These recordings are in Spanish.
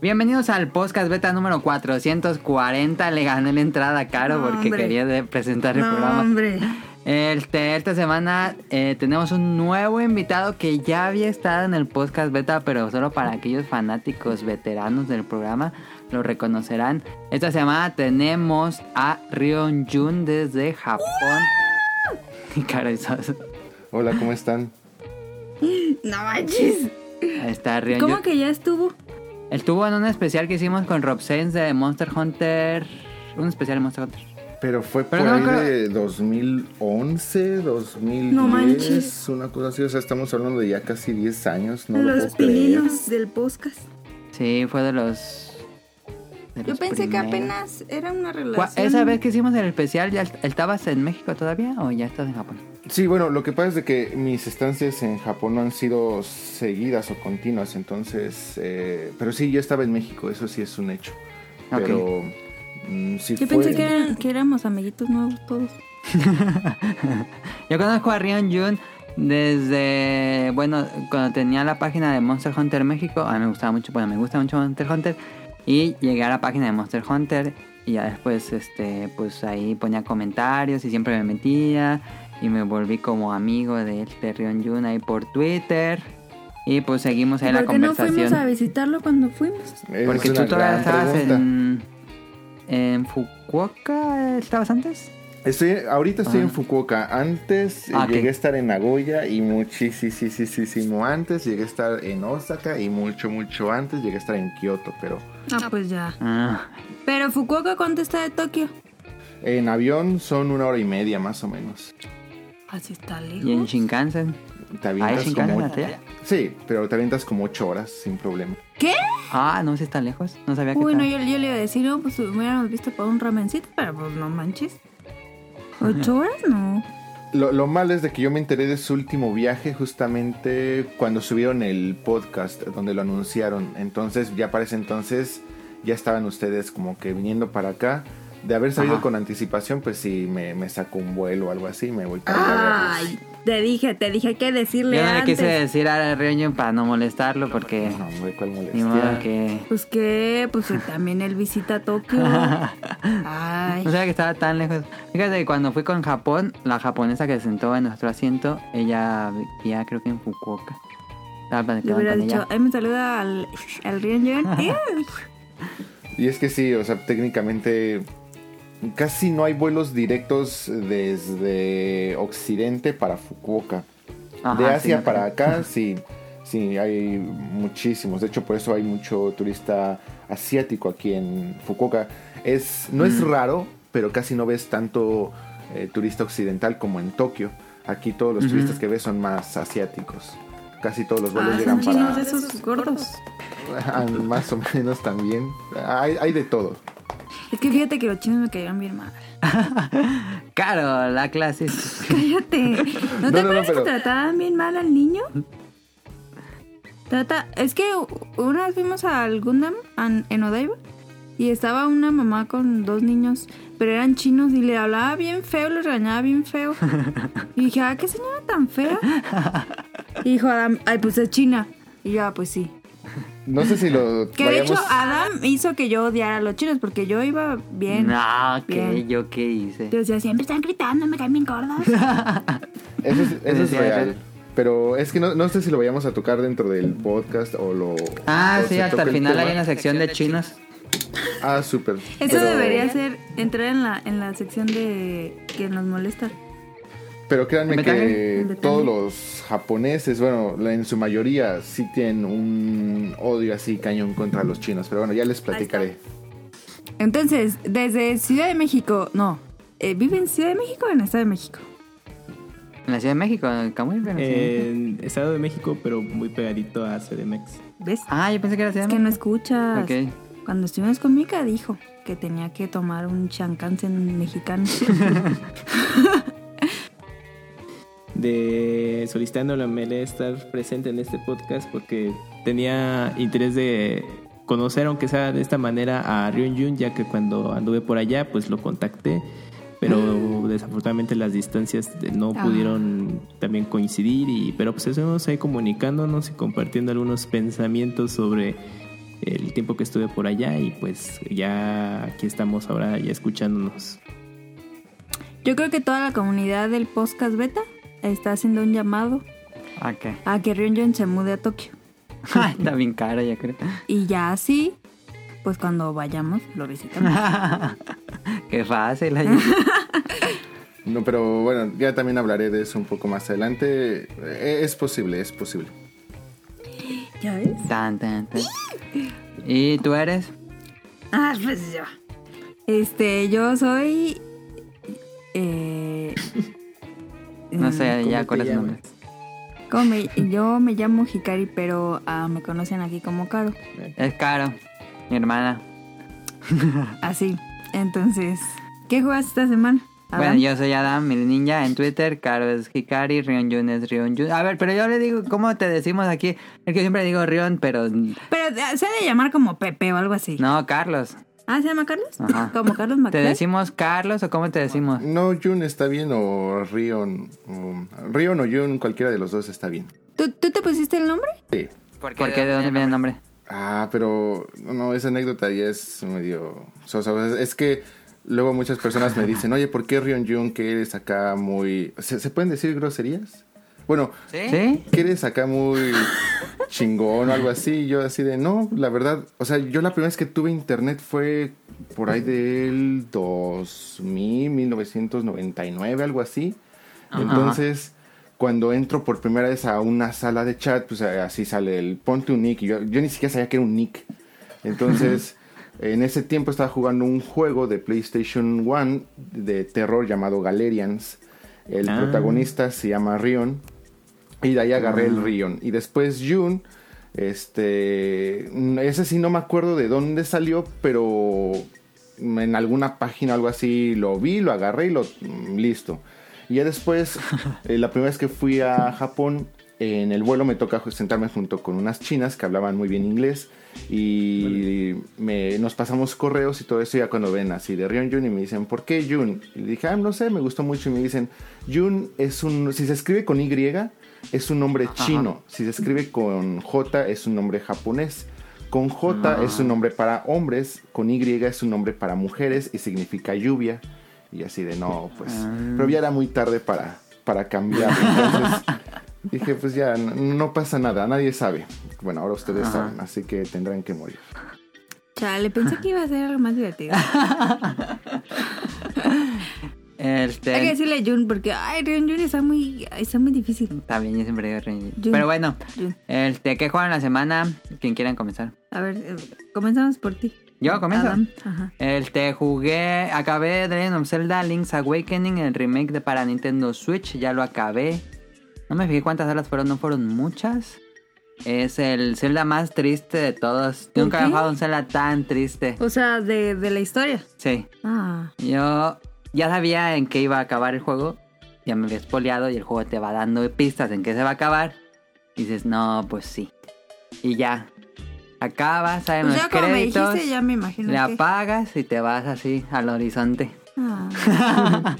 Bienvenidos al podcast beta número 440. Le gané la entrada a Caro No, porque hombre. quería presentar el No, programa. hombre. Este, esta semana eh, tenemos un nuevo invitado que ya había estado en el podcast beta, pero solo para aquellos fanáticos veteranos del programa lo reconocerán. Esta semana tenemos a Rion Jun desde Japón. Caro, eso- Hola, ¿cómo están? No manches. ahí está Rion ¿Cómo Jun. que ya estuvo? Estuvo en un especial que hicimos con Rob Sainz de Monster Hunter. Un especial de Monster Hunter. Pero fue Pero por no ahí creo- de 2011, 2010, No manches. una cosa así. O sea, estamos hablando de ya casi 10 años, no lo Los creer. pininos del podcast. Sí, fue de los. De Yo los pensé que primeros. apenas era una ¿Cuá- relación. ¿Esa vez que hicimos el especial, ya estabas en México todavía o ya estás en Japón? Sí, bueno, lo que pasa es de que mis estancias en Japón no han sido seguidas o continuas, entonces... eh, pero sí, yo estaba en México, eso sí es un hecho. Ok. Pero... mm, sí Yo fue- pensé que, eran- que éramos amiguitos nuevos todos. Yo conozco a Rion Jun desde, bueno, cuando tenía la página de Monster Hunter México, a mí me gustaba mucho, bueno, me gusta mucho Monster Hunter, y llegué a la página de Monster Hunter y ya después, este, pues ahí ponía comentarios y siempre me metía y me volví como amigo de este Rion Jun ahí por Twitter y pues seguimos ahí la ¿Por qué no fuimos a conversación. visitarlo cuando fuimos? Es Porque tú todavía estabas en, en Fukuoka, ¿estabas antes? Estoy, ahorita estoy Ah. en Fukuoka. Antes eh, Ah, llegué a estar en Nagoya y muchísimo antes llegué a estar en Osaka y mucho, mucho antes llegué a estar en Kioto. Pero Ah, pues ya. Ah, Pero Fukuoka, ¿cuánto está de Tokio? en avión son una hora y media más o menos. Así está y en lejos. Shinkansen. Te ¿Hay avientas Shinkansen como... Sí, pero te avientas como ocho horas sin problema. ¿Qué? Ah, no, si está lejos. No sabía que Uy, no, estaba- yo, yo le iba a decir, no, pues hubiéramos visto por un ramencito, pero pues no manches. ¿Ocho horas? No. Lo, lo malo es de que yo me enteré de su último viaje justamente cuando subieron el podcast donde lo anunciaron. Entonces ya para ese entonces ya estaban ustedes como que viniendo para acá. De haber sabido Ajá. con anticipación, pues sí, me, me sacó un vuelo o algo así, me voy para allá. Ay, te dije, te dije que decirle Yo no le antes. quise decir a Reunion para no molestarlo porque No, hombre, cuál ni modo molestia. que... Pues que, pues también él visita Tokio. Ay. No sabía que estaba tan lejos. Fíjate que cuando fui con Japón, la japonesa que se sentó en nuestro asiento, ella vivía creo que en Fukuoka. Estaba Le hubiera dicho, ella. ay, me saluda al, al Ryunyun. Y es que sí, o sea, técnicamente casi no hay vuelos directos desde Occidente para Fukuoka. Ajá, de Asia para acá, sí, sí, hay muchísimos. De hecho, por eso hay mucho turista asiático aquí en Fukuoka. Es, no es raro, pero casi no ves tanto eh, turista occidental como en Tokio. Aquí todos los turistas que ves son más asiáticos. Casi todos los vuelos Ah, llegan son para... esos gordos. Ah, más o menos también. Hay, hay de todo. Es que fíjate que los chinos me cayeron bien mal. Claro, la clase. Cállate. ¿No No, te no, pero- que trataban bien mal al niño? Trata, es que una vez fuimos al Gundam en Odaiba y estaba una mamá con dos niños, pero eran chinos y le hablaba bien feo, le regañaba bien feo. Y dije, ah, qué señora tan fea. Y dijo Adam, ay, pues es china. Y yo, ah, pues sí. No sé si lo Que de vayamos... hecho Adam hizo que yo odiara a los chinos porque yo iba bien. No, ¿qué? Bien. ¿Yo qué hice? Yo decía, siempre están gritando, me caen bien gordas. Eso es, eso es real. Pero es que no, no sé si lo vayamos a tocar dentro del podcast o lo... Ah, o sí, hasta el final tema. hay una sección de chinos. Ah, súper. Eso Pero- debería ser entrar en la, en la sección de que nos molesta. Pero créanme que todos los japoneses, bueno, en su mayoría sí tienen un odio así cañón contra los chinos. Pero bueno, ya les platicaré. Entonces, desde Ciudad de México, no, eh, ¿vive en Ciudad de México o en Estado de México? En la Ciudad de México, en Camuy, pero en la Ciudad de México. En Estado de México, pero muy pegadito a CDMX. ¿Ves? Ah, yo pensé que era Ciudad es que no México. escuchas. Ok. Cuando estuvimos con Mika dijo que tenía que tomar un chancansen mexicano. De solicitando la Mele estar presente en este podcast porque tenía interés de conocer, aunque sea de esta manera, a Ryun Jun, ya que cuando anduve por allá, pues lo contacté. Pero desafortunadamente las distancias no pudieron también coincidir. Y, pero pues estuvimos ahí comunicándonos y compartiendo algunos pensamientos sobre el tiempo que estuve por allá y pues ya aquí estamos ahora ya escuchándonos. Yo creo que toda la comunidad del podcast beta está haciendo un llamado ¿A qué? a que Ryunjun se mude a Tokio. Está bien caro, yo creo. Y ya así, pues cuando vayamos lo visitamos. Qué fácil. No, pero bueno, ya también hablaré de eso un poco más adelante. Eh, Es posible, es posible. ¿Ya ves? Tan, tan, tan. ¿Y tú eres? Ah, pues yo. Este, yo soy. Eh, No sé, ¿Cómo ya cuál es nombre. ¿cómo me- yo me llamo Hikari, pero ah, me conocen aquí como Caro. Es caro. Mi hermana. Así. Entonces, ¿qué juegas esta semana? Bueno, yo soy Adam, mi ninja en Twitter. Caro es Hikari. Ryonjun es Ryonjun. A ver, pero yo le digo, ¿cómo te decimos aquí? Es que siempre digo Rion, pero. Pero ah, se ha de llamar como Pepe o algo así. No, Carlos. Ah, ¿se llama Carlos? Ajá. Como Carlos ¿Te McFly. decimos Carlos o cómo te decimos? No, Jun está bien o Rion. o- Rion o Jun, cualquiera de los dos está bien. ¿Tú, tú te pusiste el nombre? Sí. ¿Por qué? ¿De dónde viene el nombre? Ah, pero no, esa anécdota ya es medio sosa. O sea, Es que luego muchas personas me dicen, oye, ¿por qué Rion Jun que eres acá muy... ¿Se, se pueden decir groserías? Bueno, ¿Sí? que eres acá muy chingón o algo así. Y Yo así de, no, la verdad, o sea, yo la primera vez que tuve internet fue por ahí del 2000, 1999, algo así. Entonces, cuando entro por primera vez a una sala de chat, pues así sale el ponte un nick. Y yo, yo ni siquiera sabía que era un nick. Entonces, en ese tiempo estaba jugando un juego de PlayStation 1 de terror llamado Galerians. El Ah. protagonista se llama Rion. Y de ahí agarré el Rion. Y después Jun, este, ese sí no me acuerdo de dónde salió, pero en alguna página o algo así lo vi, lo agarré y lo mm, listo. Y ya después, eh, la primera vez que fui a Japón, en el vuelo me toca sentarme junto con unas chinas que hablaban muy bien inglés y me, nos pasamos correos y todo eso ya cuando ven así de Rion Jun y me dicen, ¿por qué Jun? Y le dije, ah, no sé, me gustó mucho y me dicen, Jun es un, si se escribe con Y, es un nombre chino, si se escribe con J es un nombre japonés. Con J es un nombre para hombres, con Y es un nombre para mujeres y significa lluvia. Y así de no, pues. Pero ya era muy tarde para, para cambiar. Entonces dije, pues ya no pasa nada, nadie sabe. Bueno, ahora ustedes Ajá. saben, así que tendrán que morir. Chale, pensé que iba a ser algo más divertido. Este, Hay que decirle Jun porque, ay, Ryunjun está muy, está muy difícil. Está bien, yo siempre digo Ryonjun. Jun. Pero bueno, Jun. este, ¿qué juegan la semana? Quien quieran comenzar. A ver, eh, comenzamos por ti. Yo comienzo. Ajá. Este, jugué, acabé The Legend of Zelda Link's Awakening, el remake de para Nintendo Switch, ya lo acabé. No me fijé cuántas horas fueron, no fueron muchas. Es el Zelda más triste de todos. ¿Por Nunca he jugado un Zelda tan triste. O sea, de, de la historia. Sí. Ah. Yo ya sabía en qué iba a acabar el juego. Ya me había espoleado y el juego te va dando pistas en qué se va a acabar. Y dices, no, pues sí. Y ya. Acabas, salen Pues los ya como me créditos. dijiste, ya me imagino le que... apagas y te vas así al horizonte. Ah.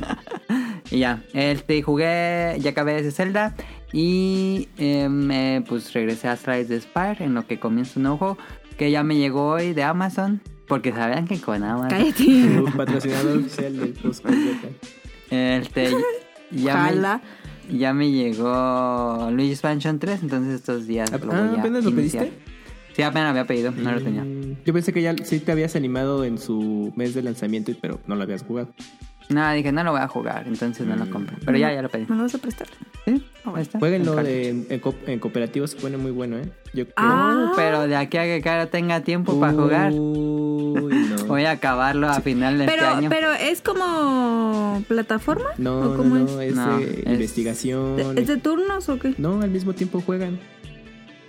y ya, este, jugué, ya acabé ese Zelda. Y eh, me, pues regresé a Strides de Spire en lo que comienza un nuevo juego. Que ya me llegó hoy de Amazon. Porque sabían que con Amazon. Cállate. El patrocinador oficial del podcast. Este, ya me, ya me llegó Luigi's Mansion 3. Entonces estos días lo Ah, voy a ¿apenas lo iniciar. pediste? Sí, apenas lo había pedido, no lo tenía. Mm, Yo pensé que ya sí te habías animado en su mes de lanzamiento, pero no lo habías jugado. Nada, dije, no lo voy a jugar, entonces no lo compré. Pero ya, ya lo pedí. ¿Me lo vas a prestar? ¿Sí? Ahí está. Jueguenlo En co- en cooperativo, se pone muy bueno, ¿eh? Yo creo. Ah. Uh, pero de aquí a que Caro tenga tiempo para jugar, Uy, no. voy a acabarlo a final de Pero, este año. pero es como plataforma. No, ¿O no, cómo no, es? es, No, de investigación. ¿Es de turnos o qué? No, al mismo tiempo juegan.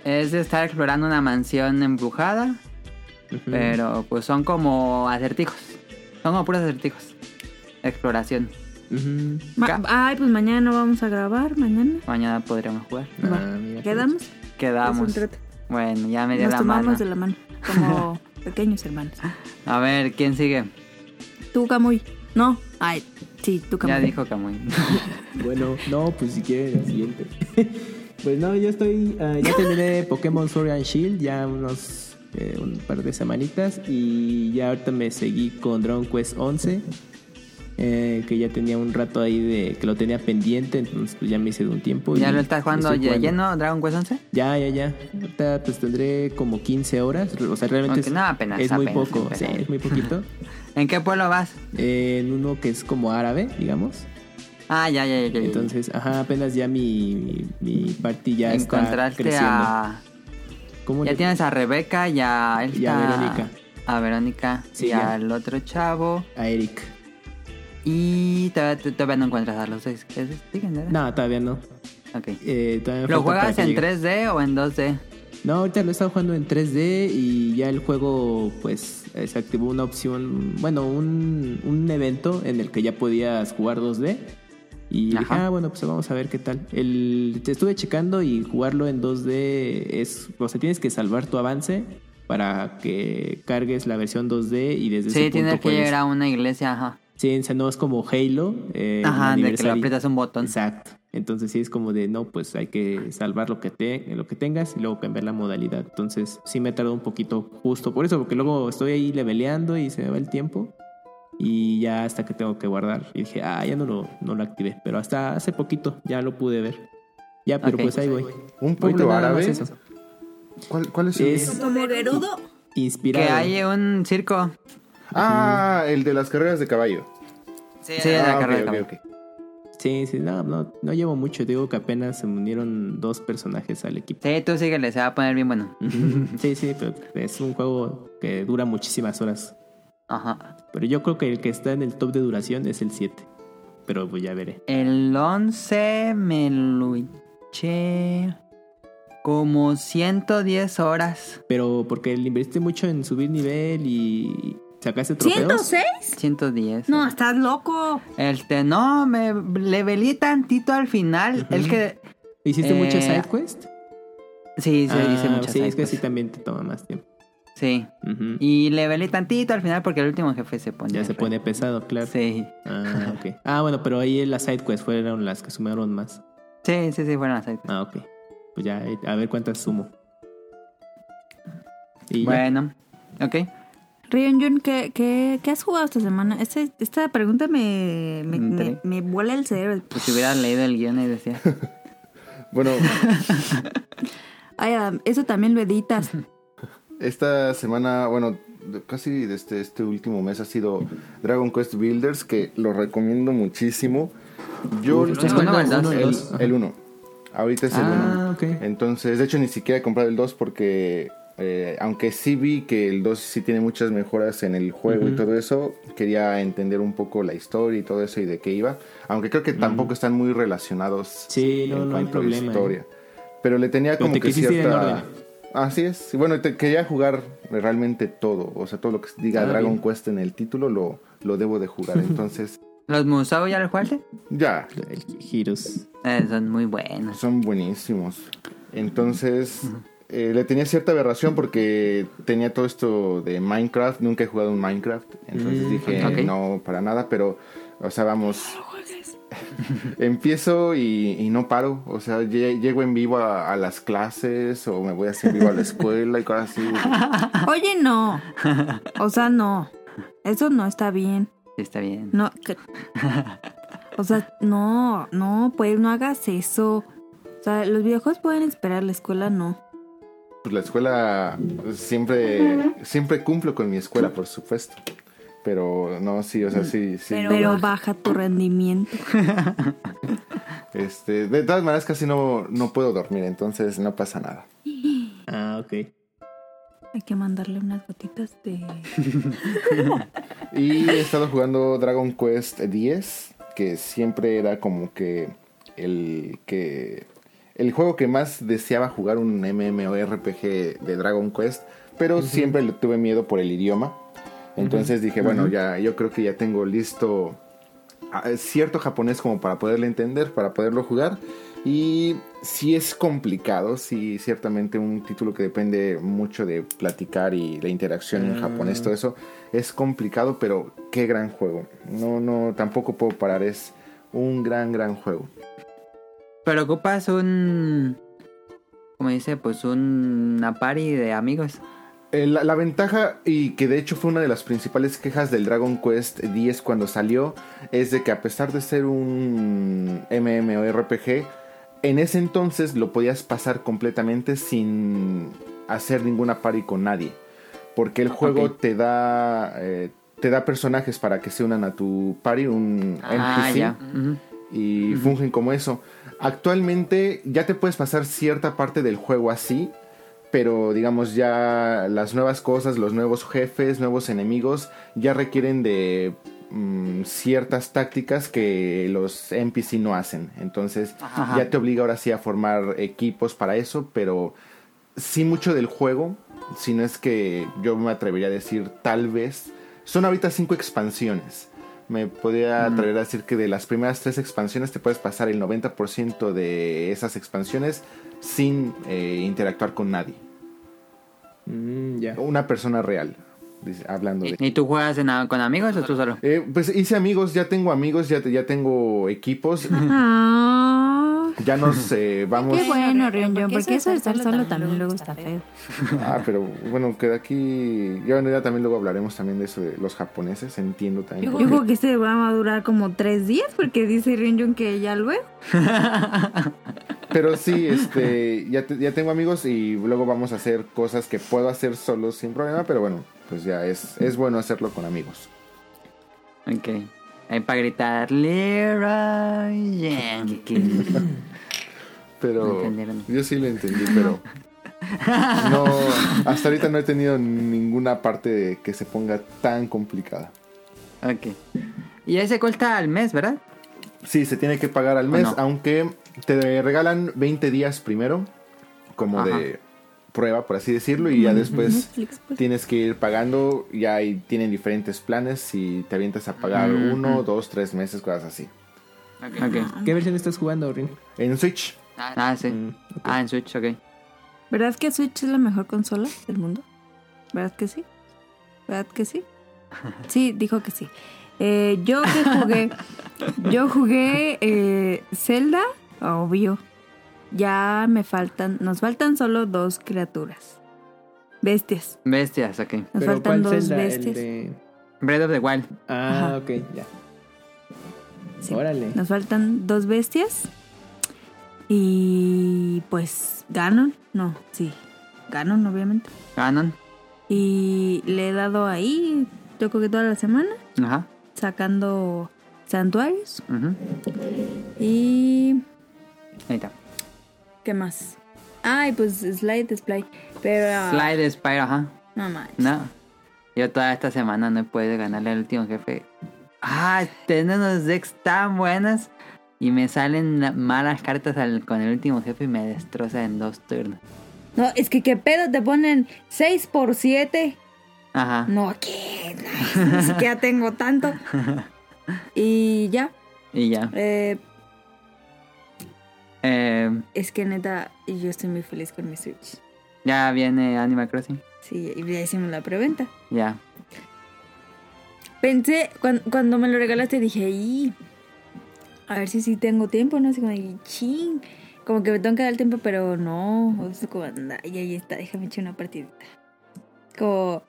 Es de estar explorando una mansión embrujada, pero pues son como acertijos. Son como puros acertijos. Exploración. Ay, pues mañana no vamos a grabar, mañana. Mañana podríamos jugar. Ah, mira, ¿Quedamos? Quedamos. Bueno, ya me dio Nos la tomamos mano. de la mano, como pequeños hermanos. A ver, ¿quién sigue? Tú, Camuy. No. Ay, sí, tú, Camuy. Ya dijo Camuy. Bueno, no, pues si quieren, la siguiente. pues no, yo estoy. ah, ya terminé Pokémon Sword and Shield, ya unos eh, un par de semanitas y ya ahorita me seguí con Dragon Quest 11 eh, que ya tenía un rato ahí de que lo tenía pendiente, entonces pues ya me hice de un tiempo. ¿Ya y lo estás jugando ya lleno Dragon Quest 11? Ya, ya, ya. Ahorita pues tendré como 15 horas, o sea, realmente es, no, apenas, es muy poco, apenas. sí, es muy poquito. ¿En qué pueblo vas? Eh, en uno que es como árabe, digamos. Ah, ya, ya, ya. ya, ya. Entonces, ajá, apenas ya mi, mi party ya está creciendo. a... ¿Cómo Ya le- tienes a Rebeca y a... Y a esta- Verónica. A Verónica. Sí, y ya. al otro chavo. A Eric. Y todavía, todavía no encuentras a los seis. ¿Qué siguen, verdad? No, todavía no. Ok. Eh, todavía ¿Lo juegas en llegue. 3D o en 2D? No, ahorita lo he estado jugando en 3D y ya el juego pues eh, se activó una opción, bueno, un, un evento en el que ya podías jugar 2D. Y dije, Ajá. ah, bueno, pues vamos a ver qué tal. El, te estuve checando y jugarlo en 2D es, o sea, tienes que salvar tu avance para que cargues la versión 2D y desde ese Sí, punto tienes que puedes- llegar a una iglesia, ajá. Sí, o sea, no es como Halo. eh, Ajá, de que le aprietas un botón. Exacto. Entonces sí es como de, no, pues hay que salvar lo que, te, lo que tengas y luego cambiar la modalidad. Entonces sí me tardó un poquito justo por eso, porque luego estoy ahí leveleando y se me va el tiempo. Y ya hasta que tengo que guardar. Y dije, ah, ya no lo, no lo activé. Pero hasta hace poquito ya lo pude ver. Ya, pero Ok. pues ahí voy. Un pueblo árabe. eso. ¿Cuál, cuál es el Es inspirado. Que hay un circo. Ah, el de las carreras de caballo. Sí, de la Ah, ok, carrera de caballo. ok. Sí, sí, no, no, no llevo mucho. Digo que apenas se unieron dos personajes al equipo. Sí, tú síguele, se va a poner bien bueno. Sí, sí, pero es un juego que dura muchísimas horas. Ajá. Pero yo creo que el que está en el top de duración es el 7. Pero pues ya veré. El 11 me lo eché como 110 horas. Pero porque le invertiste mucho en subir nivel y sacaste trofeos. ¿106? 110. No, estás loco. Este, no, me levelé tantito al final. El que. ¿Hiciste Eh, muchas side quest? Sí, sí, Ah, hice muchas Sí, es que sidequests. sí también te toma más tiempo. Sí. Y levelé tantito al final porque el último jefe se pone. Ya se re- pone pesado, claro. Sí. Ah, ok. Ah, bueno, pero ahí las side quests fueron las que sumaron más. Sí, sí, sí, fueron las sidequests. Ah, ok. Pues ya, eh, a ver cuántas sumo. Y ya. Bueno, ok. Rion Jun, ¿qué, qué, qué has jugado esta semana? Este- esta pregunta me, me, me, Entré. me vuela el cerebro. Pues si hubieras leído el guion y decía. Bueno, Ay, Adam, eso también lo editas. esta semana, bueno, casi desde este último mes ha sido Dragon Quest Builders, que lo recomiendo muchísimo. Yo ¿estás jugando el dos? el, dos? Ajá. el 1. Ahorita es el 1. Ah, ok. Entonces, de hecho, ni siquiera he comprado el 2 porque, eh, aunque sí vi que el 2 sí tiene muchas mejoras en el juego y todo eso, quería entender un poco la historia y todo eso y de qué iba. Aunque creo que tampoco están muy relacionados Sí, no, en no hay cuanto a problema, ¿eh? historia. Pero le tenía Pero como te que cierta... Así es. Bueno, te, quería jugar realmente todo. O sea, todo lo que diga Ah, Dragon bien. Quest en el título lo, lo debo de jugar. Entonces, ¿Los Musou ya los jugaste? ya, El Girus. Eh, son muy buenos. Son buenísimos. Entonces, eh, le tenía cierta aberración porque tenía todo esto de Minecraft. Nunca he jugado un Minecraft. Entonces Mm, dije, no, para nada. Pero, o sea, vamos. Empiezo y, y no paro. O sea, lle- llego en vivo a, a las clases o me voy así en vivo a la escuela y cosas así. Oye, no. O sea, no. Eso no está bien. Sí, está bien. No. que- O sea, no, no, pues no hagas eso. O sea, los videojuegos pueden esperar, la escuela no. Pues la escuela siempre, siempre cumplo con mi escuela, por supuesto. Pero no, sí, o sea, sí, sí. Pero baja tu rendimiento. Este, de todas maneras casi no, no puedo dormir, entonces no pasa nada. Ah, ok. Hay que mandarle unas gotitas de. Y he estado jugando Dragon Quest X, que siempre era como que el que el juego que más deseaba jugar un MMORPG de Dragon Quest, pero siempre le tuve miedo por el idioma. Entonces dije, bueno, ya yo creo que ya tengo listo ah, cierto japonés como para poderle entender, para poderlo jugar. Y sí es complicado, sí, ciertamente un título que depende mucho de platicar y la interacción en Ah. japonés, todo eso es complicado, pero qué gran juego. No, no, tampoco puedo parar, es un gran, gran juego. Pero ocupas un. Como dice, pues una party de amigos. Eh, la, la ventaja, y que de hecho fue una de las principales quejas del Dragon Quest 10 cuando salió, es de que a pesar de ser un MMORPG, en ese entonces lo podías pasar completamente sin hacer ninguna party con nadie. Porque el juego te da eh, te da personajes para que se unan a tu party, un Ah, NPC ujú. Y fungen como eso. Actualmente ya te puedes pasar cierta parte del juego así, pero digamos ya las nuevas cosas, los nuevos jefes, nuevos enemigos ya requieren de mm, ciertas tácticas que los NPC no hacen. Entonces Ajá. ya te obliga ahora sí a formar equipos para eso, pero sí mucho del juego, si no es que yo me atrevería a decir tal vez, son ahorita cinco expansiones. Me podría atrever a decir que de las primeras tres expansiones te puedes pasar el 90% de esas expansiones sin eh, interactuar con nadie. Mm. Una persona real, dice- hablando de... ¿Y tú juegas en a- con amigos o tú solo? Eh, pues hice amigos, ya tengo amigos, ya, ya tengo equipos, Ah, ya nos eh, vamos... qué bueno, Rion, Rion, porque eso de estar solo también luego está feo. Ah, pero bueno, queda aquí... Ya, bueno, ya también luego hablaremos también de eso de los japoneses, entiendo también. Yo creo que este va a durar como tres días porque dice Ryunjun que ya luego. Pero sí, este, ya, te- ya tengo amigos y luego vamos a hacer cosas que puedo hacer solo sin problema, pero bueno, pues ya es, es bueno hacerlo con amigos. Ok. Ahí para gritar, Leroy Jenkins. Pero yo sí lo entendí, pero no, hasta ahorita no he tenido ninguna parte que se ponga tan complicada. ok. Y ese cuesta al mes, ¿verdad? Sí, se tiene que pagar al mes, no? aunque te regalan 20 días primero, como Ajá. de prueba, por así decirlo, y ya después Netflix, pues. tienes que ir pagando. Ya ahí tienen diferentes planes y te avientas a pagar Mm, uno, mm. dos, tres meses, cosas así. Ok. ¿Qué versión estás jugando, Rin? En Switch, Ah, sí. Mm. Ah, en Switch, ok. ¿Verdad que Switch es la mejor consola del mundo? ¿Verdad que sí? ¿Verdad que sí? Sí, dijo que sí. Eh, yo que jugué, yo jugué eh, Zelda, obvio. Ya me faltan, nos faltan solo dos criaturas. Bestias. Bestias, ok. Nos Pero faltan ¿cuál dos Zelda? El bestias. de- Breath of the Wild. Ah, Ajá. ok, ya. Sí. Órale. Nos faltan dos bestias. Y pues Ganon, no, sí. Ganon, obviamente. Ganon. Y le he dado ahí, yo creo que toda la semana, Ajá. sacando santuarios. ujú. Y. Ahí está. ¿Qué más? Ay, pues Slide Display. Pero. ah, Slide Spire, ajá. No manches. No. Yo toda esta semana no he podido ganarle al último jefe. Ah, tiene unos decks tan buenas. Y me salen la- malas cartas al- con el último jefe y me destroza en dos turnos. No, es que qué pedo, te ponen 6 por 7 Ajá. No, ¿qué? No, ni siquiera tengo tanto. Y ya. Y ya. eh, Eh, es que neta, yo estoy muy feliz con mi Switch. ya viene Animal Crossing. Sí, y ya hicimos la preventa. Ya. Pensé, cuan- cuando, me lo regalaste, dije, y a ver si sí tengo tiempo, ¿no? Así como, ching. Como que me tengo que dar el tiempo, pero no. Es como, anda, y ahí está, déjame echar una partidita. Como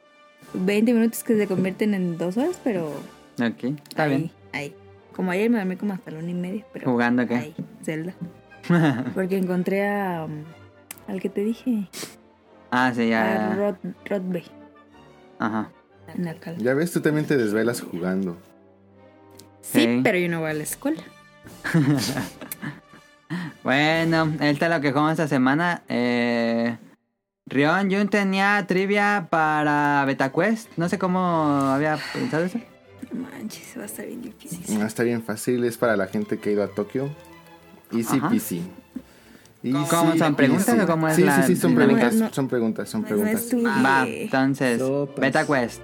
20 minutos que se convierten en dos horas, pero. Ok. Está ahí, bien. Ahí. Como ayer me dormí como hasta la una y media, pero. ¿Jugando qué? Ahí, Zelda. Porque encontré a. um, al que te dije. ah, sí, A ya. Rod, Rod Bay. Ajá. Ya ves, tú también te desvelas jugando. Sí, Sí. pero yo no voy a la escuela. Bueno, esto es lo que jugamos esta semana. Eh, Rion Jun tenía trivia para BetaQuest. No sé cómo había pensado eso. No manches, va a estar bien difícil. Ah, está bien fácil, es para la gente que ha ido a Tokio. Easy Ajá. peasy. ¿Cómo Easy son preguntas peasy. o cómo es sí, la Sí, sí, son dinámica? preguntas, No. son preguntas, son No preguntas. Va, entonces, Sopas. BetaQuest.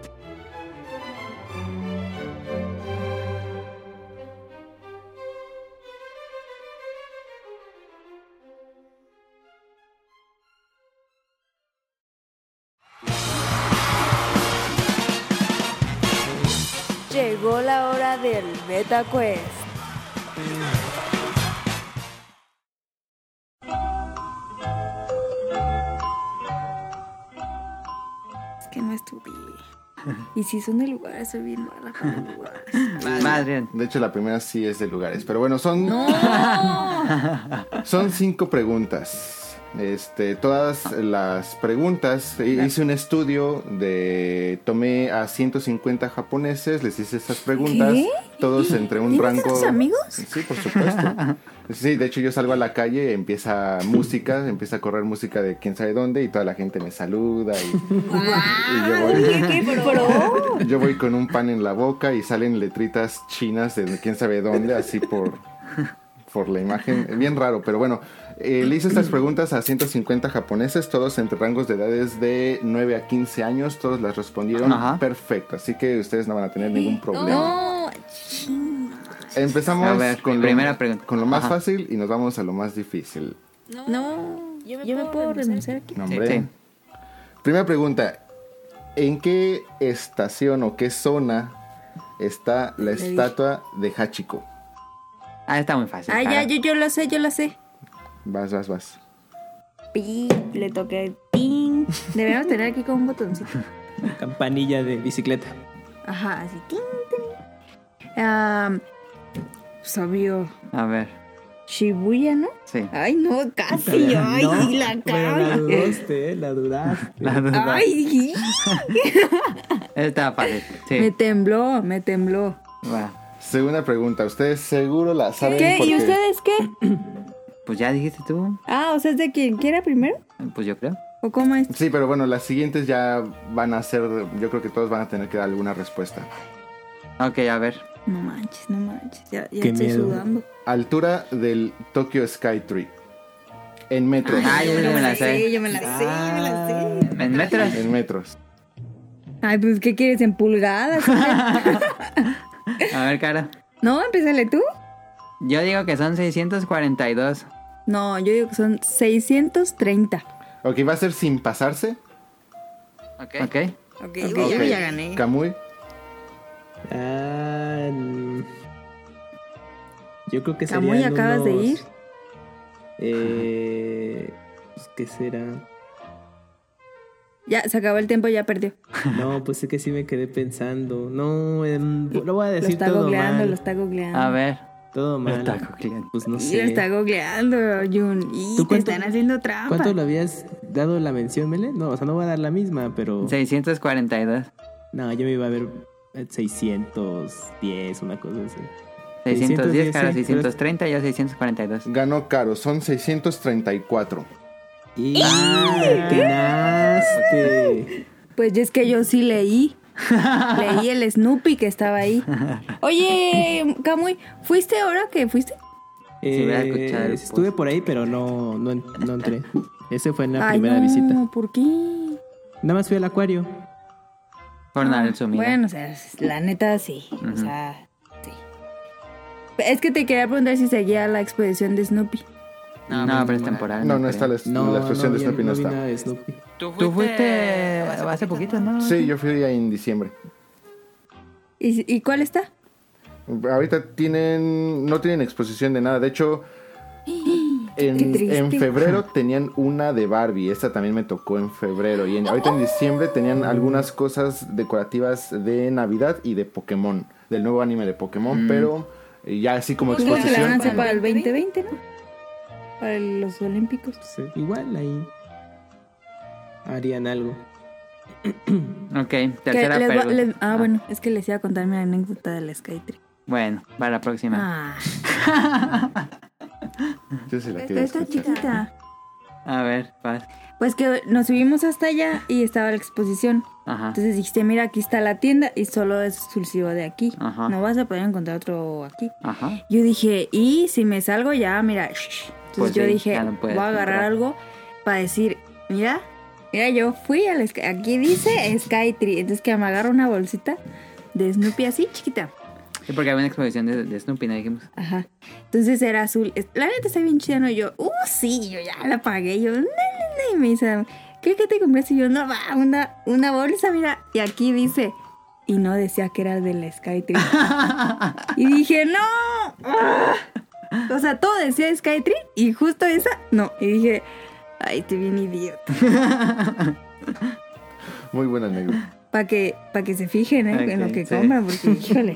Llegó la hora del Beta Quest. Y si son de lugares, soy bien mala para lugares. Bien. De hecho, la primera sí es de lugares. Pero bueno, son, ¡No! son cinco preguntas. Este, todas las preguntas, eh, hice un estudio de, tomé a 150 japoneses, les hice estas preguntas, ¿Qué? todos entre un ¿Tienes rango... tantos amigos? Sí, por supuesto. Sí, de hecho yo salgo a la calle, empieza música, empieza a correr música de quién sabe dónde y toda la gente me saluda y, y yo voy... Yo voy con un pan en la boca y salen letritas chinas de quién sabe dónde, así por, por la imagen. Bien raro, pero bueno. eh, le hice estas preguntas a 150 japoneses, todos entre rangos de edades de 9 a 15 años. Todos las respondieron Ajá. perfecto, así que ustedes no van a tener ningún problema. Empezamos A ver, con, primera lo, pregunta. con lo más Ajá. fácil y nos vamos a lo más difícil. No, yo me, puedo renunciar aquí. No, hombre. Sí, sí. Primera pregunta. ¿En qué estación o qué zona está la estatua de Hachiko? Ah, está muy fácil. Ah, ya, yo, yo lo sé, yo lo sé. Vas, vas, vas. Pi, le toqué ping. Deberíamos tener aquí con un botoncito. Campanilla de bicicleta. Ajá, así. Ting, ting. Ah, pues, obvio. A ver, Shibuya, ¿no? sí. Ay, no, casi. Ay, No, la pero la cara. dudaste, eh, la dudaste. La duda. Ay, Está fácil. me Sí. tembló, me tembló. Va. Segunda pregunta. Ustedes seguro la saben ¿Qué? porque... ¿Y ustedes qué? Pues ya dijiste tú. Ah, o sea, es de quien quiera primero. Pues yo creo. ¿O cómo es? Sí, pero bueno, las siguientes ya van a ser... Yo creo que todos van a tener que dar alguna respuesta. Ok, a ver. No manches, no manches. Ya, ya Qué estoy miedo. sudando. Altura del Tokyo Skytree. En metros. Ay, yo me la sé. yo me la sé, yo me la sé. ¿En metros? En metros. Ay, pues, ¿qué quieres? ¿En pulgadas? A ver, cara. no, empézale tú. Yo digo que son 642. No, yo digo que son 630. Ok, va a ser sin pasarse. Ok. Ok, Ok. yo ya gané. Ah, mm, yo creo que Camuy, serían acabas de ir. Eh, pues, ¿Qué será? Ya, se acabó el tiempo, ya perdió. No, pues es que sí me quedé pensando. No, em, lo voy a Lo decir está todo googleando, mal. lo está googleando. A ver. Todo mal. está googleando. Pues no sé. lo está googleando, Jun. Y ¿Tú te cuánto- están haciendo trampa. ¿Cuánto le habías dado la mención, Mele? No, o sea, no voy a dar la misma, pero... 642. No, yo me iba a ver eh, 610, una cosa así. 610, cara, sí, 630 y yo 642. Ganó caro. Son 634. ¡Y ganaste! Pues ya es que yo sí leí. leí el Snoopy que estaba ahí. Oye, Camuy, ¿fuiste ahora que fuiste? Eh, estuve por ahí, pero no, no, en- no entré. Ese fue en la Ay, primera no, visita. ¿por qué? Nada más fui al acuario. Por dar el sumido. Bueno, o sea, la neta sí. O sea, sí. Es que te quería preguntar si seguía la exposición de Snoopy. No, pero es temporal. No, no está la, No, no, de Snoopy no está. nada de Snoopy. Tú fuiste hace poquito, ¿no? Sí, yo fui ahí en diciembre. ¿Y, y cuál está? Ahorita tienen, no tienen exposición de nada. De hecho, en, en febrero tenían una de Barbie. Esta también me tocó en febrero. Y en- ahorita en diciembre tenían algunas cosas decorativas de Navidad y de Pokémon. Del nuevo anime de Pokémon. Pero eh, ya así como Pues que la van a exposición. hacer para el 2020, ¿no? Para los Olímpicos. Sí, igual ahí harían algo. Ok, tercera les pregunta. les- ah, bueno, es que les iba a contar mi anécdota del Skytree. Bueno, para la próxima. Ah, Yo sí la quería está chiquita. A ver, paz. Pues que nos subimos hasta allá y estaba la exposición. Ajá. Entonces dijiste, mira, aquí está la tienda y solo es exclusivo de aquí. Ajá. No vas a poder encontrar otro aquí. Ajá. Yo dije, y si me salgo ya, mira. shh". Entonces Pues yo sí, dije, no voy a agarrar algo para decir, mira, mira, yo fui al Sky- aquí dice Skytree. Entonces que me agarro una bolsita de Snoopy así, chiquita. Sí, porque había una exposición de, de Snoopy, ¿no dijimos? Ajá. Entonces era azul. La neta está bien chida, ¿no? Yo, uh, sí, yo ya la pagué. Yo, no, no, no. Y me dice, ¿qué, qué te compraste? Y yo, no, va, una, una bolsa, mira. Y aquí dice. Y no decía que era de la Skytree. y dije, no. Ah. O sea, todo decía Skytree y justo esa, no. Y dije, ay, estoy bien idiota. Muy buena anécdota. Para que, pa' que se fijen ¿eh? en lo que sí. compran, porque, híjole.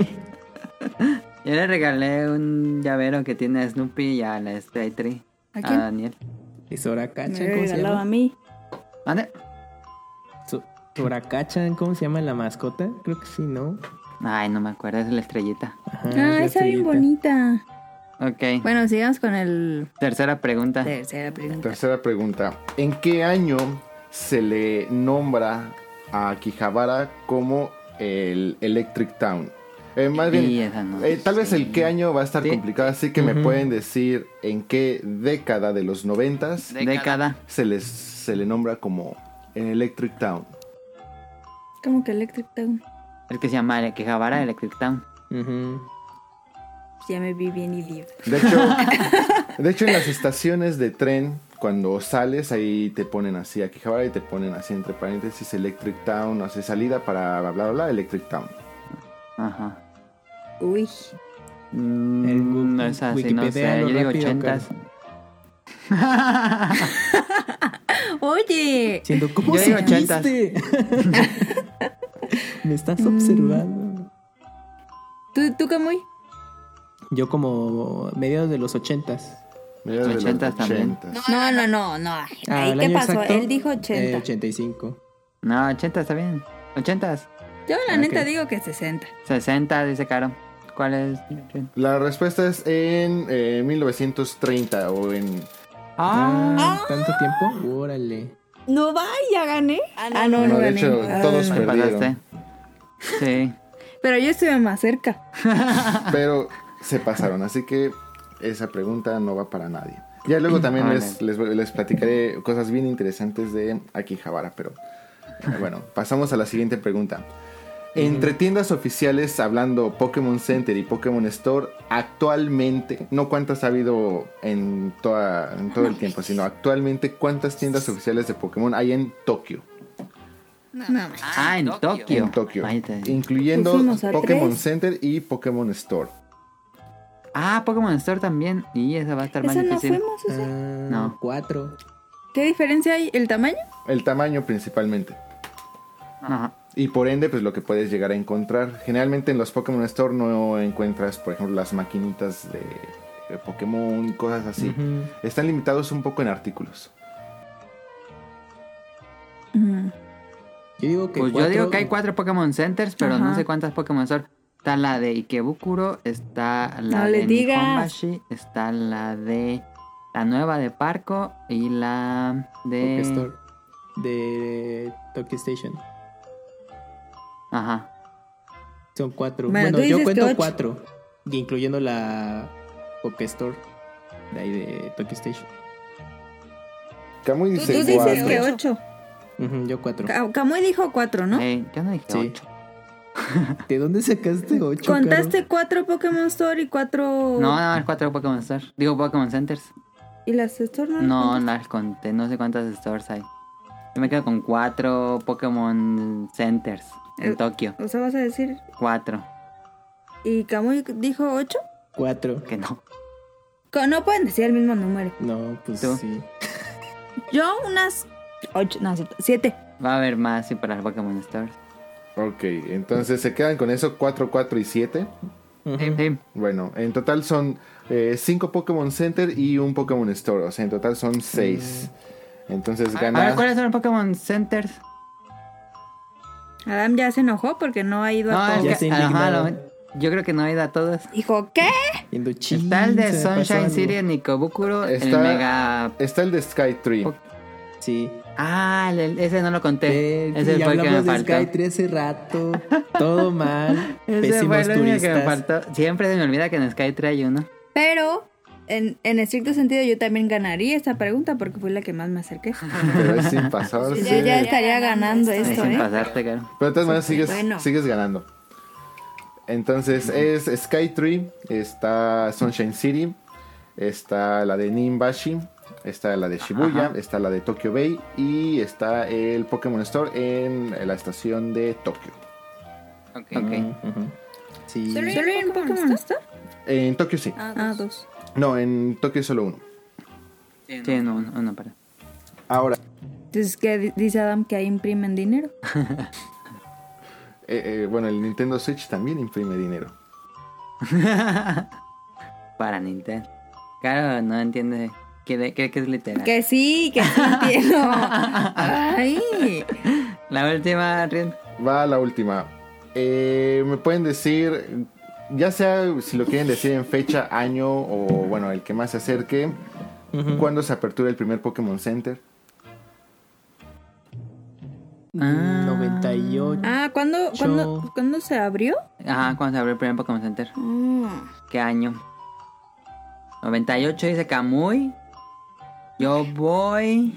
Yo le regalé un llavero que tiene a Snoopy y a la Stray Tree. ¿A A? Daniel. ¿Y Soracachan? Me ¿Cómo se regalaba a llama? mí. ¿cómo se llama la mascota? Creo que sí, ¿no? Ay, no me acuerdo, es la estrellita. Ajá, Ah, es la está bien bonita. Ok. Bueno, sigamos con el Tercera pregunta. tercera pregunta. Tercera pregunta. ¿En qué año se le nombra a Akihabara como el Electric Town? Eh, más bien, no eh, tal vez el qué año va a estar Sí. complicado, así que me pueden decir en qué década de los noventas Década. se les se le nombra como el Electric Town. Como que Electric Town. El que se llama el Quejabara Electric Town. Ujú. Ya me vi bien idiota. De hecho, de hecho en las estaciones de tren cuando sales ahí te ponen así Akihabara y te ponen así entre paréntesis Electric Town, o sea, salida para bla bla bla Electric Town. Ajá. Uy. Mm, El no es así, no Wikipedia sé. Yo digo ochentas. Oye. Siendo, ¿cómo Yo digo supiste? Me estás observando. ¿Tú, tú Camuy? Yo como mediados de los ochentas. Mediados de los 80s también. 80s. No, no, no, no. Ah, Ahí ¿el qué pasó. exacto? Él dijo Eh, 80. 85. No, 80 está bien. 80, Yo la Ah, neta digo que 60. 60, dice Caro. ¿Cuál es? La respuesta es en eh, 1930 o en Ah, ¿Tanto tiempo? Órale. No va, ya gané. Ah, no, no, No, de gané. hecho, Ah, todos me perdieron. pasaste. Sí. Pero yo estuve más cerca. pero se pasaron, así que esa pregunta no va para nadie. Ya luego también Vale. les, les, les platicaré cosas bien interesantes de Akihabara, pero eh, bueno, pasamos a la siguiente pregunta. Entre tiendas oficiales, hablando Pokémon Center y Pokémon Store, actualmente, no cuántas ha habido en, toda, en todo el tiempo, sino actualmente cuántas tiendas oficiales de Pokémon hay en Tokio. No, Ah, en Tokio. En Tokio, incluyendo Pokémon tres. Center y Pokémon Store. Ah, Pokémon Store también. Y esa va a estar más Esa no difícil. fuimos, esa. Ah, No. Cuatro. ¿Qué diferencia hay? ¿El tamaño? El tamaño principalmente. Ajá. Y por ende, pues lo que puedes llegar a encontrar. Generalmente en los Pokémon Store no encuentras, por ejemplo, las maquinitas de, Pokémon y cosas así. Están limitados un poco en artículos. Ujú. Yo digo que Pues yo digo que hay cuatro Pokémon Centers, pero no sé cuántas Pokémon Store. Está la de Ikebukuro, está la No de. Nihonbashi, está la de la nueva de Parco y la de Pokestore de Tokyo Station. Ajá. Son cuatro. Bueno, Bueno, tú yo dices cuento ocho. cuatro. Incluyendo la Pokestore de ahí de Tokyo Station. Camuy Tú, dice tú dices cuatro. que 8. Ujú, yo cuatro. Camuy dijo 4, ¿no? Eh, yo no dije Sí. ocho. ¿De dónde sacaste ocho? Contaste 4 Pokémon Store y 4. No, nada más cuatro Pokémon Store. Digo Pokémon Centers. ¿Y las Store no? las No, las conté. No sé cuántas stores hay. Yo me quedo con cuatro Pokémon Centers en Eh, Tokio. O sea, vas a decir. Cuatro. ¿Y Camuy dijo 8? Cuatro. Que no. No pueden decir el mismo número. No, pues ¿Tú? sí. Yo unas 8, no, 7. Va a haber más sí, para las Pokémon Stores. Ok, entonces se quedan con eso 4, 4 y 7. Ujú. Sí, sí. Bueno, en total son 5 Pokémon Center y un Pokémon Store. O sea, en total son 6. Entonces A ver, gana. ¿cuáles son los Pokémon Centers? Adam ya se enojó porque no ha ido No, a todos. Ya que, ajá, lo- yo creo que no he ido a todos. Dijo, ¿qué? Está el de Sunshine. City en Nikobukuro, el Está- Mega... Está el de Sky Tree. Ok. Sí. Ah, ese no lo conté. Eh, ese fue el que me hablamos de faltó. Skytree hace rato. Todo mal. Ese Pésimos fue el único turistas. que me faltó. Siempre se me olvida que en Sky hay uno. Pero, en, en estricto sentido, yo también ganaría esta pregunta porque fue la que más me acerqué. Pero es sin pasarse. Ya, ya estaría ganando esto, sin ¿eh? pasarte, caro. Pero de todas maneras sigues, Bueno. sigues ganando. Entonces es Skytree, está Sunshine City, está la de Nimbashi, está la de Shibuya, Ajá. está la de Tokyo Bay y está el Pokémon Store en la estación de Tokio. Ok. Sí. ¿Solo hay un Pokémon Store? En Tokio sí. Ah, dos. No, en Tokio solo uno. Sí, no, uno, uno, para. Ahora, Entonces, ¿qué di- dice Adam? Que ahí imprimen dinero. eh, bueno, el Nintendo Switch también imprime dinero. Para Nintendo. Claro, no entiende. ¿Qué, qué, qué es literal? Que sí, que sí entiendo. Ay. La última, Rion. Va la última. Eh, Me pueden decir, ya sea si lo quieren decir en fecha, año o bueno, el que más se acerque, Ujú. ¿cuándo se apertura el primer Pokémon Center? Ah. 98. Ah, ¿cuándo, ¿cuándo, ¿cuándo se abrió? Ajá, cuando se abrió el primer Pokémon Center. Ah. ¿Qué año? 98 dice Kamui. Yo voy.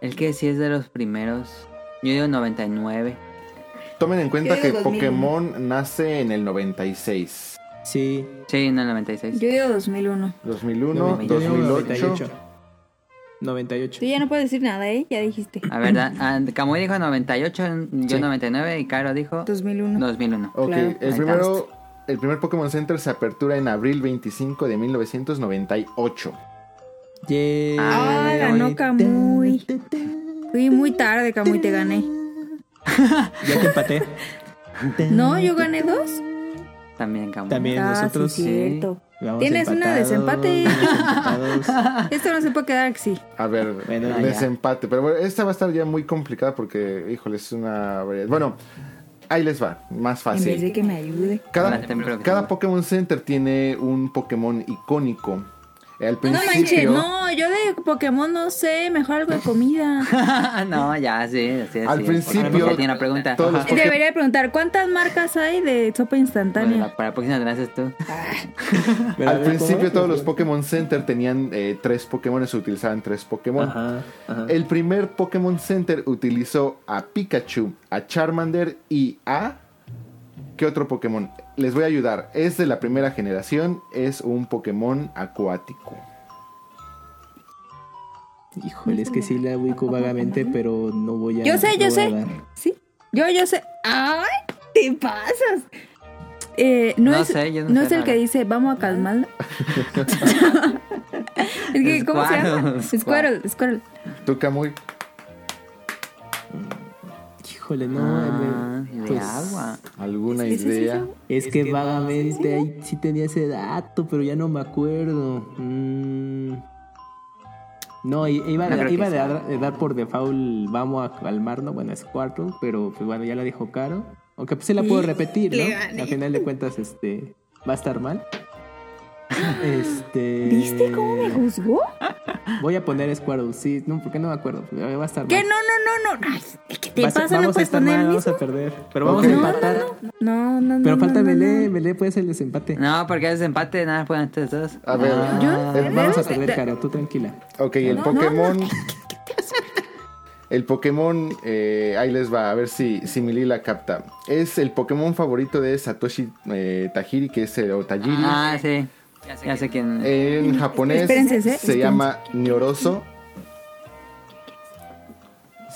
El que sí es de los primeros. Yo digo 99. Tomen en cuenta que digo 2001. Pokémon nace en el 96. Sí. Sí, en el 96. Yo digo 2001. 2001, Yo digo 2008. 98. 98. Tú ya no puedes decir nada, ¿eh? Ya dijiste. A ver, ah, Kamui dijo 98, yo Sí. 99 y Caro dijo 2001. 2001. Ok, Claro. el primero, el primer Pokémon Center se apertura en abril 25 de 1998. Yeah. Ah, ganó Kamui. Fui muy tarde, Camuy, te gané. Ya te empaté. No, yo gané dos. También Kamui. También Ah, nosotros. sí, cierto. Vamos Tienes una desempate. Esto no se puede quedar así. A ver, Bueno, ya. desempate. Pero bueno, esta va a estar ya muy complicada porque, híjole, es una variedad. Bueno, ahí les va, más En vez de fácil. que me ayude. Cada Pokémon Center tiene un Pokémon icónico. Al No manches, principio, no, yo de Pokémon no sé, mejor algo de comida. no, ya, sí, sí. Al sí. principio, Ya tiene una pregunta. Poké- Debería preguntar, ¿cuántas marcas hay de sopa Bueno, instantánea? la- para la próxima te la haces tú. Pero a al principio todos los Pokémon Center tenían eh, tres Pokémon, se utilizaban tres Pokémon. Ajá, ajá. El primer Pokémon Center utilizó a Pikachu, a Charmander y a... ¿Qué otro Pokémon? Les voy a ayudar. Es de la primera generación, es un Pokémon acuático. Híjole, es que sí la ubico vagamente, pero no voy a. Yo sé, yo sé. dar. Sí, yo, yo sé. ¡Ay! ¡Te pasas! Eh, no, No es, sé, yo no no sé es el nada. que dice, vamos a calmarla. es que, ¿cómo se llama? Squirrel, Squirrel. ¿Tú, Kamui? Híjole, no. Ah, me- de pues, agua. ¿Alguna sí, idea? sí. Es que vagamente ahí sí tenía ese dato, pero ya no me acuerdo. Mm. No, iba, No de, que iba de sea. dar, de dar por default, vamos a calmarnos, bueno, es Squirtle, pero pues bueno, ya la dijo Caro. Aunque pues se la puedo repetir, ¿no? Al final de cuentas, este, va a estar mal. Este... ¿Viste cómo me juzgó? Voy a poner Squirtle, sí, no, porque no me acuerdo, va a estar mal. Que no, no, no, no. Ay, ¿Qué te Va a ser- pasa? ¿No vamos a estar poner mal, el vamos a perder. Pero vamos a No, empatar. No, no, no. Pero no, falta Belé, no. Belé puede ser el desempate. No, porque es empate, nada, pueden ustedes dos. A ver, Ah, vamos a perder, Caro, tú tranquila. ok, el No, Pokémon... El Pokémon, eh, ahí les va, a ver si, si mi Lila capta. Es el Pokémon favorito de Satoshi eh, Tajiri, que es el o Tajiri. Ah, sí. Ya sé quién. En japonés Espérense, ¿eh? se Espérense. llama Nyoroso.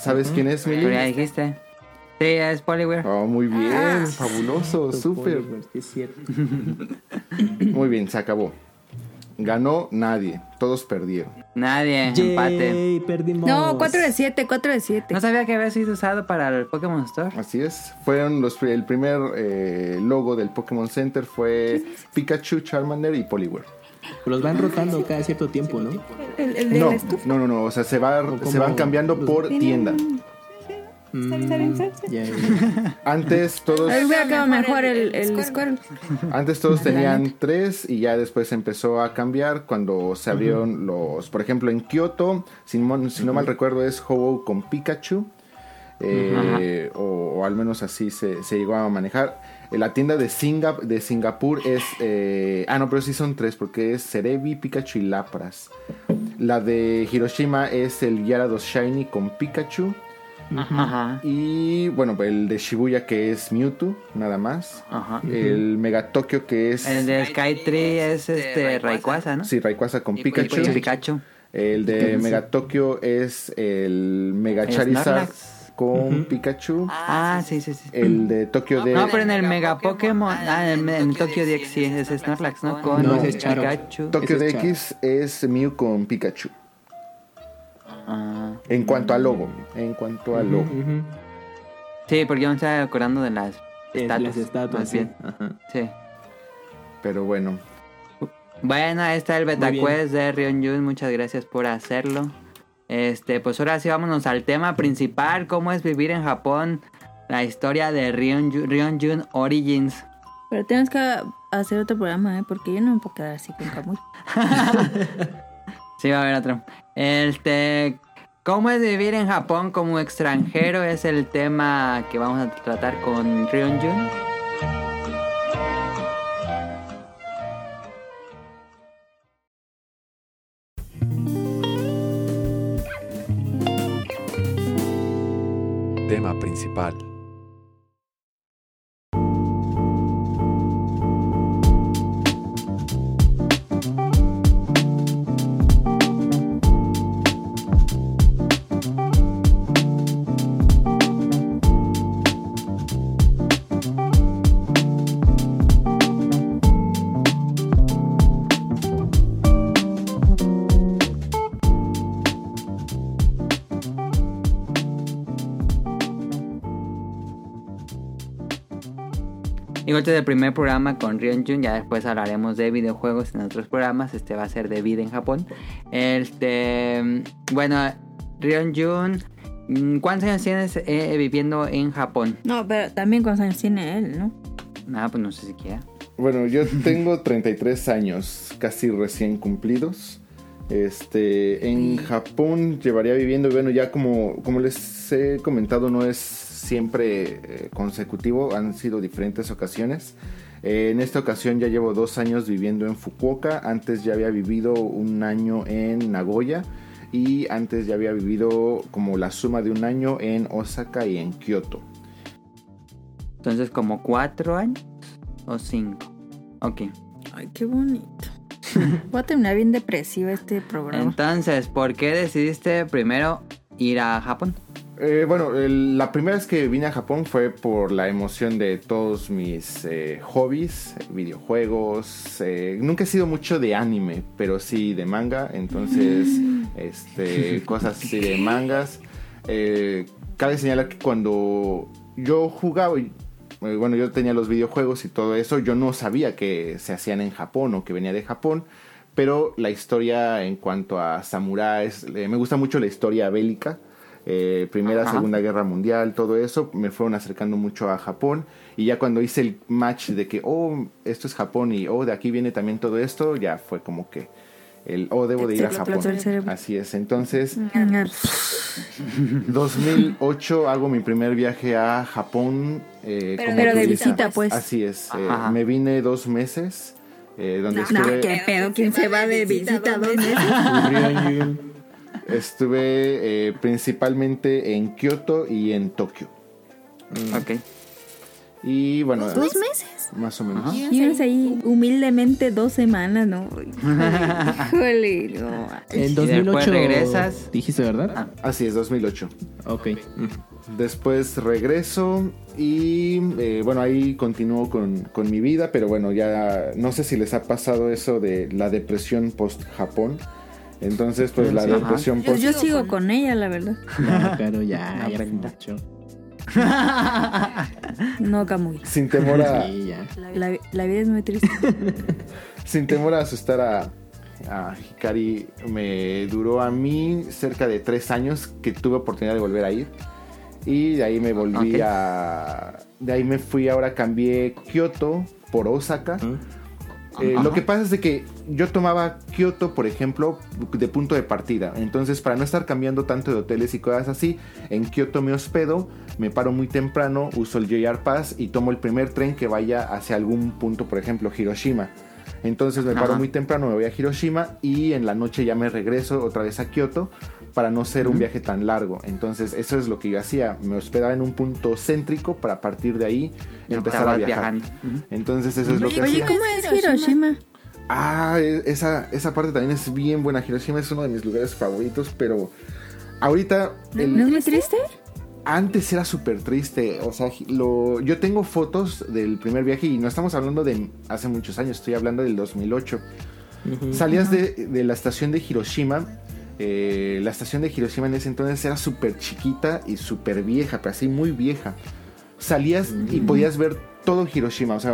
¿Sabes quién es, Pero ya Mili? dijiste. Sí, es Poliware. Oh, muy bien, Ah. fabuloso, súper. Muy bien, se acabó. Ganó nadie, todos perdieron. Nadie, empate. Perdimos. No, 4 de 7, 4 de 7. No sabía que había sido usado para el Pokémon Store. Así es. Fueron los el primer eh, logo del Pokémon Center fue Pikachu, Charmander y Poliware. Los van rotando cada cierto tiempo, ¿no? El, el de No, la estufa. no, no, no. O sea, se, va, se van cambiando por tienda. Mm. Antes todos, mejor el, el Squirrel. antes todos tenían tres y ya después empezó a cambiar cuando se abrieron los, por ejemplo, en Kioto, si, no- si no mal recuerdo es Ho-Oh con Pikachu. eh, o, o al menos así se, se llegó a manejar. Eh, La tienda de, Singa- de Singapur es... eh, ah, no, pero sí son tres porque es Cerebi, Pikachu y Lapras. La de Hiroshima es el Gyarados Shiny con Pikachu. Ajá. Y bueno, el de Shibuya que es Mewtwo, nada más. Ajá. El Mega Tokyo que es... El de Skytree es este Rayquaza, ¿no? Sí, Rayquaza con Y Pikachu. Pikachu. Pikachu. El de Mega Tokyo es el Mega Charizard Snorlax. Con Pikachu. Ah, sí, sí, sí. El de Tokyo de... No, pero en el Mega Pokémon, ah, en el, Tokyo DX sí es Snorlax, ¿no? Con No, es. Pikachu. Es DX es Mew con Pikachu. Ah. En cuanto al logo. En cuanto al logo. Sí, porque yo me estaba acordando de las Eh, estatuas. las estatuas, más sí. bien. Ajá. Sí. Pero bueno, Bueno, ahí está el. Betaquest de Ryonjun. Muchas gracias por hacerlo. Este, pues ahora sí vámonos al tema principal, cómo es vivir en Japón, la historia de Ryonjun, Ryonjun Origins. Pero tenemos que hacer otro programa, ¿eh? Porque yo no me puedo quedar así con Kamui. Sí, va a haber otro. Este, cómo es vivir en Japón como extranjero es el tema que vamos a tratar con Ryonjun. Principal. Digo, este es el primer programa con Ryonjun, ya después hablaremos de videojuegos en otros programas, este va a ser de vida en Japón. Este, bueno, Ryonjun, mm, ¿cuántos años tienes eh, viviendo en Japón? No, pero también cuántos años tiene él, ¿no? Nada, pues no sé siquiera. bueno, yo tengo 33 años, casi recién cumplidos. Este, en Japón llevaría viviendo, bueno, ya como, como les he comentado, no es siempre eh, consecutivo, han sido diferentes ocasiones. Eh, en esta ocasión ya llevo dos años viviendo en Fukuoka, antes ya había vivido un año en Nagoya y antes ya había vivido como la suma de un año en Osaka y en Kyoto. Entonces, como cuatro años o cinco. Ok. Ay, qué bonito. Voy a terminar bien depresiva este programa. Entonces, ¿por qué decidiste primero ir a Japón? Eh, bueno, el- la primera vez que vine a Japón fue por la emoción de todos mis eh, hobbies, videojuegos. eh, nunca he sido mucho de anime, pero sí de manga. Entonces, este, cosas así de mangas. Eh, cabe señalar que cuando yo jugaba, y, eh, bueno, yo tenía los videojuegos y todo eso, yo no sabía que se hacían en Japón o que venía de Japón. Pero la historia en cuanto a samuráis, eh, me gusta mucho la historia bélica. Eh, Primera, Ajá. Segunda Guerra Mundial, todo eso, me fueron acercando mucho a Japón. Y ya cuando hice el match de que, oh, esto es Japón y, oh, de aquí viene también todo esto, ya fue como que el, oh, debo de ir a Japón. Así es. Entonces, Ah, 2008 hago mi primer viaje a Japón. eh, Pero- como pero de visita, pues. Así es. eh, me vine dos meses. eh, donde No, estuve, qué pedo, ¿quién se va de visita dos meses? Estuve eh, principalmente en Kioto y en Tokio. Ok. Y bueno, ¿Dos meses? más o menos. Y vienes ahí humildemente dos semanas, ¿no? Híjole, no. En Y 2008 después regresas. Dijiste, ¿verdad? Ah. Así es, 2008. Ok. Mm. Después regreso y eh, bueno, ahí continúo con, con mi vida, pero bueno, ya no sé si les ha pasado eso de la depresión post-Japón. Entonces, pues la Sí. depresión Yo, yo sigo con ella, la verdad. No, claro, ya, No, ya mucho. No, Camuy. Sin temor a, Sí, ya. La, la vida es muy triste. sin temor a asustar a, a Hikari, me duró a mí cerca de tres años que tuve oportunidad de volver a ir. Y de ahí me volví a... De ahí me fui, ahora cambié Kioto por Osaka. Eh, lo que pasa es de que yo tomaba Kioto, por ejemplo, de punto de partida. Entonces, para no estar cambiando tanto de hoteles y cosas así, en Kioto me hospedo, me paro muy temprano, uso el JR Pass y tomo el primer tren que vaya hacia algún punto, por ejemplo, Hiroshima. Entonces me paro muy temprano, me voy a Hiroshima y en la noche ya me regreso otra vez a Kioto para no ser un viaje tan largo. Entonces eso es lo que yo hacía. Me hospedaba en un punto céntrico para a partir de ahí empezar a viajar. viajando. Entonces eso es lo que Oye, hacía. ¿cómo es Hiroshima? Ah, e- esa, esa parte también es bien buena. Hiroshima es uno de mis lugares favoritos, pero ahorita el- ¿No es muy triste? antes era súper triste. O sea, lo, yo tengo fotos del primer viaje y no estamos hablando de hace muchos años, estoy hablando del 2008. Salías de, de la estación de Hiroshima. Eh, la estación de Hiroshima en ese entonces era súper chiquita y súper vieja, pero así muy vieja. salías y podías ver todo Hiroshima. O sea,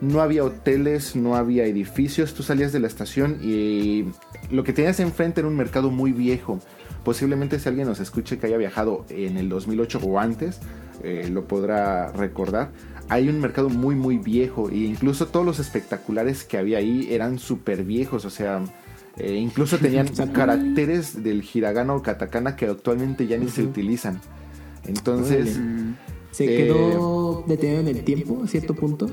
no había hoteles, no había edificios. Tú salías de la estación y lo que tenías enfrente era un mercado muy viejo. Posiblemente si alguien nos escuche que haya viajado en el 2008 o antes, eh, lo podrá recordar. Hay un mercado muy muy viejo e incluso todos los espectaculares que había ahí eran súper viejos. O sea, eh, incluso tenían caracteres del hiragana o katakana que actualmente ya ni se utilizan. Entonces... ¿Se Eh, quedó detenido en el tiempo a cierto punto?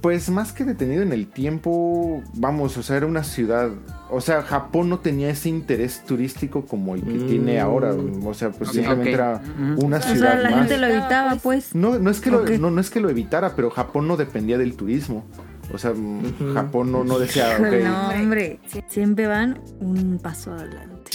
Pues más que detenido en el tiempo, vamos, o sea, era una ciudad, o sea, Japón no tenía ese interés turístico como el que Mm. tiene ahora, o sea, pues simplemente era una O sea, ciudad la más. gente lo evitaba, pues. No, no es que lo, no, no es que lo evitara, pero Japón no dependía del turismo. O sea, mm, Japón no, no decía, No, hombre. Siempre van un paso adelante.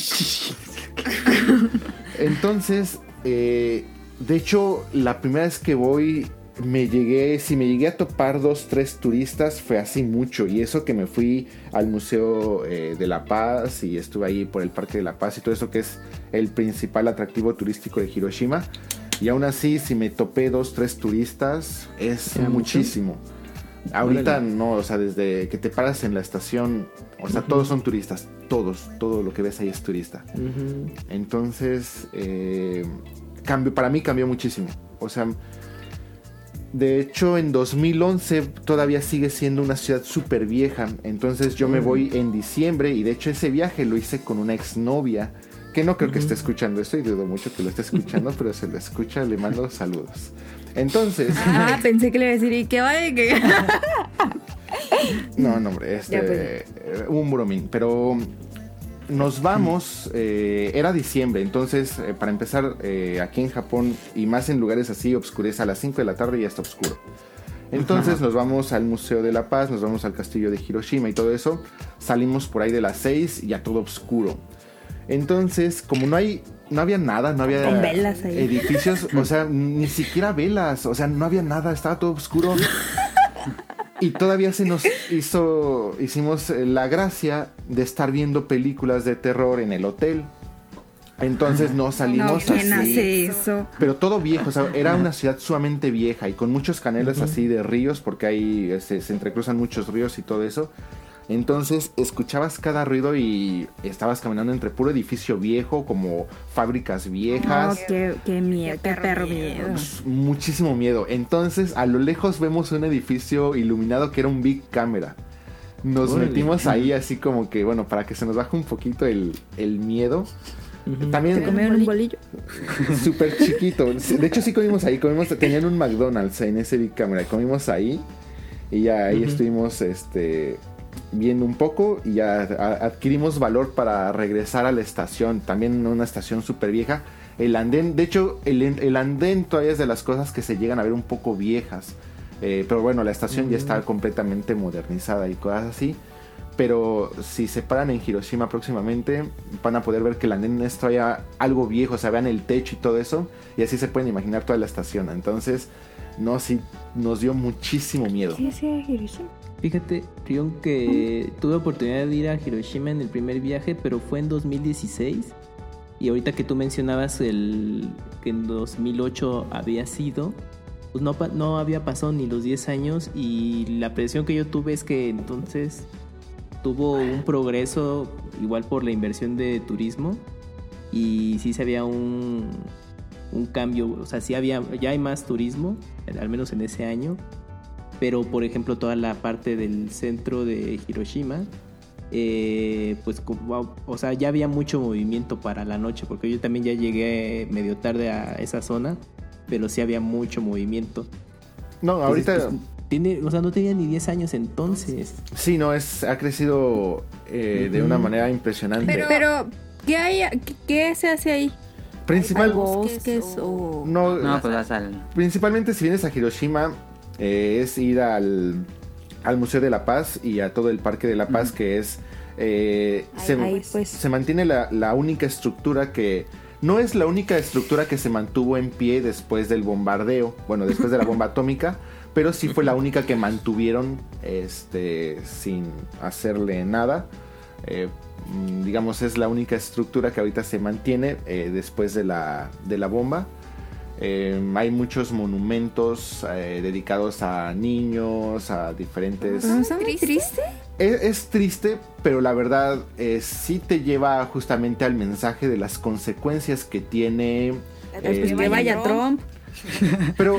Entonces, eh, de hecho, la primera vez que voy, me llegué, si me llegué a topar dos, tres turistas, fue así mucho. Y eso que me fui al Museo eh, de la Paz y estuve ahí por el Parque de la Paz y todo eso que es el principal atractivo turístico de Hiroshima. Y aún así, si me topé dos, tres turistas, es ¿Era mucho? Ahorita Órale. no, o sea, desde que te paras en la estación, o sea, todos son turistas, todos, todo lo que ves ahí es turista. Entonces, eh, cambió, para mí cambió muchísimo. O sea, de hecho, en 2011 todavía sigue siendo una ciudad súper vieja. Entonces, yo me voy en diciembre y de hecho ese viaje lo hice con una exnovia. Que no creo que esté escuchando esto y dudo mucho que lo esté escuchando, pero se lo escucha, le mando saludos. Entonces, Ah, pensé que le iba a decir, y que vaya, que. No, no, hombre, este, Ya, pues. un bromín. Pero nos vamos, eh, era diciembre, entonces eh, para empezar, eh, aquí en Japón y más en lugares así, oscurece a las 5 de la tarde y ya está oscuro. Entonces nos vamos al Museo de la Paz, nos vamos al castillo de Hiroshima y todo eso. Salimos por ahí de las 6 y ya todo oscuro. Entonces, como no hay, no había nada, no había Con velas ahí. edificios, o sea, ni siquiera velas, o sea, no había nada, estaba todo oscuro. Y todavía se nos hizo, hicimos eh, la gracia de estar viendo películas de terror en el hotel. Entonces no salimos ¿quién así. hace eso? Pero todo viejo, o sea, era una ciudad sumamente vieja y con muchos canales así de ríos, porque ahí este, se entrecruzan muchos ríos y todo eso. Entonces escuchabas cada ruido y estabas caminando entre puro edificio viejo, como fábricas viejas. qué, qué miedo, qué perro miedo. Pues, muchísimo miedo. Entonces, a lo lejos vemos un edificio iluminado que era un Big Camera. Nos metimos ahí así como que, bueno, para que se nos baje un poquito el, el miedo. Ujú. ¿Se También comieron un bolillo? súper chiquito. De hecho, sí comimos ahí. Comimos, tenían un McDonald's en ese Big Camera. Comimos ahí. Y ya ahí estuvimos este, viendo un poco. Y ya adquirimos valor para regresar a la estación. También una estación súper vieja. El andén, de hecho, el, el andén todavía es de las cosas que se llegan a ver un poco viejas. Eh, pero bueno, la estación ya está completamente modernizada y cosas así. Pero si se paran en Hiroshima próximamente, van a poder ver que el andén es todavía algo viejo, o sea, vean el techo y todo eso, y así se pueden imaginar toda la estación. Entonces, no, sí, nos dio muchísimo miedo. Sí, sí, Hiroshima. Fíjate, Rion, que tuve oportunidad de ir a Hiroshima en el primer viaje, pero fue en 2016. Y ahorita que tú mencionabas el que en 2008 había sido, pues no, no había pasado ni los 10 años. Y la presión que yo tuve es que entonces tuvo un progreso igual por la inversión de turismo. Y sí se había un, un cambio, o sea, sí había, ya hay más turismo, al menos en ese año, pero por ejemplo toda la parte del centro de Hiroshima, eh, pues o sea, ya había mucho movimiento para la noche, porque yo también ya llegué medio tarde a esa zona, pero sí había mucho movimiento. No, Entonces, ahorita pues, tiene, o sea, no tenía ni 10 años entonces. sí, no, es, ha crecido eh, de una manera impresionante. Pero, pero ¿qué, hay, qué, qué se hace ahí? Principal, ¿Hay bosques o...? no, No, pues vas al. Principalmente si vienes a Hiroshima eh, es ir al, al Museo de la Paz y a todo el Parque de la Paz que es... eh, se, pues. se mantiene la, la única estructura que... No es la única estructura que se mantuvo en pie después del bombardeo, bueno, después de la bomba atómica, pero sí fue la única que mantuvieron este, sin hacerle nada. Eh, mm, digamos, es la única estructura que ahorita se mantiene eh, después de la, de la bomba. Eh, hay muchos monumentos eh, dedicados a niños, a diferentes... ¿No está muy ¿Triste? Es, es triste, pero la verdad eh, sí te lleva justamente al mensaje de las consecuencias que tiene... Pues eh, que vaya Trump. pero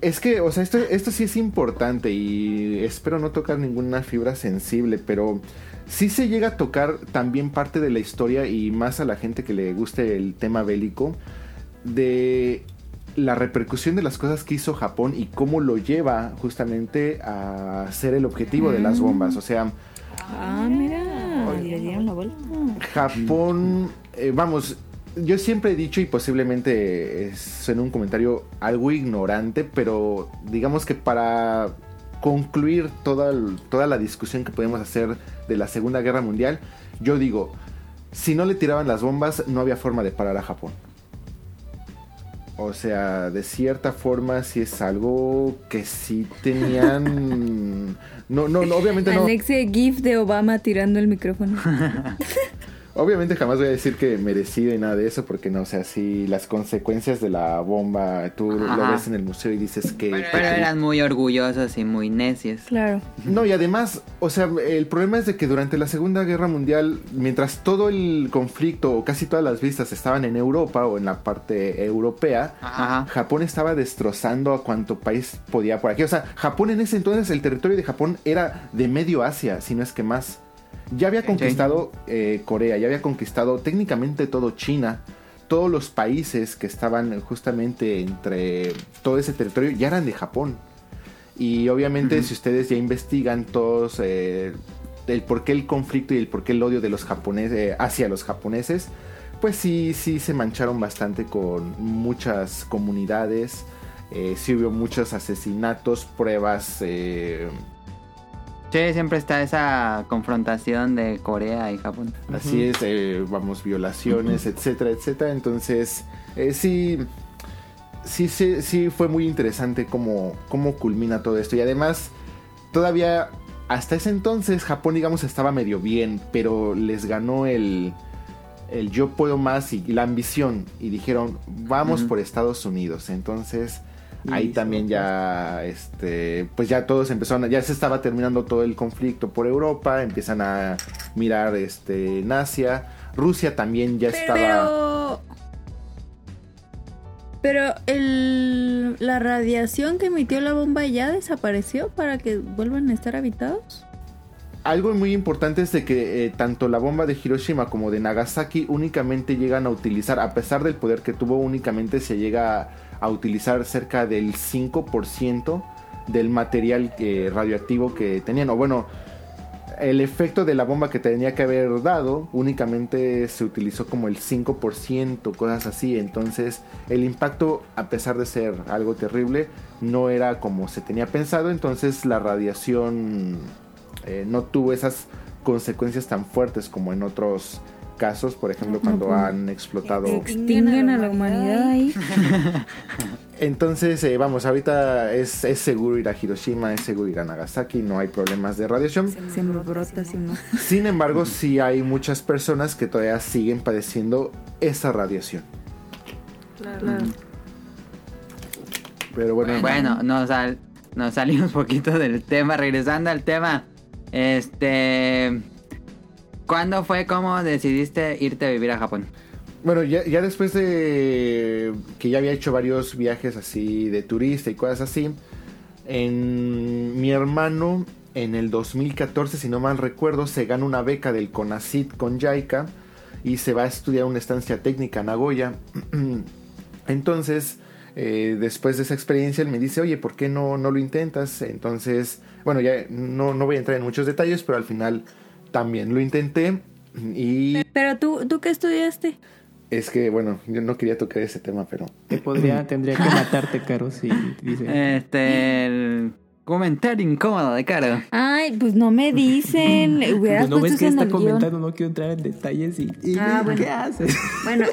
es que, o sea, esto, esto sí es importante y espero no tocar ninguna fibra sensible, pero sí se llega a tocar también parte de la historia y más a la gente que le guste el tema bélico de la repercusión de las cosas que hizo Japón y cómo lo lleva justamente a ser el objetivo de las bombas. O sea, Ah, mira. Le dieron la vuelta. Japón, eh, vamos, yo siempre he dicho y posiblemente es en un comentario algo ignorante, pero digamos que para concluir toda, toda la discusión que podemos hacer de la Segunda Guerra Mundial, yo digo, si no le tiraban las bombas, no había forma de parar a Japón. O sea, de cierta forma, sí es algo que sí tenían... No, no, no obviamente no. Alexe GIF de Obama tirando el micrófono. Obviamente jamás voy a decir que merecido y nada de eso, porque no, o sea, si las consecuencias de la bomba, tú lo ves en el museo y dices que... Pero eran muy orgullosos y muy necios. Claro. No, y además, o sea, el problema es de que durante la Segunda Guerra Mundial, mientras todo el conflicto o casi todas las vistas estaban en Europa o en la parte europea, Ajá. Japón estaba destrozando a cuanto país podía por aquí. O sea, Japón en ese entonces, el territorio de Japón era de medio Asia, si no es que más. Ya había conquistado eh, Corea, ya había conquistado técnicamente todo China. Todos los países que estaban justamente entre todo ese territorio ya eran de Japón. Y obviamente si ustedes ya investigan todos eh, el por qué el conflicto y el por qué el odio de los japoneses eh, hacia los japoneses, pues sí, sí se mancharon bastante con muchas comunidades. Eh, sí hubo muchos asesinatos, pruebas. Sí, siempre está esa confrontación de Corea y Japón. Así es, eh, vamos, violaciones, etcétera, etcétera. Entonces, eh, sí, sí, sí, sí fue muy interesante cómo, cómo culmina todo esto. Y además, todavía hasta ese entonces Japón, digamos, estaba medio bien, pero les ganó el, el yo puedo más y la ambición. Y dijeron, vamos por Estados Unidos. Entonces... Ahí también ya, este, pues ya todos empezaron, a- ya se estaba terminando todo el conflicto por Europa, empiezan a mirar, este, en Asia, Rusia también ya estaba, Pero. Pero el, la radiación que emitió la bomba ya desapareció para que vuelvan a estar habitados. algo muy importante es de que eh, tanto la bomba de Hiroshima como de Nagasaki únicamente llegan a utilizar, a pesar del poder que tuvo, únicamente se llega a utilizar cerca del 5% del material radioactivo que tenían, o bueno, el efecto de la bomba que tenía que haber dado únicamente se utilizó como el 5%, cosas así. Entonces el impacto, a pesar de ser algo terrible, no era como se tenía pensado. Entonces la radiación eh, no tuvo esas consecuencias tan fuertes como en otros casos. Por ejemplo, cuando han explotado... Extinguen a la humanidad ahí. Entonces, eh, vamos, ahorita es, es seguro ir a Hiroshima, es seguro ir a Nagasaki, no hay problemas de radiación. Se me brota si no. Sin embargo, sí hay muchas personas que todavía siguen padeciendo esa radiación. Claro. Pero bueno, Bueno, nos, sal- nos salimos un poquito del tema. Regresando al tema. Este. ¿Cuándo fue como decidiste irte a vivir a Japón? bueno ya, después de que ya había hecho varios viajes así de turista y cosas así, mi hermano en el 2014, si no mal recuerdo, se gana una beca del CONACIT con JICA y se va a estudiar una estancia técnica en Nagoya. Entonces, eh, después de esa experiencia, él me dice, oye, ¿por qué no, no lo intentas? Entonces, bueno, ya no, no voy a entrar en muchos detalles, pero al final también lo intenté. Y Pero tú, ¿tú qué estudiaste? es que, bueno, yo no quería tocar ese tema, pero... Te podría, tendría que matarte, Caro, si dice. Este. El comentario incómodo de Caro. Ay, pues no me dicen. Hubieras Pues no ves que está comentando, no quiero entrar en detalles y, y Ah, bueno. ¿qué haces? Bueno,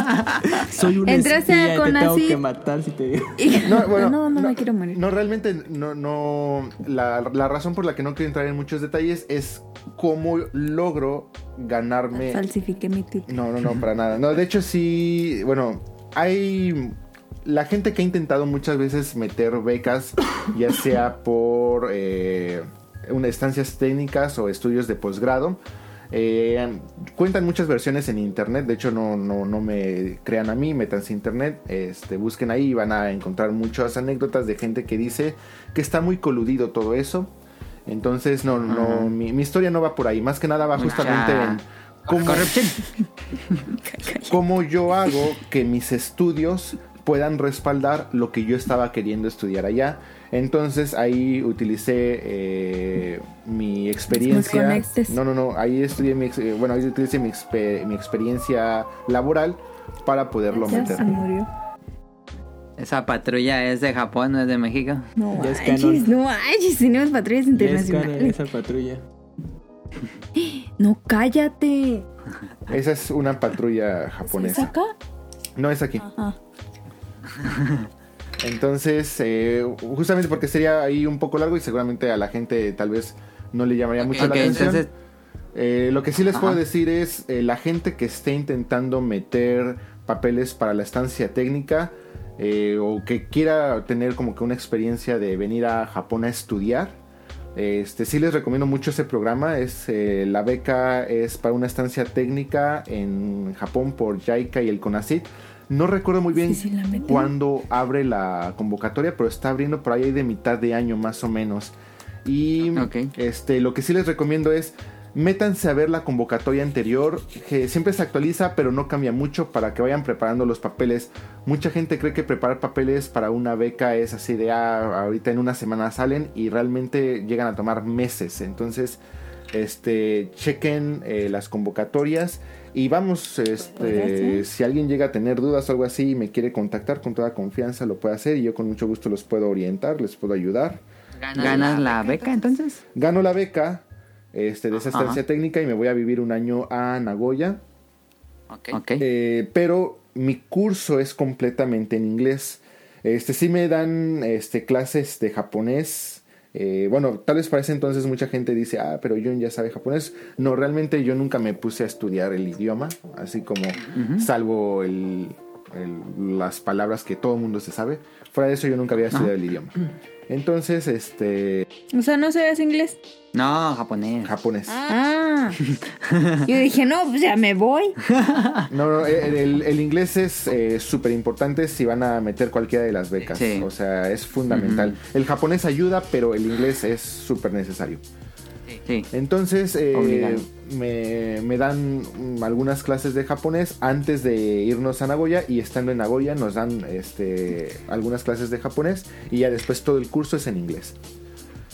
Soy un Entraste a espía, te tengo Conacyt. que matar si te digo. No, bueno, no, no, me quiero morir. No, realmente no, no. La, la razón por la que no quiero entrar en muchos detalles es cómo logro ganarme. Falsifiqué mi tweet. No, no, no, para nada. No, de hecho sí, bueno, hay la gente que ha intentado muchas veces meter becas, ya sea por eh, una estancias técnicas o estudios de posgrado, eh, cuentan muchas versiones en internet, de hecho no, no, no me crean a mí, métanse a internet, este, busquen ahí y van a encontrar muchas anécdotas de gente que dice que está muy coludido todo eso. Entonces, no, no, mi, mi historia no va por ahí, más que nada va justamente en cómo yo hago que mis estudios puedan respaldar lo que yo estaba queriendo estudiar allá. Entonces ahí utilicé eh, mi experiencia. No, no, no. Ahí estudié mi, eh, bueno, ahí utilicé mi, mi experiencia laboral para poderlo meter. Esa patrulla es de Japón, no es de México. No Ya es manches, no manches, tenemos patrullas es canon internacionales. esa patrulla. No, cállate. Esa es una patrulla ¿Es japonesa. acá? No es aquí. Ah, Entonces, eh, justamente porque sería ahí un poco largo y seguramente a la gente tal vez no le llamaría mucho la atención. entonces, Eh, lo que sí les puedo decir es eh, la gente que esté intentando meter papeles para la estancia técnica eh, o que quiera tener como que una experiencia de venir a Japón a estudiar. Este, sí les recomiendo mucho ese programa. Es, la beca es para una estancia técnica en Japón por JICA y el CONACYT. No recuerdo muy bien Sí, sí, cuándo abre la convocatoria, pero está abriendo por ahí de mitad de año más o menos. Y este, lo que sí les recomiendo es métanse a ver la convocatoria anterior, que siempre se actualiza, pero no cambia mucho para que vayan preparando los papeles. Mucha gente cree que preparar papeles para una beca es así de ah, ahorita en una semana salen y realmente llegan a tomar meses. Entonces, este, chequen eh, las convocatorias y vamos, este, si alguien llega a tener dudas o algo así y me quiere contactar con toda confianza, lo puede hacer y yo con mucho gusto los puedo orientar, les puedo ayudar. ¿ganas la beca entonces? Gano la beca este, de esa estancia técnica y me voy a vivir un año a Nagoya. Ok. Eh, pero mi curso es completamente en inglés. Este sí me dan este, clases de japonés. Eh, bueno, tal vez para ese entonces mucha gente dice, ah, pero John ya sabe japonés. No, realmente yo nunca me puse a estudiar el idioma, así como salvo el- el- las palabras que todo el mundo se sabe. Fuera de eso yo nunca había estudiado el idioma. Entonces, este, O sea, ¿no sabes inglés? No, japonés. japonés. Ah. Yo dije, no, pues ya me voy. No, no, el, el- el inglés es súper importante si van a meter cualquiera de las becas. Sí. O sea, es fundamental. El japonés ayuda, pero el inglés es súper necesario. Sí. Entonces, eh, me, me dan algunas clases de japonés antes de irnos a Nagoya y estando en Nagoya nos dan este, algunas clases de japonés y ya después todo el curso es en inglés.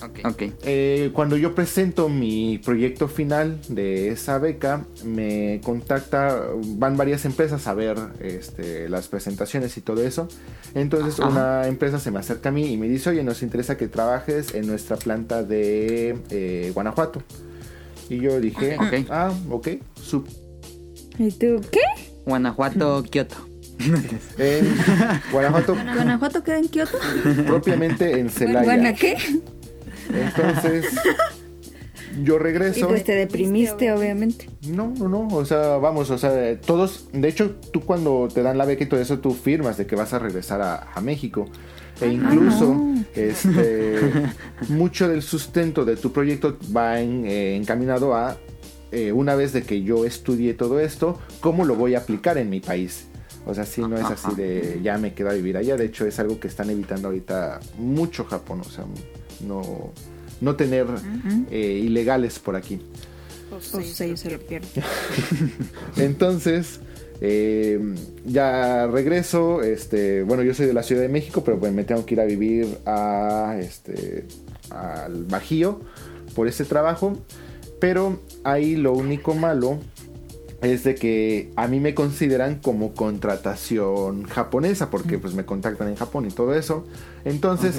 Ok. Eh, cuando yo presento mi proyecto final de esa beca, me contacta, van varias empresas a ver este, las presentaciones y todo eso. Entonces Ajá. una empresa se me acerca a mí y me dice, oye, nos interesa que trabajes en nuestra planta de eh, Guanajuato. Y yo dije, Ok. ah, ok, sup. ¿Y tú qué? Guanajuato, Kioto. En Guanajuato, ¿Guanajuato queda en Kioto? propiamente en Celaya. ¿Guana qué? Entonces, yo Y regreso. pues te deprimiste, obviamente. No, no, no, o sea, vamos, o sea, todos, de hecho, tú cuando te dan la beca y todo eso, tú firmas de que vas a regresar a, a México. E incluso, no. este, mucho del sustento de tu proyecto va en- eh, encaminado a, eh, una vez de que yo estudie todo esto, cómo lo voy a aplicar en mi país. O sea, sí, no es así de ya me quedo a vivir allá. De hecho, es algo que están evitando ahorita mucho Japón. O sea, no, no tener eh, ilegales por aquí. Pues ellos se lo pierden. Entonces, eh, ya regreso. Este, bueno, yo soy de la Ciudad de México, pero pues me tengo que ir a vivir a este al Bajío por este trabajo. Pero ahí lo único malo es de que a mí me consideran como contratación japonesa porque pues me contactan en Japón y todo eso. Entonces,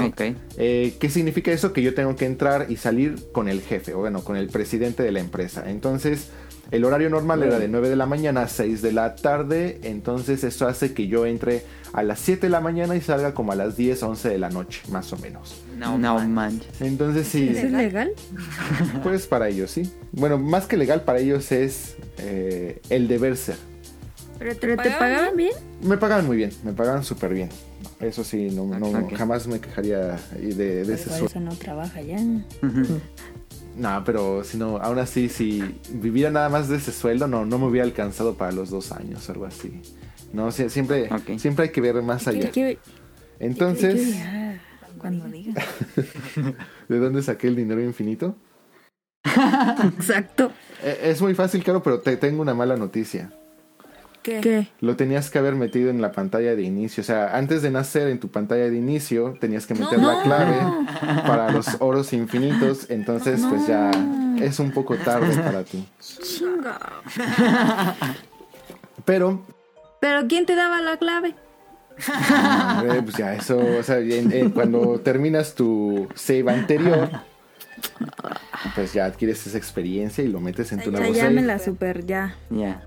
eh, ¿Qué significa eso? Que yo tengo que entrar y salir con el jefe, o bueno, con el presidente de la empresa. Entonces, el horario normal era de 9 de la mañana a 6 de la tarde. Entonces, eso hace que yo entre a las 7 de la mañana y salga como a las 10, 11 de la noche, más o menos. No, no manches. Entonces, sí, ¿Eso es legal? pues para ellos, sí. Bueno, más que legal, para ellos es eh, el deber ser. ¿Pero te, pagaban bien? Me pagaban muy bien, me pagaban súper bien. Eso sí, no, no Ok. jamás me quejaría de, de ese Por sueldo. eso no trabaja ya. No, pero si no, aún así, si viviera nada más de ese sueldo, no, no me hubiera alcanzado para los dos años o algo así. No, sie- siempre, siempre hay que ver más allá. Entonces, cuando diga. ¿de dónde saqué el dinero infinito? Exacto. Eh, Es muy fácil, claro, pero te tengo una mala noticia. ¿Qué? Lo tenías que haber metido en la pantalla de inicio. O sea, antes de nacer en tu pantalla de inicio, tenías que meter la clave para los oros infinitos. Entonces, pues ya es un poco tarde para ti. Chinga. Pero, ¿Pero quién te daba la clave? eh, pues ya eso, o sea, en- en- cuando terminas tu save anterior, pues ya adquieres esa experiencia y lo metes en tu sea, nuevo ya me save. la super, ya. Ya.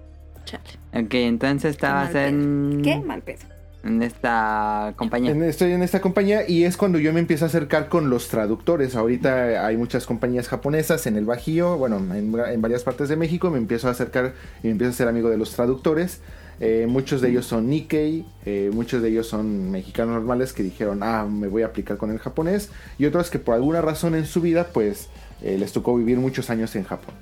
Chale. Ok, entonces estabas en... ¿Qué? Mal pedo. En esta compañía. En- Estoy en esta compañía y es cuando yo me empiezo a acercar con los traductores. Ahorita hay muchas compañías japonesas en el Bajío, bueno, en, en varias partes de México. Me empiezo a acercar y me empiezo a ser amigo de los traductores. Eh, muchos de ellos son Nikkei, eh, muchos de ellos son mexicanos normales que dijeron, ah, me voy a aplicar con el japonés. Y otros que por alguna razón en su vida, pues eh, les tocó vivir muchos años en Japón.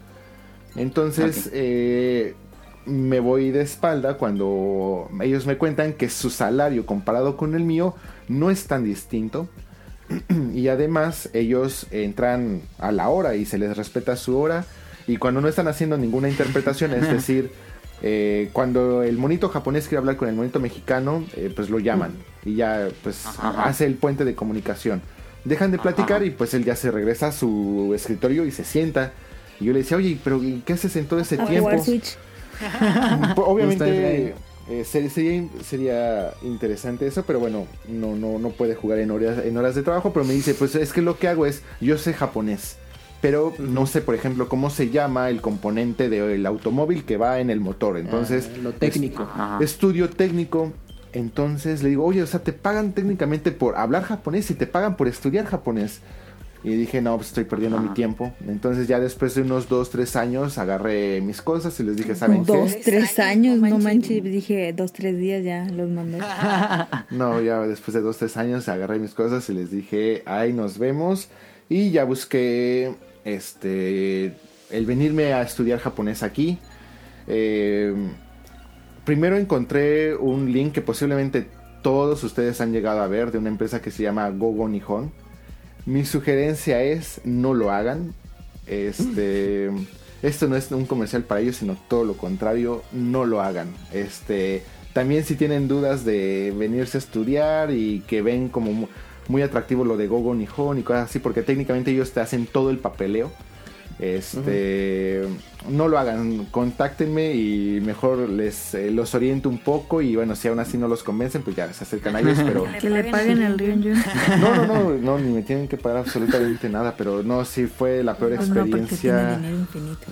Entonces, Ok. Me voy de espalda cuando ellos me cuentan que su salario comparado con el mío no es tan distinto. y además ellos entran a la hora y se les respeta su hora. Y cuando no están haciendo ninguna interpretación, es decir, eh, cuando el monito japonés quiere hablar con el monito mexicano, eh, pues lo llaman y ya pues Ajá. hace el puente de comunicación. Dejan de platicar Ajá. y pues él ya se regresa a su escritorio y se sienta. Y yo le decía, oye, pero ¿y ¿qué haces en todo ese A tiempo? jugar Switch. Pues, Obviamente eh, ser- sería, sería interesante eso, pero bueno, no, no, no puede jugar en horas, en horas de trabajo, pero me dice, pues es que lo que hago es, yo sé japonés, pero no sé, por ejemplo, cómo se llama el componente del automóvil que va en el motor. Entonces, Ah, lo técnico. Estudio técnico. Entonces le digo, oye, o sea, te pagan técnicamente por hablar japonés y te pagan por estudiar japonés. Y dije, no, pues estoy perdiendo mi tiempo. Entonces ya después de unos dos, tres años agarré mis cosas y les dije, ¿saben Dos, qué? tres años, no manches. Dije, dos, tres días ya los mandé. No, ya después de dos, tres años agarré mis cosas y les dije, ahí nos vemos. Y ya busqué este el venirme a estudiar japonés aquí. Eh, primero encontré un link que posiblemente todos ustedes han llegado a ver de una empresa que se llama Gogo Nihon. Mi sugerencia es no lo hagan. Este, esto no es un comercial para ellos, sino todo lo contrario, no lo hagan. Este, también si tienen dudas de venirse a estudiar y que ven como mu- muy atractivo lo de Gogo Nihon y cosas así, porque técnicamente ellos te hacen todo el papeleo. Este, no lo hagan, contáctenme y mejor les eh, los oriento un poco y bueno, si aún así no los convencen, pues ya se acercan a ellos, pero Que le paguen el Ryun no, no, no, no, ni me tienen que pagar absolutamente nada, pero no, sí fue la peor no, experiencia, infinito.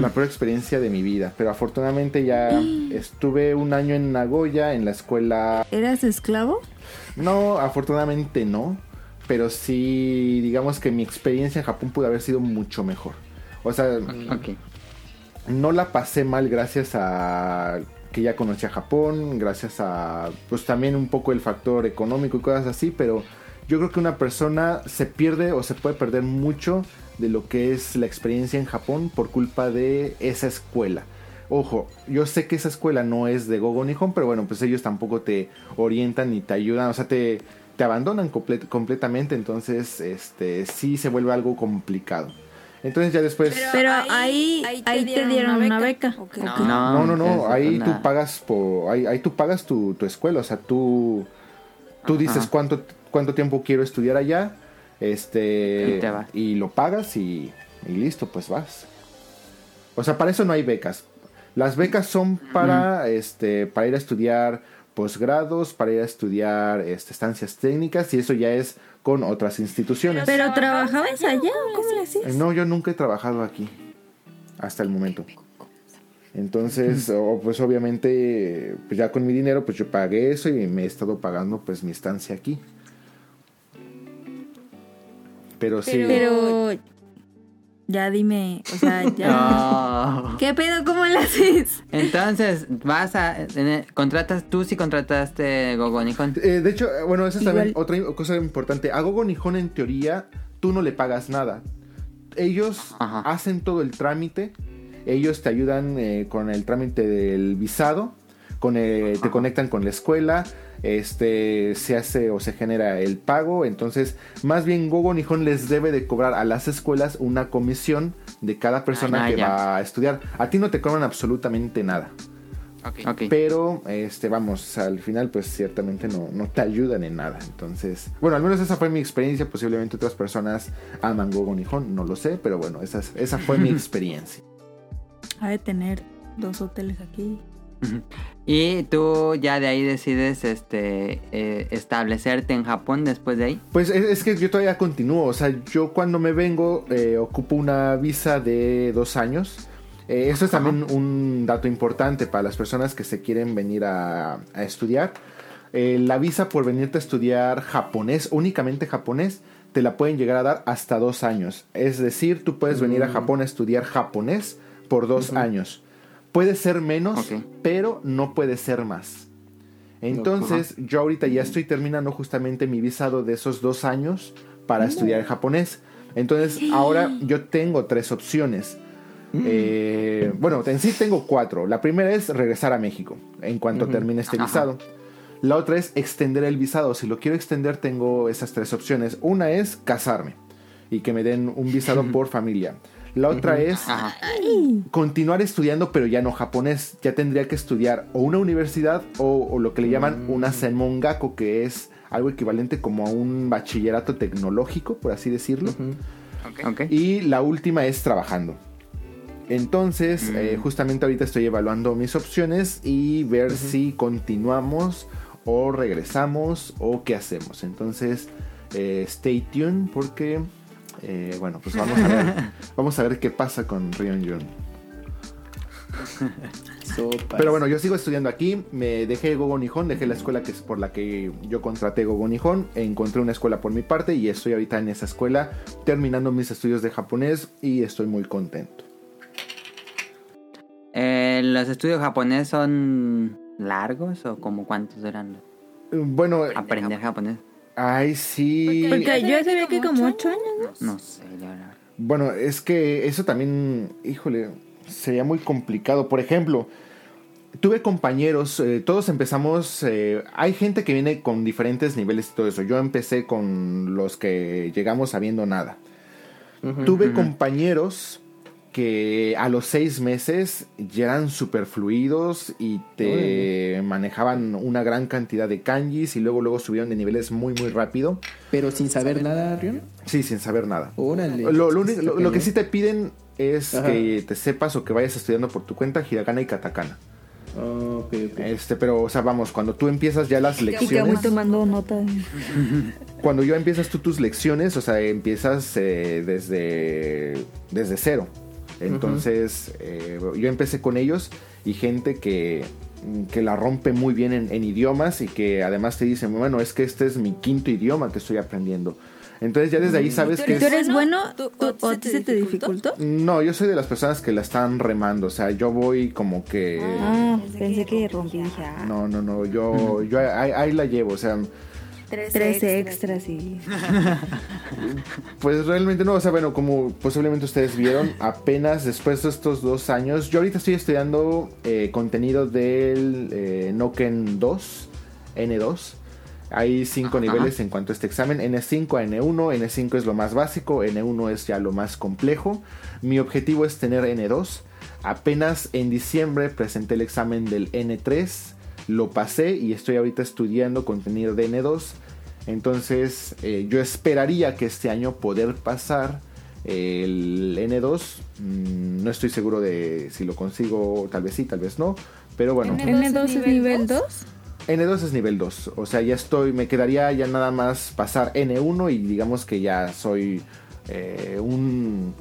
la peor experiencia de mi vida, pero afortunadamente ya estuve un año en Nagoya en la escuela, ¿Eras esclavo? no, afortunadamente no, pero sí, digamos que mi experiencia en Japón pudo haber sido mucho mejor, o sea, no la pasé mal gracias a que ya conocí a Japón, gracias a pues también un poco el factor económico y cosas así, pero yo creo que una persona se pierde o se puede perder mucho de lo que es la experiencia en Japón por culpa de esa escuela. Ojo, yo sé que esa escuela no es de Gogo Nihon, pero bueno, pues ellos tampoco te orientan ni te ayudan, o sea, te, te abandonan comple- completamente, entonces este sí se vuelve algo complicado. Entonces ya después... Pero ahí, ahí, te dieron una beca. ¿o qué? No. No, no, ahí tú pagas por, ahí, ahí tú pagas tu, tu escuela, o sea, tú, tú dices cuánto, cuánto tiempo quiero estudiar allá, este, Y te vas. y lo pagas y, y listo, pues vas. O sea, para eso no hay becas. Las becas son para, este, para ir a estudiar posgrados, para ir a estudiar este, estancias técnicas y eso ya es con otras instituciones. Pero trabajabas allá, ¿cómo le hacías? No, yo nunca he trabajado aquí. Hasta el momento. Entonces, o, pues obviamente, pues ya con mi dinero, pues yo pagué eso y me he estado pagando pues mi estancia aquí. Pero sí. Pero Ya dime, o sea, ya. No. ¿Qué pedo? ¿Cómo lo haces? Entonces, vas a. el- contratas, tú sí contrataste Gogo Nihon. Eh, de hecho, eh, bueno, esa es también otra cosa importante. A Gogo Nihon, en teoría, tú no le pagas nada. Ellos Ajá. hacen todo el trámite. Ellos te ayudan eh, con el trámite del visado. Con, eh, te conectan con la escuela. Este se hace o se genera el pago. Entonces, más bien Gogo Nihon les debe de cobrar a las escuelas una comisión de cada persona Ah, que ya. va a estudiar. A ti no te cobran absolutamente nada. Ok. Pero, este, vamos, al final, pues ciertamente no, no te ayudan en nada. Entonces, bueno, al menos esa fue mi experiencia. Posiblemente otras personas aman Gogo Nihon, no lo sé, pero bueno, esa, es- esa fue mi experiencia. Ha de tener dos hoteles aquí. Y tú ya de ahí decides este eh, establecerte en Japón después de ahí. Pues es, es que yo todavía continúo. O sea, yo cuando me vengo eh, ocupo una visa de dos años. Eh, esto es también un dato importante para las personas que se quieren venir a, a estudiar. Eh, la visa por venirte a estudiar japonés, únicamente japonés, te la pueden llegar a dar hasta dos años. Es decir, tú puedes venir a Japón a estudiar japonés por dos años. Puede ser menos, pero no puede ser más. Entonces, yo ahorita ya estoy terminando justamente mi visado de esos dos años para estudiar japonés. Entonces, ahora yo tengo tres opciones. Eh, bueno, en sí tengo cuatro. La primera es regresar a México en cuanto termine este Ajá. visado. La otra es extender el visado. Si lo quiero extender, tengo esas tres opciones. Una es casarme y que me den un visado por familia. La otra es Ajá. continuar estudiando, pero ya no japonés. Ya tendría que estudiar o una universidad o, o lo que le llaman una senmongako, que es algo equivalente como a un bachillerato tecnológico, por así decirlo. Ok. Y la última es trabajando. Entonces, eh, justamente ahorita estoy evaluando mis opciones y ver si continuamos o regresamos o qué hacemos. Entonces, eh, stay tuned porque, eh, bueno, pues vamos a ver, vamos a ver qué pasa con Rion Jun. Pero bueno, yo sigo estudiando aquí. Me dejé Gogo Nihon, dejé la escuela que es por la que yo contraté Gogo Nihon. Encontré una escuela por mi parte y estoy ahorita en esa escuela terminando mis estudios de japonés y estoy muy contento. Eh, ¿Los estudios japonés son largos o como cuántos eran? Bueno, Aprender japonés. Ay sí. Porque yo sabía que como ocho años. No sé, la verdad. Bueno, es que eso también, híjole, sería muy complicado. Por ejemplo, tuve compañeros, eh, todos empezamos, eh, hay gente que viene con diferentes niveles y todo eso. Yo empecé con los que llegamos sabiendo nada. Tuve compañeros que a los seis meses ya eran super fluidos y te manejaban una gran cantidad de kanjis y luego luego subieron de niveles muy muy rápido. Pero sin saber nada, Rion. Sí, sin saber nada. Órale. Lo, lo único- lo- lo que sí te piden es Ajá. que te sepas o que vayas estudiando por tu cuenta hiragana y katakana. Oh, ok. Este, pero, o sea, vamos, cuando tú empiezas ya las Y que voy lecciones, tomando nota. cuando yo empiezas tú tus lecciones, o sea, empiezas eh, desde, desde cero. Entonces, eh, yo empecé con ellos y gente que, que la rompe muy bien en, en idiomas y que además te dicen, bueno, es que este es mi quinto idioma que estoy aprendiendo. Entonces ya desde ahí sabes que ¿Y tú es... eres bueno? ¿Tú- ¿Tú- ¿O a ti se te dificultó? No, yo soy de las personas que la están remando, o sea, yo voy como que... Ah, pensé que rompí. Dije, ah, No, no, no, yo, yo ahí, ahí la llevo, o sea, tres extras y. pues realmente no, o sea, bueno, como posiblemente ustedes vieron, apenas después de estos dos años, yo ahorita estoy estudiando eh, contenido del eh, Noken 2, N2. Hay cinco niveles en cuanto a este examen, N5 a N1, N5 es lo más básico, N1 es ya lo más complejo. Mi objetivo es tener N2. Apenas en diciembre presenté el examen del N3, lo pasé y estoy ahorita estudiando contenido de N2. Entonces eh, yo esperaría que este año poder pasar el N2. Mm, no estoy seguro de si lo consigo, tal vez sí, tal vez no. Pero bueno, N- ¿N2 es nivel 2? N2 es nivel 2. O sea, ya estoy, me quedaría ya nada más pasar N1 y digamos que ya soy eh, un,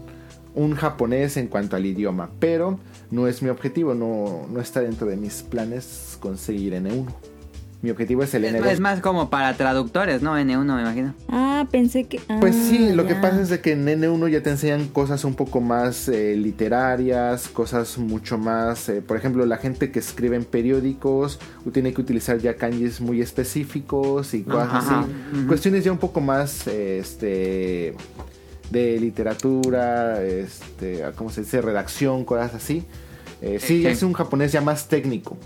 un japonés en cuanto al idioma. Pero no es mi objetivo, no, no está dentro de mis planes conseguir N1. Mi objetivo es el Es, N2. es más como para traductores, ¿no? N1 me imagino. Ah, pensé que. Pues sí, ah, lo que pasa es de que en N1 ya te enseñan cosas un poco más eh, literarias, cosas mucho más, eh, por ejemplo, la gente que escribe en periódicos tiene que utilizar ya kanjis muy específicos y cosas Ajá, así. Cuestiones ya un poco más, eh, este, de literatura, este, ¿cómo se dice? Redacción, cosas así. Eh, sí, Sí. es un japonés ya más técnico.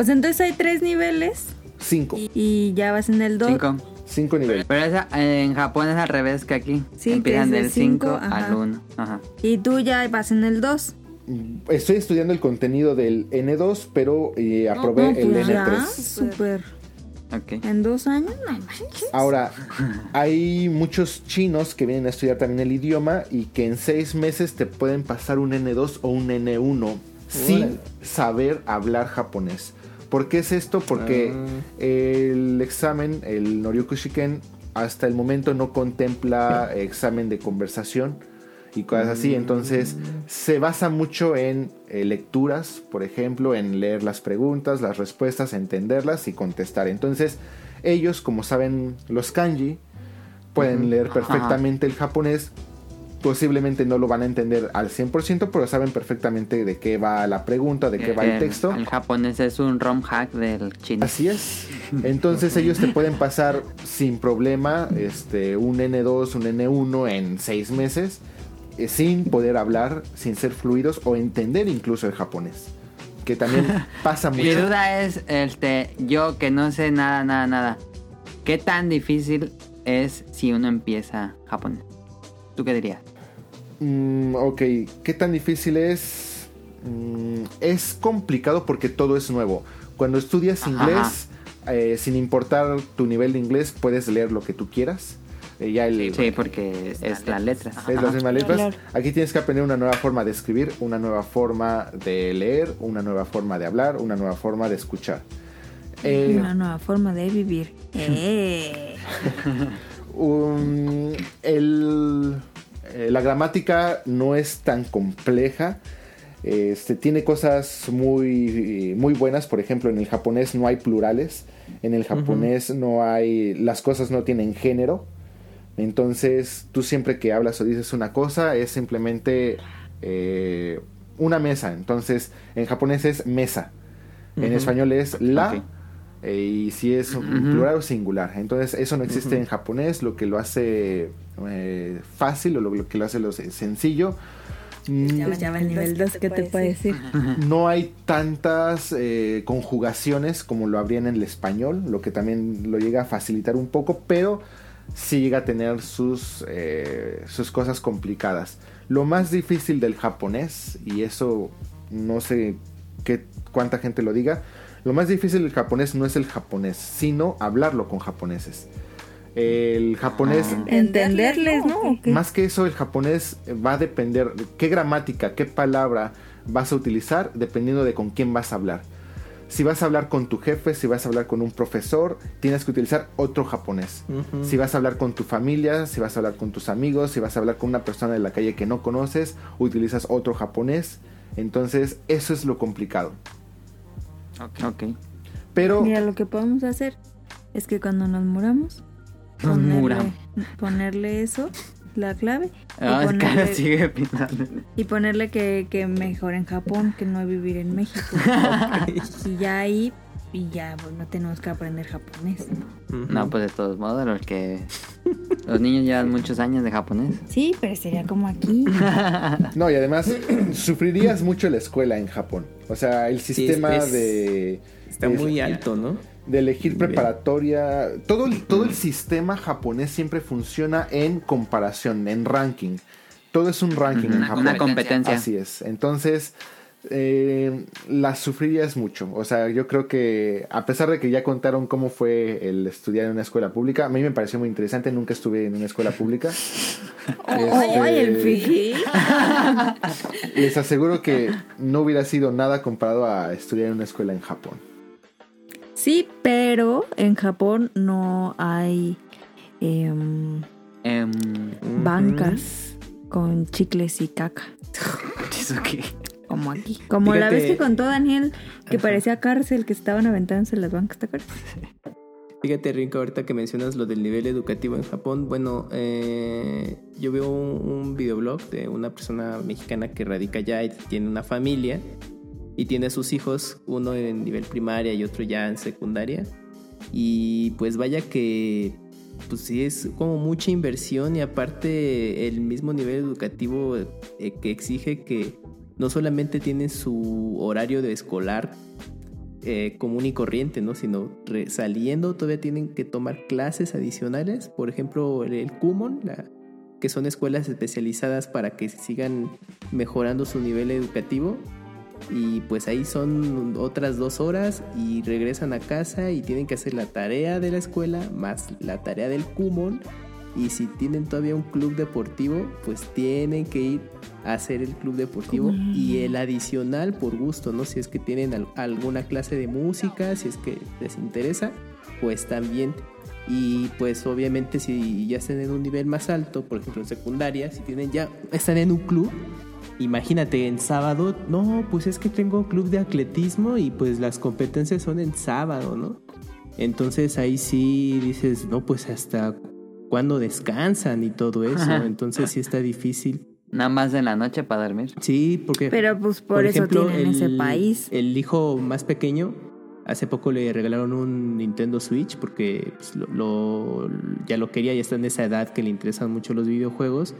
O sea, entonces hay tres niveles Cinco. y, y ya vas en el 2. Cinco. Cinco niveles. Pero esa, en Japón es al revés que aquí. Sí, Empiezan del de cinco, 5 ajá. al 1. Ajá. Y tú ya vas en el 2. Estoy estudiando el contenido del N2, pero eh, aprobé el pues ya, N3. súper. Ok. En dos años, no manches. Ahora, hay muchos chinos que vienen a estudiar también el idioma y que en seis meses te pueden pasar un N2 o un N1 sin saber hablar japonés. ¿Por qué es esto? Porque Ah. el examen, el Noryoku Shiken, hasta el momento no contempla examen de conversación y cosas así. Entonces, se basa mucho en eh, lecturas, por ejemplo, en leer las preguntas, las respuestas, entenderlas y contestar. Entonces, ellos, como saben los kanji, pueden leer perfectamente el japonés. Posiblemente no lo van a entender al 100%, pero saben perfectamente de qué va la pregunta, de qué va el texto. El japonés es un ROM hack del chino. Así es. Entonces ellos te pueden pasar sin problema este, un N2, un N1 en seis meses, eh, sin poder hablar, sin ser fluidos o entender incluso el japonés. Que también pasa Mi mucho. duda es, este, yo que no sé nada, nada, nada. ¿Qué tan difícil es si uno empieza japonés? ¿Tú qué dirías? Mm, ok, ¿qué tan difícil es? Mm, es complicado porque todo es nuevo. Cuando estudias Ajá. inglés, eh, sin importar tu nivel de inglés, puedes leer lo que tú quieras. Eh, ya el, Sí, porque es las letras. Es las Ajá. mismas letras. Claro. Aquí tienes que aprender una nueva forma de escribir, una nueva forma de leer, una nueva forma de hablar, una nueva forma de escuchar. Eh, Una nueva forma de vivir. Eh. um, el- eh, la gramática no es tan compleja. Este, tiene cosas muy, muy buenas. Por ejemplo, en el japonés no hay plurales. En el japonés no hay. Las cosas no tienen género. Entonces, tú siempre que hablas o dices una cosa, es simplemente eh, una mesa. Entonces, en japonés es mesa. En español es la. Eh, y si es plural o singular. Entonces, eso no existe en japonés, lo que lo hace eh, fácil o lo, lo que lo hace lo se- sencillo. Ya, ya va el nivel 2, ¿qué te puede decir? no hay tantas eh, conjugaciones como lo habría en el español, lo que también lo llega a facilitar un poco, pero sí llega a tener sus, eh, sus cosas complicadas. Lo más difícil del japonés, y eso no sé qué, cuánta gente lo diga, lo más difícil del japonés no es el japonés, sino hablarlo con japoneses. El japonés Ah. Entenderles, ¿no? Más que eso, el japonés va a depender de qué gramática, qué palabra vas a utilizar, dependiendo de con quién vas a hablar. Si vas a hablar con tu jefe, si vas a hablar con un profesor, tienes que utilizar otro japonés. Si vas a hablar con tu familia, si vas a hablar con tus amigos, si vas a hablar con una persona de la calle que no conoces, utilizas otro japonés. Entonces, eso es lo complicado. Ok. Pero Mira, lo que podemos hacer es que cuando nos muramos, Muramos. ponerle eso, la clave, y, Ah, que ponerle, sigue pintando. y ponerle que, que mejor en Japón, que no vivir en México. y ya ahí, y ya pues, no tenemos que aprender japonés. Ujú. No, pues de todos modos, los que... Los niños llevan muchos años de japonés. Sí, pero sería como aquí. No, y además sufrirías mucho la escuela en Japón. O sea, el Sí, sistema es- de... Está de- muy alto, ¿no? De elegir preparatoria. Todo el, todo el sistema japonés siempre funciona en comparación, en ranking. Todo es un ranking en Una, Japón. una competencia. Así es. Entonces, eh, la sufrirías mucho. O sea, yo creo que a pesar de que ya contaron cómo fue el estudiar en una escuela pública, a mí me pareció muy interesante. Nunca estuve en una escuela pública. ¡Ay, el Este, Fiji! Les aseguro que no hubiera sido nada comparado a estudiar en una escuela en Japón. Sí, pero en Japón no hay Ujú. bancas con chicles y caca. ¿Eso qué? como aquí. Como la vez que contó Daniel que Ajá. parecía cárcel, que estaban aventándose las bancas, ¿te acuerdas? Fíjate, Rinka, ahorita que mencionas lo del nivel educativo en Japón, bueno, eh, yo veo un, un videoblog de una persona mexicana que radica allá y tiene una familia y tiene sus hijos, uno en nivel primaria y otro ya en secundaria. Y pues vaya que, pues sí, es como mucha inversión y aparte el mismo nivel educativo eh, que exige que no solamente tienen su horario de escolar eh, común y corriente, ¿no? Sino saliendo todavía tienen que tomar clases adicionales, por ejemplo, el, el Kumon, la- que son escuelas especializadas para que sigan mejorando su nivel educativo. Y pues ahí son otras dos horas y regresan a casa y tienen que hacer la tarea de la escuela más la tarea del Kumon. Y si tienen todavía un club deportivo, pues tienen que ir a hacer el club deportivo y el adicional por gusto, ¿no? Si es que tienen al- alguna clase de música, si es que les interesa, pues también. Y pues obviamente si ya están en un nivel más alto, por ejemplo en secundaria, si tienen ya, están en un club, imagínate en sábado, no, pues es que tengo club de atletismo y pues las competencias son en sábado, ¿no? Entonces ahí sí dices, no, pues hasta cuándo descansan y todo eso. Entonces sí está difícil. Nada más en la noche para dormir. Sí, porque... Pero pues por, eso tienen ese país. El hijo más pequeño, hace poco le regalaron un Nintendo Switch porque pues, lo, lo- ya lo quería, ya está en esa edad que le interesan mucho los videojuegos.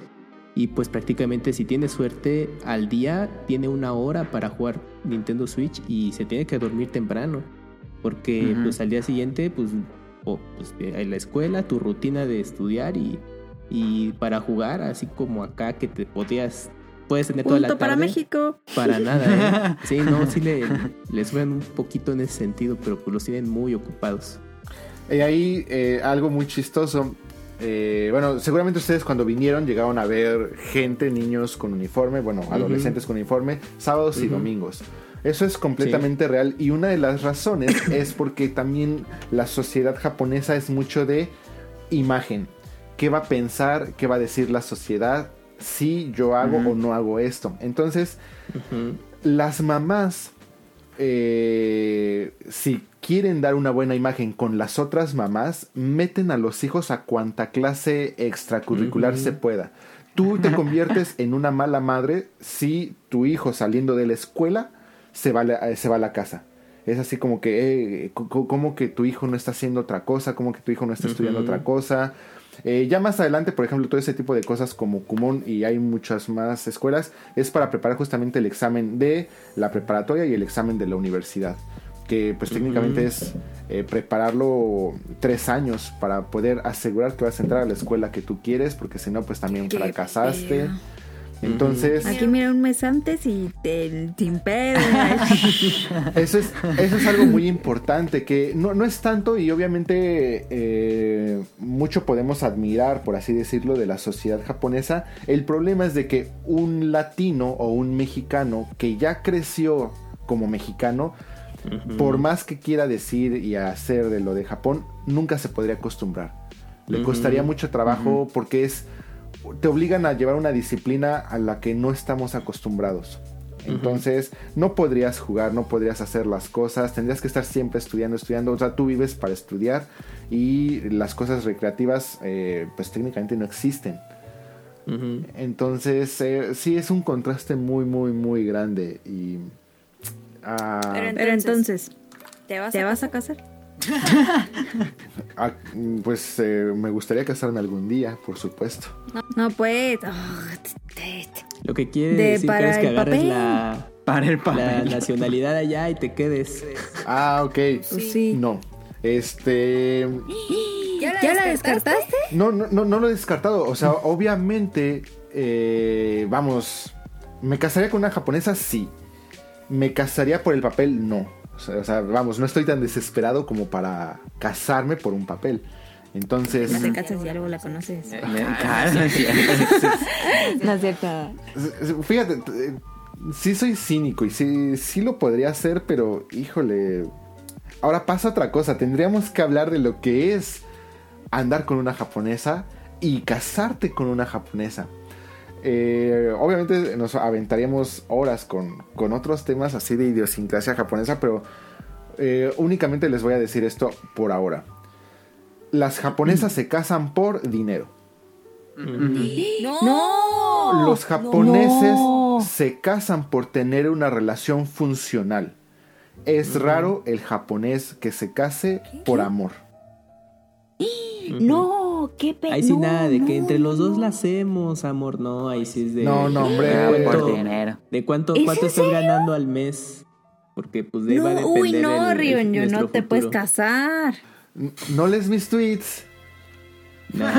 Y pues prácticamente si tiene suerte, al día tiene una hora para jugar Nintendo Switch y se tiene que dormir temprano. Porque pues al día siguiente, pues, o, pues, en la escuela, tu rutina de estudiar y, y para jugar, así como acá que te podías, puedes tener toda la tarde. para México. Para nada, ¿eh? Sí, no, sí le, le suben un poquito en ese sentido, pero pues los tienen muy ocupados. Y ahí eh, algo muy chistoso. Eh, bueno, seguramente ustedes cuando vinieron llegaron a ver gente, niños con uniforme, bueno, adolescentes con uniforme, sábados y domingos. Eso es completamente real y una de las razones es porque también la sociedad japonesa es mucho de imagen. ¿Qué va a pensar? ¿Qué va a decir la sociedad? Si yo hago o no hago esto. Entonces, las mamás, eh, si quieren dar una buena imagen con las otras mamás, meten a los hijos a cuanta clase extracurricular se pueda. Tú te conviertes en una mala madre si tu hijo saliendo de la escuela se va la, se va a la casa. Es así como que, eh, co- co- como que tu hijo no está haciendo otra cosa, como que tu hijo no está estudiando otra cosa. Eh, ya más adelante, por ejemplo, todo ese tipo de cosas como Kumon y hay muchas más escuelas, es para preparar justamente el examen de la preparatoria y el examen de la universidad. Que pues técnicamente es eh, prepararlo tres años para poder asegurar que vas a entrar a la escuela que tú quieres, porque si no, pues también Qué fracasaste. Entonces, Aquí mira un mes antes y te, pedo. Eso es, eso es algo muy importante, que no, no es tanto y obviamente eh, mucho podemos admirar, por así decirlo, de la sociedad japonesa. El problema es de que un latino o un mexicano que ya creció como mexicano, por más que quiera decir y hacer de lo de Japón, nunca se podría acostumbrar. Le costaría mucho trabajo porque es te obligan a llevar una disciplina a la que no estamos acostumbrados. Entonces, no podrías jugar, no podrías hacer las cosas, tendrías que estar siempre estudiando, estudiando. O sea, tú vives para estudiar y las cosas recreativas, eh, pues técnicamente no existen. Entonces, eh, sí es un contraste muy, muy, muy grande. Y. ah, Pero Pero entonces, ¿Te vas, ¿te a vas a casar? Ah, pues eh, me gustaría casarme algún día, por supuesto. No, pues. oh, te- te- te- Lo que quiere De decir para que es que agarres papel. la, Para el la papel. nacionalidad allá y te quedes. Ah, ok. Pues sí. No. Este. ¿Ya la, ¿Ya la descartaste? descartaste? No, no, no, no lo he descartado. O sea, obviamente, eh, vamos, ¿me casaría con una japonesa? Sí. ¿Me casaría por el papel? No. O sea, vamos, no estoy tan desesperado como para casarme por un papel. Entonces, No te casas y algo la conoces. Me- claro, no es cierto. No es cierto. fíjate, eh, sí soy cínico y sí, sí lo podría hacer, pero híjole. Ahora pasa otra cosa. Tendríamos que hablar de lo que es andar con una japonesa y casarte con una japonesa. Eh, obviamente nos aventaríamos horas con, con otros temas así de idiosincrasia japonesa, pero eh, únicamente les voy a decir esto por ahora. Las japonesas se casan por dinero. No. Los japoneses No. se casan por tener una relación funcional. Es raro el japonés que se case por amor. No, qué pena. Ahí sí nada de que entre los dos la hacemos, amor. No, ahí sí es de. No, no, hombre. ¿De por cuánto, dinero. de cuánto, ¿Es cuánto estás ganando al mes? Porque pues de ahí va a No, depender uy, no, el- Rion, yo no te puedes casar. No lees mis tweets. No. No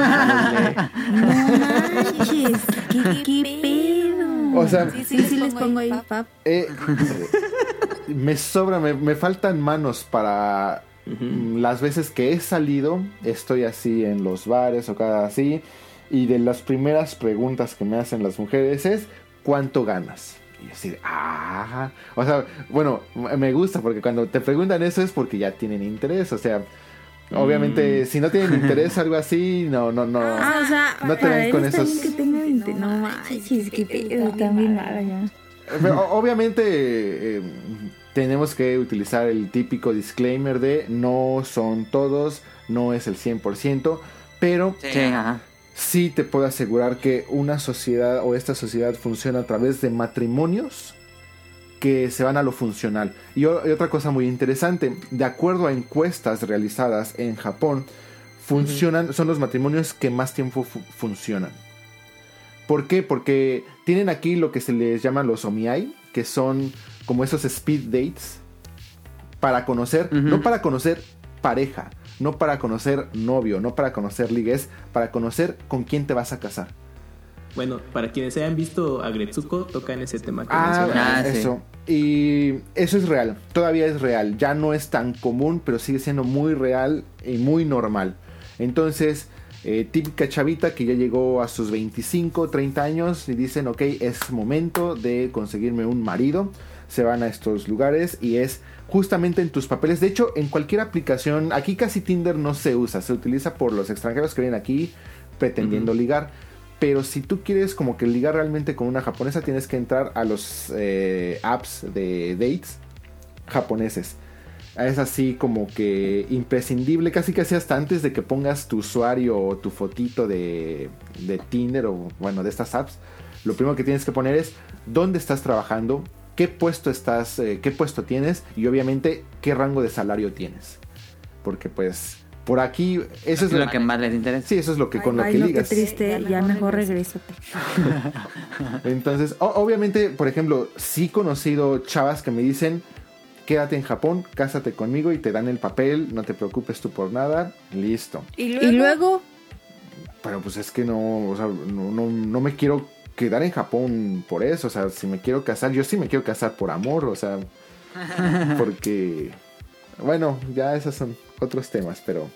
manches, ¿qué, qué pedo? O sea, sí, sí, les pongo ahí, pap. eh, me sobra, me, me faltan manos para mm, las veces que he salido. Estoy así en los bares o cada así. Y de las primeras preguntas que me hacen las mujeres es: ¿cuánto ganas? Y decir, ah, o sea, bueno, me gusta porque cuando te preguntan eso es porque ya tienen interés, o sea, obviamente si no tienen interés algo así, no, no, no. Ah, o sea, No te ven con esos- bien que tenga 20. No manches, qué pedo, están bien mala ya. Pero, o- obviamente eh, tenemos que utilizar el típico disclaimer de no son todos, no es el 100%, pero Sí, te puedo asegurar que una sociedad o esta sociedad funciona a través de matrimonios que se van a lo funcional. Y, otra cosa muy interesante, de acuerdo a encuestas realizadas en Japón, funcionan, son los matrimonios que más tiempo fu- funcionan. ¿Por qué? Porque tienen aquí lo que se les llama los omiai, que son como esos speed dates para conocer, no para conocer pareja, no para conocer novio, no para conocer ligues, para conocer con quién te vas a casar. Bueno, para quienes hayan visto a Gretsuko, tocan ese tema que Ah. Ah, sí. eso. Y eso es real, todavía es real. Ya no es tan común, pero sigue siendo muy real y muy normal. Entonces, eh, típica chavita que ya llegó a sus 25, 30 años y dicen, ok, es momento de conseguirme un marido. Se van a estos lugares y es justamente en tus papeles. De hecho, en cualquier aplicación, aquí casi Tinder no se usa, se utiliza por los extranjeros que vienen aquí pretendiendo ligar. Pero si tú quieres como que ligar realmente con una japonesa, tienes que entrar a los eh, apps de dates japoneses. Es así como que imprescindible, casi casi hasta antes de que pongas tu usuario o tu fotito de, de Tinder o bueno, de estas apps. Lo primero que tienes que poner es dónde estás trabajando, qué puesto estás, eh, qué puesto tienes y obviamente qué rango de salario tienes. Porque pues por aquí eso es Es lo que más les interesa. Sí, eso es lo que con lo Ay, que no, qué ligas. triste, ya mejor regrésate. Entonces, o- obviamente, por ejemplo, sí he conocido chavas que me dicen, quédate en Japón, cásate conmigo y te dan el papel, no te preocupes tú por nada, listo. Y luego, Pero pues es que no, o sea, no, no, no me quiero quedar en Japón por eso, o sea, si me quiero casar, yo sí me quiero casar por amor, o sea, porque, bueno, ya esos son otros temas, pero...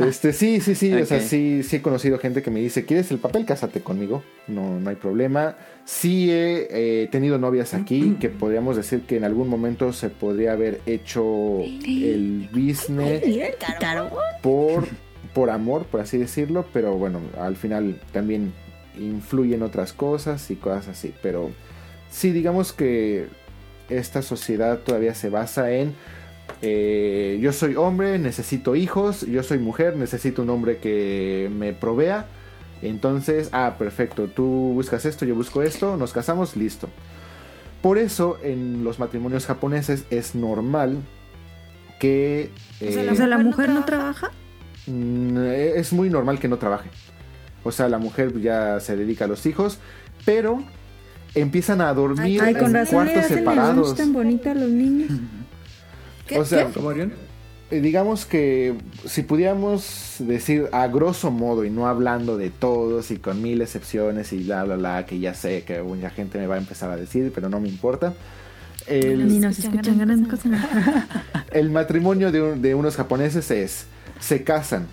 Este, sí, sí, sí, o sea, sí, sí he conocido gente que me dice, ¿quieres el papel? Cásate conmigo, no, no hay problema. Sí he eh, tenido novias aquí que podríamos decir que en algún momento se podría haber hecho el business por, por amor, por así decirlo, pero bueno, al final también influyen otras cosas y cosas así, pero sí, digamos que esta sociedad todavía se basa en eh, yo soy hombre, necesito hijos, yo soy mujer, necesito un hombre que me provea, entonces, ah, perfecto, tú buscas esto, yo busco esto, nos casamos, listo. Por eso en los matrimonios japoneses es normal que... eh, o sea, la mujer no trabaja. Mm, es muy normal que no trabaje. O sea, la mujer ya se dedica a los hijos, pero empiezan a dormir Ay, con en razón cuartos separados. tan bonita a los niños. O sea, eh, digamos que si pudiéramos decir a grosso modo y no hablando de todos y con mil excepciones y bla bla bla, que ya sé que mucha gente me va a empezar a decir, pero no me importa. El, Ni nos escuchan gran cosa. El matrimonio de, un- de unos japoneses es, se casan,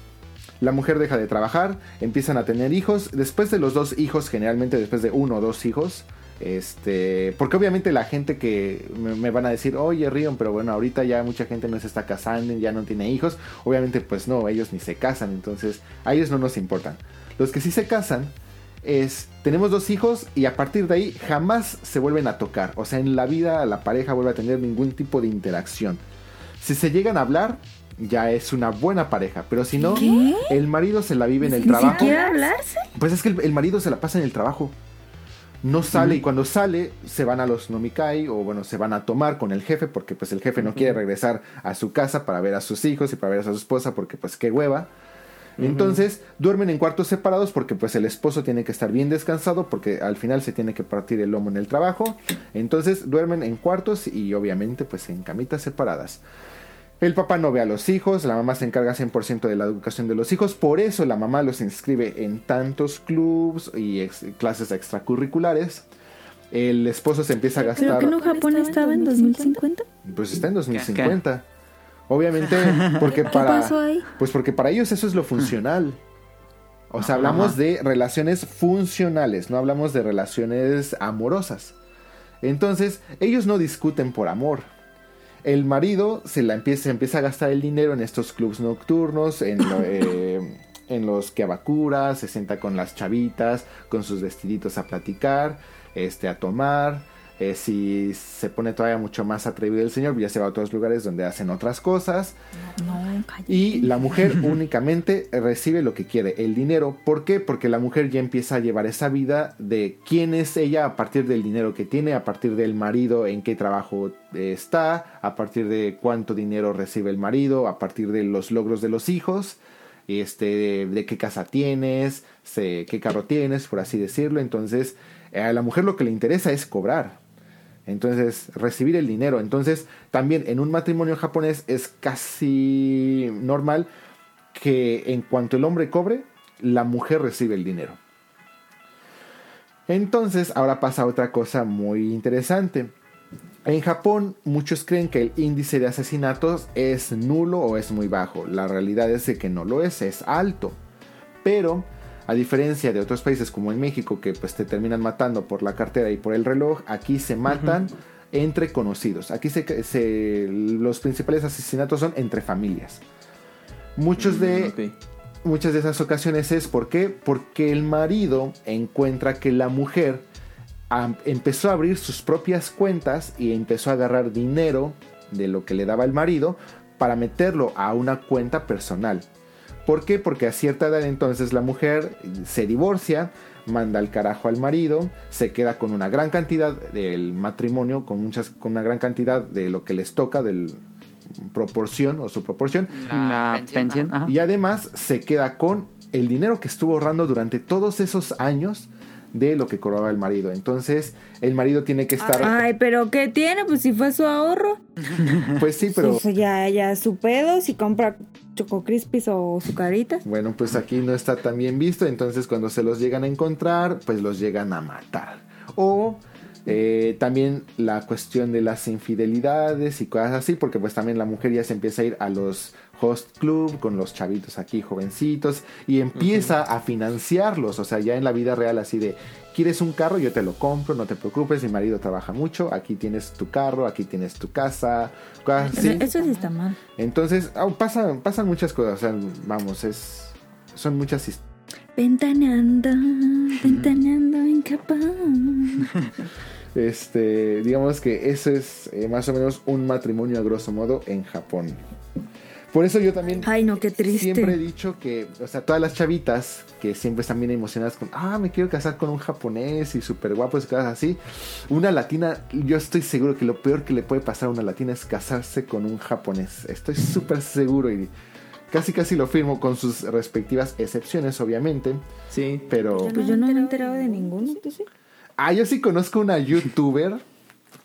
la mujer deja de trabajar, empiezan a tener hijos, después de los dos hijos, generalmente después de uno o dos hijos, este, porque obviamente la gente que me, van a decir, oye Rion, pero bueno, ahorita ya mucha gente no se está casando, ya no tiene hijos, obviamente pues no, ellos ni se casan, entonces a ellos no nos importan. Los que sí se casan, es, tenemos dos hijos y a partir de ahí jamás se vuelven a tocar. O sea, en la vida la pareja vuelve a tener ningún tipo de interacción. Si se llegan a hablar, ya es una buena pareja. Pero si no, ¿Qué? el marido se la vive en el ¿Ni trabajo. siquiera hablarse? Pues es que el, el marido se la pasa en el trabajo. No sale y cuando sale se van a los nomikai o bueno, se van a tomar con el jefe porque pues el jefe no quiere regresar a su casa para ver a sus hijos y para ver a su esposa porque pues qué hueva. Entonces duermen en cuartos separados porque pues el esposo tiene que estar bien descansado porque al final se tiene que partir el lomo en el trabajo. Entonces duermen en cuartos y obviamente pues en camitas separadas. El papá no ve a los hijos, la mamá se encarga 100% de la educación de los hijos, por eso la mamá los inscribe en tantos clubs y ex- clases extracurriculares. El esposo se empieza a ¿Pero gastar... que no Japón estaba en 2050? Pues está en 2050. Obviamente, porque ¿Qué para... pasó ahí? Pues porque para ellos eso es lo funcional. O sea, hablamos de relaciones funcionales, no hablamos de relaciones amorosas. Entonces, ellos no discuten por amor. El marido se la empieza, se empieza a gastar el dinero en estos clubs nocturnos, en, eh, en los que abacura, se sienta con las chavitas, con sus vestiditos a platicar, este, a tomar. Eh, si se pone todavía mucho más atrevido el señor, ya se va a otros lugares donde hacen otras cosas. No. Y la mujer únicamente recibe lo que quiere, el dinero. ¿Por qué? Porque la mujer ya empieza a llevar esa vida de quién es ella a partir del dinero que tiene, a partir del marido, en qué trabajo eh, está, a partir de cuánto dinero recibe el marido, a partir de los logros de los hijos, este, de, de qué casa tienes, se- qué carro tienes, por así decirlo. Entonces, a la mujer lo que le interesa es cobrar. Entonces, recibir el dinero. Entonces, también en un matrimonio japonés es casi normal que en cuanto el hombre cobre, la mujer recibe el dinero. Entonces, ahora pasa otra cosa muy interesante. En Japón, muchos creen que el índice de asesinatos es nulo o es muy bajo. La realidad es que no lo es, es alto. Pero, a diferencia de otros países como en México, que pues te terminan matando por la cartera y por el reloj, aquí se matan entre conocidos. Aquí se, se- los principales asesinatos son entre familias. Muchos de, Ok. muchas de esas ocasiones es ¿por qué? Porque el marido encuentra que la mujer empezó a abrir sus propias cuentas y empezó a agarrar dinero de lo que le daba el marido para meterlo a una cuenta personal. ¿Por qué? Porque a cierta edad entonces la mujer se divorcia, manda al carajo al marido, se queda con una gran cantidad del matrimonio, con, muchas, con una gran cantidad de lo que les toca, del proporción o su proporción, La pensión, y además se queda con el dinero que estuvo ahorrando durante todos esos años de lo que cobraba el marido. Entonces, el marido tiene que estar. Ay, pero ¿qué tiene? Pues si fue su ahorro. Pues sí, pero. Ya, ya su pedo, si compra Choco Crispis o Zucaritas. Bueno, pues aquí no está tan bien visto. Entonces, cuando se los llegan a encontrar, pues los llegan a matar. O. eh, también la cuestión de las infidelidades y cosas así, porque pues también la mujer ya se empieza a ir a los host club con los chavitos aquí jovencitos y empieza a financiarlos, o sea, ya en la vida real así de, ¿quieres un carro? Yo te lo compro, no te preocupes, mi marido trabaja mucho, aquí tienes tu carro, aquí tienes tu casa, así. Eso sí está mal. Entonces, ah, pasan, pasan muchas cosas, o sea, vamos, es, son muchas historias. Ventaneando, ventaneando en Japón. Este, digamos que eso es eh, más o menos un matrimonio a grosso modo en Japón. Por eso yo también Ay, no, qué triste. siempre he dicho que, o sea, todas las chavitas que siempre están bien emocionadas con, ah, me quiero casar con un japonés y súper guapos y cosas así. Una latina, yo estoy seguro que lo peor que le puede pasar a una latina es casarse con un japonés. Estoy súper seguro y casi casi lo firmo con sus respectivas excepciones, obviamente. Sí. Pero... Pues yo no me he enterado de ninguno, ¿tú sí? Ah, yo sí conozco una youtuber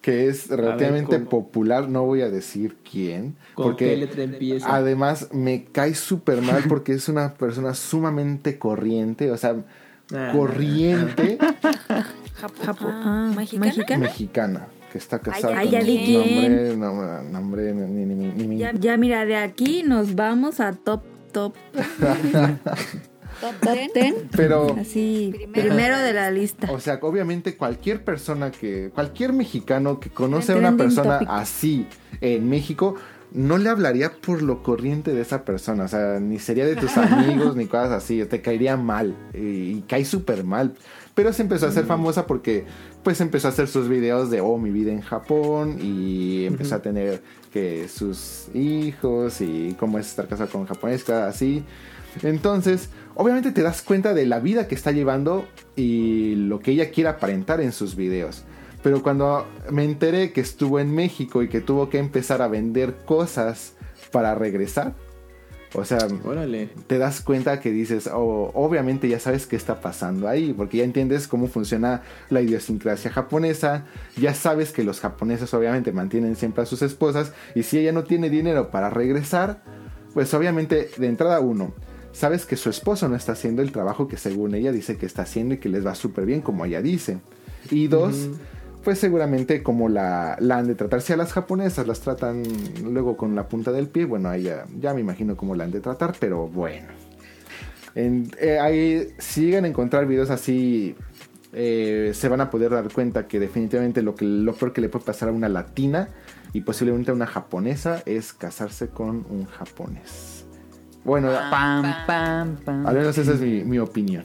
que es relativamente popular, no voy a decir quién, ¿Con porque qué letra empieza? además me cae súper mal porque es una persona sumamente corriente, o sea, Ah. corriente Japón. Ah, ¿mexicana? ¿Mexicana? mexicana que está casada Ay, con ya di un nombre, no, nombre, ni- ni- ni- Ya, ya mira, de aquí nos vamos a top, top, Top top 10. ten. pero Así, Primero. primero de la lista. O sea, obviamente cualquier persona que, cualquier mexicano que conoce a una persona topic. así en México, no le hablaría por lo corriente de esa persona. O sea, ni sería de tus amigos ni cosas así. Te caería mal. Y, y cae súper mal. Pero se empezó a hacer famosa porque pues empezó a hacer sus videos de oh mi vida en Japón y empezó a tener que sus hijos y cómo es estar casado con un japonés, así. Entonces, obviamente te das cuenta de la vida que está llevando y lo que ella quiere aparentar en sus videos. Pero cuando me enteré que estuvo en México y que tuvo que empezar a vender cosas para regresar, o sea, Órale. te das cuenta que dices, oh, obviamente ya sabes qué está pasando ahí, porque ya entiendes cómo funciona la idiosincrasia japonesa, ya sabes que los japoneses obviamente mantienen siempre a sus esposas, y si ella no tiene dinero para regresar, pues obviamente de entrada uno, sabes que su esposo no está haciendo el trabajo que según ella dice que está haciendo y que les va súper bien como ella dice. Y dos, pues seguramente como la, la han de tratar. Si a las japonesas las tratan luego con la punta del pie, bueno, ahí ya, ya me imagino cómo la han de tratar, pero bueno. En- eh, ahí, si llegan a encontrar videos así, eh, se van a poder dar cuenta que definitivamente lo, que, lo peor que le puede pasar a una latina y posiblemente a una japonesa es casarse con un japonés. Bueno, Pam, pam, pam. al menos esa es mi, mi opinión.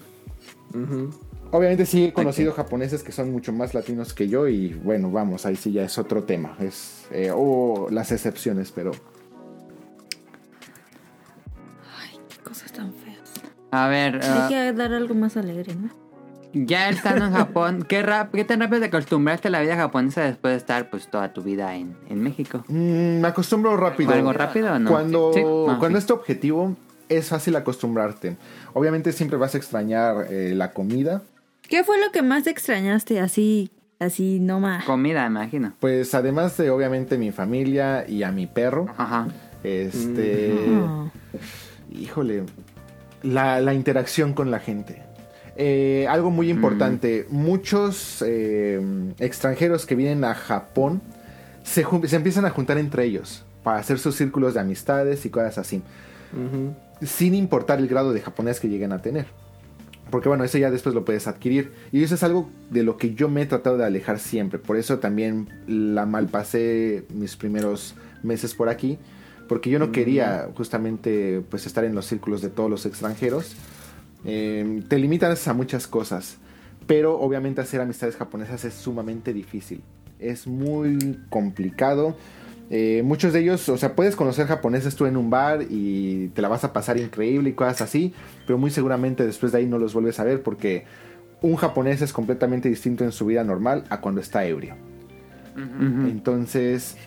Obviamente sí he conocido japoneses que son mucho más latinos que yo y bueno, vamos, ahí sí ya es otro tema. Es eh, o las excepciones, pero Qué cosas tan feas. A ver, Hay ah, que dar algo más alegre, ¿no? Ya estando en Japón, ¿qué, rap- ¿qué tan rápido te acostumbraste a la vida japonesa después de estar pues toda tu vida en, en México? mm, me acostumbro rápido. ¿Fue algo rápido o no? Cuando, Sí. Ah, cuando sí. es tu objetivo, es fácil acostumbrarte. Obviamente siempre vas a extrañar eh, la comida. ¿Qué fue lo que más extrañaste así, así nomás? Comida, me imagino. Pues además de obviamente mi familia y a mi perro. Ajá. Este. Oh. Híjole. La, la interacción con la gente. Eh, algo muy importante. Muchos eh, extranjeros que vienen a Japón se, se empiezan a juntar entre ellos para hacer sus círculos de amistades y cosas así. Sin importar el grado de japonés que lleguen a tener. Porque bueno, eso ya después lo puedes adquirir. Y eso es algo de lo que yo me he tratado de alejar siempre. Por eso también la malpasé mis primeros meses por aquí. Porque yo no quería justamente pues estar en los círculos de todos los extranjeros. Eh, te limitas a muchas cosas. Pero obviamente hacer amistades japonesas es sumamente difícil. Es muy complicado. Eh, muchos de ellos, o sea, puedes conocer japoneses tú en un bar y te la vas a pasar increíble y cosas así, pero muy seguramente después de ahí no los vuelves a ver porque un japonés es completamente distinto en su vida normal a cuando está ebrio. Entonces,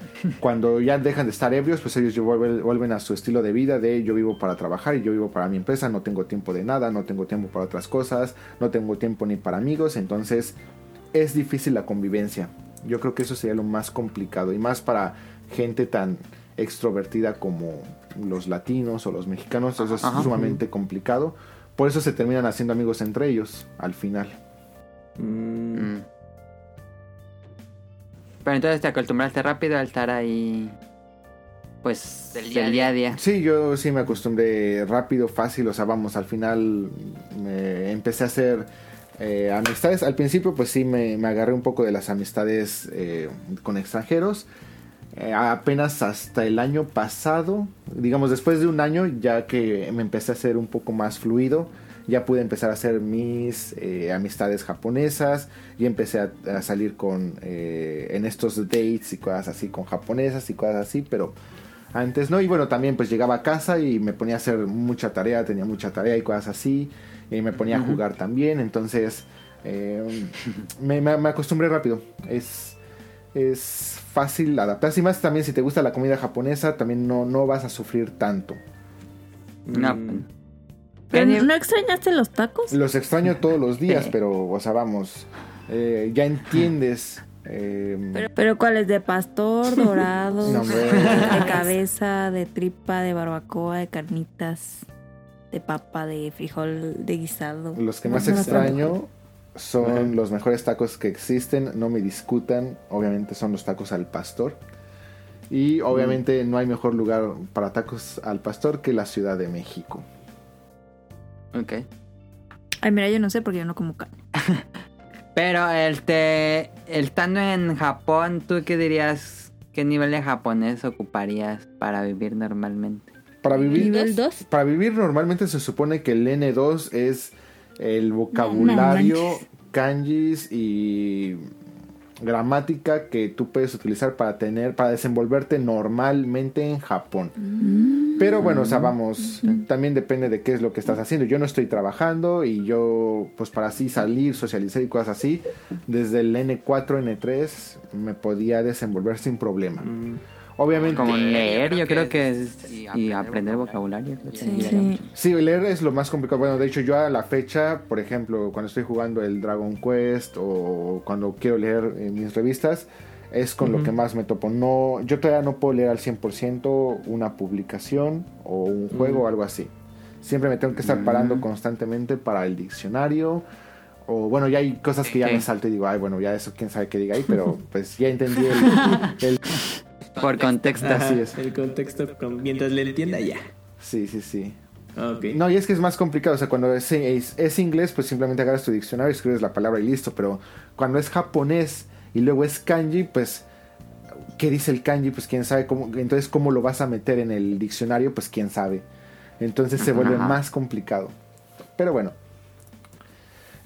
cuando ya dejan de estar ebrios, pues ellos vuelven, vuelven a su estilo de vida de yo vivo para trabajar y yo vivo para mi empresa, no tengo tiempo de nada, no tengo tiempo para otras cosas, no tengo tiempo ni para amigos, entonces es difícil la convivencia. Yo creo que eso sería lo más complicado y más para gente tan extrovertida como los latinos o los mexicanos, eso es Ajá. sumamente complicado. Por eso se terminan haciendo amigos entre ellos al final. Mm. Pero entonces te acostumbraste rápido al estar ahí. Pues del día, a día. Sí, yo sí me acostumbré rápido, fácil, o sea, vamos, al final me empecé a hacer eh, amistades. Al principio, pues sí, me, me agarré un poco de las amistades eh, con extranjeros. Eh, apenas hasta el año pasado, digamos, después de un año, ya que me empecé a hacer un poco más fluido, ya pude empezar a hacer mis eh, amistades japonesas y empecé a, a salir con eh, en estos dates y cosas así con japonesas y cosas así, pero antes no. Y bueno, también pues llegaba a casa y me ponía a hacer mucha tarea, tenía mucha tarea y cosas así, y me ponía a jugar también, entonces eh, me, me- me acostumbré rápido. Es, es fácil adaptarse y más también si te gusta la comida japonesa, también no, no vas a sufrir tanto. No. ¿Pero ¿No extrañaste los tacos? Los extraño todos los días, Sí. pero, o sea, vamos, eh, ya entiendes. eh, Pero, pero ¿cuáles? ¿De pastor, dorado? No, de cabeza, de tripa, de barbacoa, de carnitas, de papa, de frijol, de guisado. los que más No, extraño son los mejores tacos que existen, no me discutan, obviamente son los tacos al pastor. Y obviamente no hay mejor lugar para tacos al pastor que la Ciudad de México. Ok. Ay, mira, yo no sé porque yo no como carne. Pero este, estando en Japón, ¿tú qué dirías ¿qué nivel de japonés ocuparías para vivir normalmente? Para vivir, Nivel 2. para vivir normalmente se supone que el N2 es el vocabulario, kanjis y gramática que tú puedes utilizar para tener, para desenvolverte normalmente en Japón. Pero bueno, o sea, vamos, también depende de qué es lo que estás haciendo. Yo no estoy trabajando y yo, pues para así salir, socializar y cosas así, desde el N4, N3 me podía desenvolver sin problema. Obviamente. Como leer, yo creo que es, y aprender vocabulario. Sí. Sí. Sí, leer es lo más complicado. Bueno, de hecho, yo a la fecha, por ejemplo, cuando estoy jugando el Dragon Quest o cuando quiero leer eh, mis revistas, es con lo que más me topo. No, yo todavía no puedo leer al 100% una publicación o un juego o algo así. Siempre me tengo que estar parando constantemente para el diccionario. O bueno, ya hay cosas que ya me salto y digo, ay, bueno, ya eso quién sabe qué diga ahí, pero pues ya entendí el- el Por contexto. Ajá, Así es. El contexto, con- mientras le entienda ya. Sí, sí, sí. Ok. No, y es que es más complicado. O sea, cuando es, es- es inglés, pues simplemente agarras tu diccionario, escribes la palabra y listo. Pero cuando es japonés y luego es kanji, pues, ¿qué dice el kanji? Pues quién sabe cómo. Entonces, ¿cómo lo vas a meter en el diccionario? Pues quién sabe. Entonces se vuelve Ajá. más complicado. Pero bueno.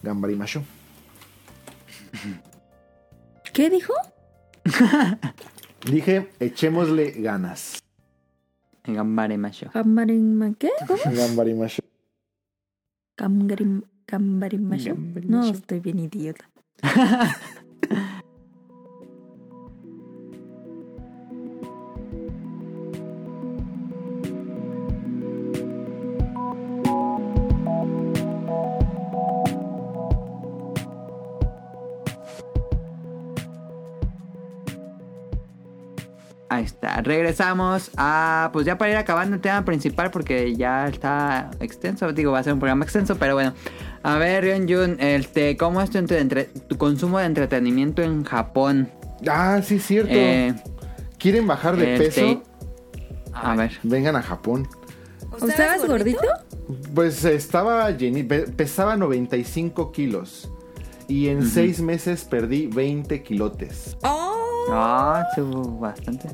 Gambarimashu. ¿Qué dijo? Dije, echémosle ganas. Gambare macho. Gambarin, ¿qué? Gambarimashu. Gambarimashu. No, estoy bien idiota. Regresamos a. Pues ya para ir acabando el tema principal, porque ya está extenso. Digo, va a ser un programa extenso, pero bueno. A ver, Ryun Jun, este, ¿cómo es tu, entre- tu consumo de entretenimiento en Japón? Ah, sí, cierto. Eh, ¿Quieren bajar de este, peso? A ver. Vengan a Japón. ¿Estabas gordito? Pues estaba pe- pesaba 95 kilos. Y en seis meses perdí 20 kilotes. ¡Oh! Ah, subo bastante.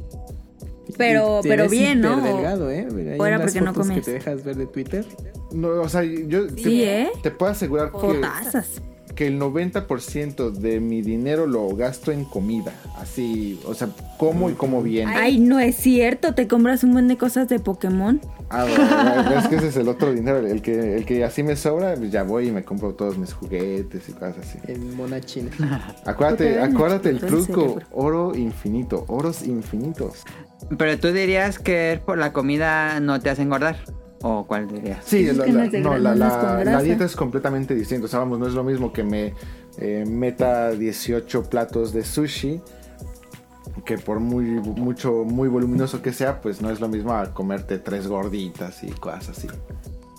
Pero- Y te pero ves bien, ¿no? delgado, ¿eh? Hay ¿O era unas porque no comías? que te dejas ver de Twitter. No, o sea, yo te, Sí, ¿eh? te puedo asegurar que, Potazas. Que el 90% de mi dinero lo gasto en comida. Así, o sea, como y como bien. Ay, no es cierto. Te compras un buen de cosas de Pokémon. Ah, bueno, es que ese es el otro dinero. El que, el que así me sobra, pues ya voy y me compro todos mis juguetes y cosas así. En Mona China. Acuérdate, acuérdate el truco. Oro infinito, oros infinitos. Pero tú dirías que por la comida no te hace engordar. ¿O cuál dirías? Sí, la, la- no, la, dieta es completamente distinta. O sea, vamos, no es lo mismo que me eh, meta 18 platos de sushi, que por muy mucho, muy voluminoso que sea, pues no es lo mismo a comerte tres gorditas y cosas así.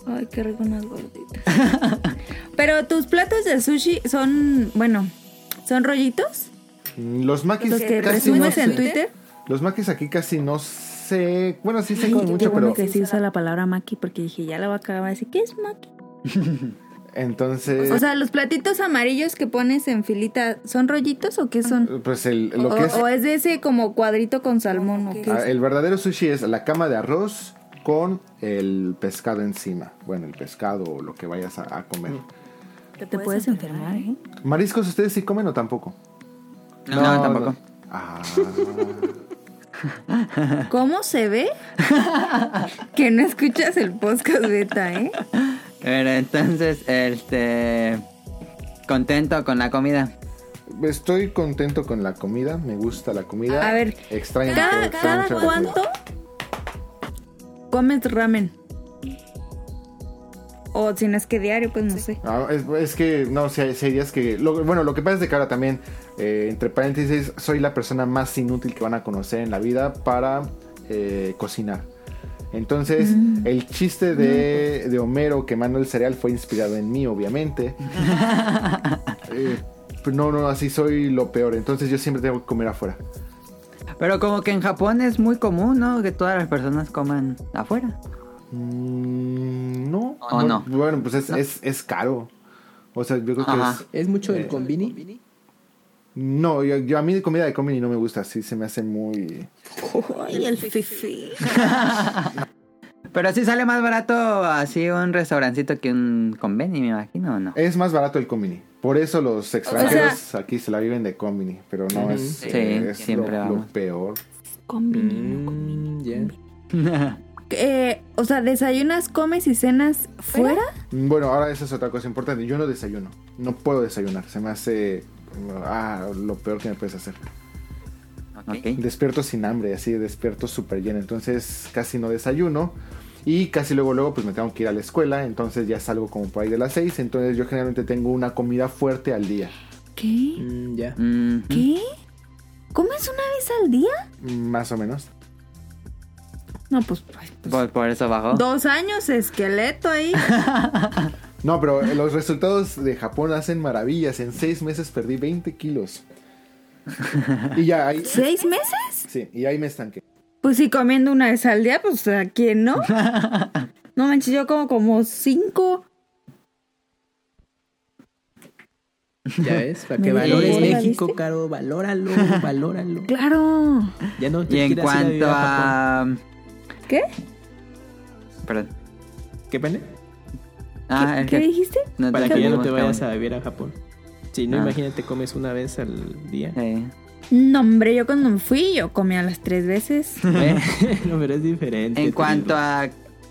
Ay, qué rico unas gorditas. Pero tus platos de sushi son, bueno, ¿son rollitos? Los maquis Los que casi no en sé. Twitter. Los maquis aquí casi no sé. Bueno, sí comen qué mucho, bueno pero que sí usa la palabra maki porque dije, ya la voy a acabar de decir, ¿qué es maki? entonces. O sea, los platitos amarillos que pones en filita, ¿son rollitos o qué son? pues el, lo o, que es. o es de ese como cuadrito con salmón o qué Ah, es? el verdadero sushi es la cama de arroz con el pescado encima. Bueno, el pescado o lo que vayas a, a comer. Te puedes enfermar, ¿eh? ¿Mariscos ustedes sí comen o tampoco? No, tampoco. Ah, ¿Cómo se ve? que no escuchas el podcast beta, ¿eh? Pero entonces, este. Contento con la comida. estoy contento con la comida, me gusta la comida. A ver, extraño ¿Cada, cuánto comes ramen? O si no es que diario, pues no sé. Ah, es, es que, no, si hay, si hay días que... lo- bueno, lo que pasa es de que ahora también, eh, entre paréntesis, soy la persona más inútil que van a conocer en la vida para eh, cocinar. Entonces, el chiste de, de Homero quemando el cereal fue inspirado en mí, obviamente. Eh, pues no, no, así soy lo peor. Entonces yo siempre tengo que comer afuera. Pero como que en Japón es muy común, ¿no? Que todas las personas coman afuera. Mm, no, ¿O no? Bueno, pues es, es, es caro. O sea, yo creo que es... ¿Es mucho Eh, el convini? No, yo, yo- a mí comida de comedy no me gusta, sí se me hace muy... Ay, el fifi. Pero sí sale más barato así un restaurancito que un convenio, me imagino, ¿o no? Es más barato el comedy. Por eso los extranjeros aquí se la viven de comedy, pero no es, Sí, eh, es siempre lo, lo peor. Mm, ya. Eh, o sea, ¿desayunas, comes y cenas fuera? Mm, Bueno, ahora esa es otra cosa importante. Yo no desayuno. No puedo desayunar. Se me hace ah, lo peor que me puedes hacer. Ok. Despierto sin hambre, así despierto súper lleno. Entonces casi no desayuno. Y casi luego, luego, pues me tengo que ir a la escuela. Entonces ya salgo como por ahí de las 6. Entonces yo generalmente tengo una comida fuerte al día. ¿Qué? Mm, ya. Mm, ¿Qué? ¿Comes una vez al día? Más o menos. No, pues, ay, pues, por, por eso bajó. dos años esqueleto ahí. No, pero los resultados de Japón hacen maravillas. En 6 meses perdí 20 kilos. Y ya ahí... ¿Seis meses? Sí, y ahí me estanqué. Pues sí, comiendo una vez al día, pues ¿a quién no? No manches, yo como como cinco. Ya ves, para que valores México. Caro, valóralo, valóralo. Claro. Ya no te Y en a cuanto a... ¿Qué? Perdón. ¿Qué pene? Ah, ¿Qué, dijiste? no Para que ya no te vayas cabrón. a vivir a Japón. Si no, Ah. imagínate, comes una vez al día. Eh. No, hombre, yo cuando me fui, yo comía las tres veces. Bueno, pero es diferente. En cuanto digo. a,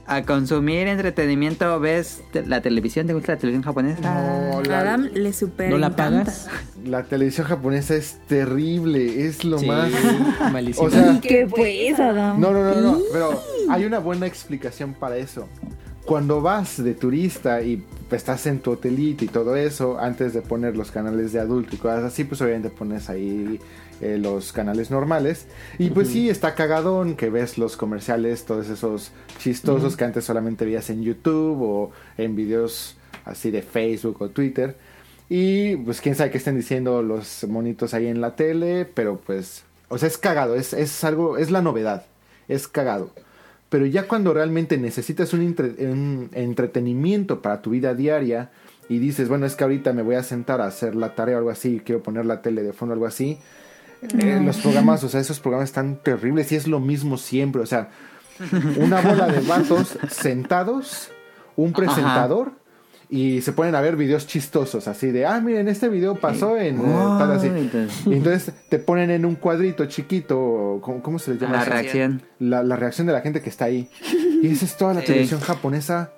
a consumir entretenimiento, ¿ves la televisión? ¿Te gusta la televisión japonesa? No, la, Adam le super ¿No la pagas? la televisión japonesa es terrible. Es lo Sí, más... malísimo. O sea, ¿Qué pues, Adam? No, no, no, no, pero hay una buena explicación para eso. Cuando vas de turista y estás en tu hotelito y todo eso, antes de poner los canales de adulto y cosas así, pues obviamente pones ahí eh, los canales normales. Y pues sí, está cagadón que ves los comerciales, todos esos chistosos que antes solamente veías en YouTube o en videos así de Facebook o Twitter. Y pues quién sabe qué estén diciendo los monitos ahí en la tele, pero pues, o sea, es cagado, es, es algo, es la novedad, es cagado. Pero ya cuando realmente necesitas un, entre- un entretenimiento para tu vida diaria y dices, bueno, es que ahorita me voy a sentar a hacer la tarea o algo así, quiero poner la tele de fondo o algo así, eh, los programas, o sea, esos programas están terribles y es lo mismo siempre, o sea, una bola de vatos sentados, un presentador y se ponen a ver videos chistosos, así de, ah, miren, este video pasó en... eh, tal así. Y entonces te ponen en un cuadrito chiquito, ¿cómo, cómo se le llama? La eso? reacción. La, la reacción de la gente que está ahí. Y esa es toda la Sí. televisión japonesa.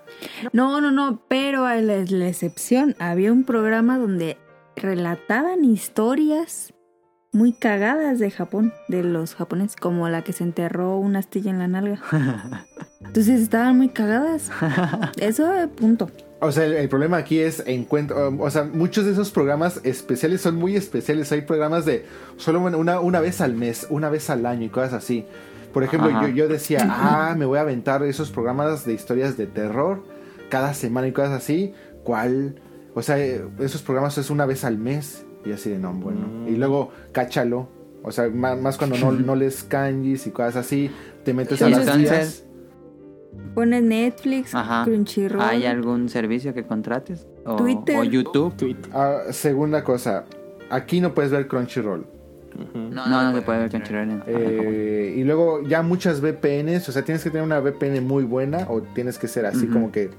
No, no, no, pero a la, la excepción, había un programa donde relataban historias muy cagadas de Japón, de los japoneses, como la que se enterró una astilla en la nalga. Entonces estaban muy cagadas. Eso, eh, punto. O sea, el, el problema aquí es encuentro, um, o sea, muchos de esos programas especiales son muy especiales. Hay programas de solo una, una, vez al mes, una vez al año y cosas así. Por ejemplo, yo, yo decía, ah, me voy a aventar esos programas de historias de terror cada semana y cosas así. ¿Cuál? O sea, eh, esos programas es una vez al mes. Y así de, no, bueno. Y luego, cáchalo. O sea, más, cuando no, no les kanjis y cosas así, te metes a las guías. Pones Netflix, Ajá. Crunchyroll. ¿Hay algún servicio que contrates? ¿O, Twitter. o YouTube? Tweet. Ah, segunda cosa, aquí no puedes ver Crunchyroll. No, no, se puede ver Crunchyroll en- Eh, y luego ya muchas VPNs, o sea, tienes que tener una VPN muy buena o tienes que ser así como que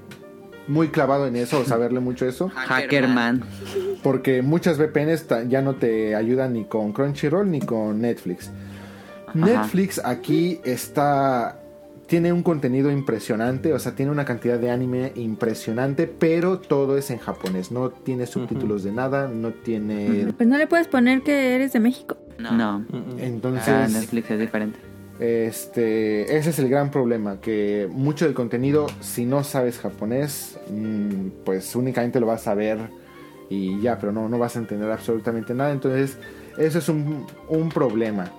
muy clavado en eso o saberle mucho eso. Hackerman. Porque muchas VPNs ya no te ayudan ni con Crunchyroll ni con Netflix. Netflix aquí está... Tiene un contenido impresionante, o sea, tiene una cantidad de anime impresionante, pero todo es en japonés. No tiene subtítulos de nada, no tiene... Pues no le puedes poner que eres de México. No. Mm. Entonces... Ah, Netflix es diferente. Este, ese es el gran problema, que mucho del contenido, si no sabes japonés, mm, pues únicamente lo vas a ver y ya, pero no, no vas a entender absolutamente nada. Entonces, eso es un, un problema.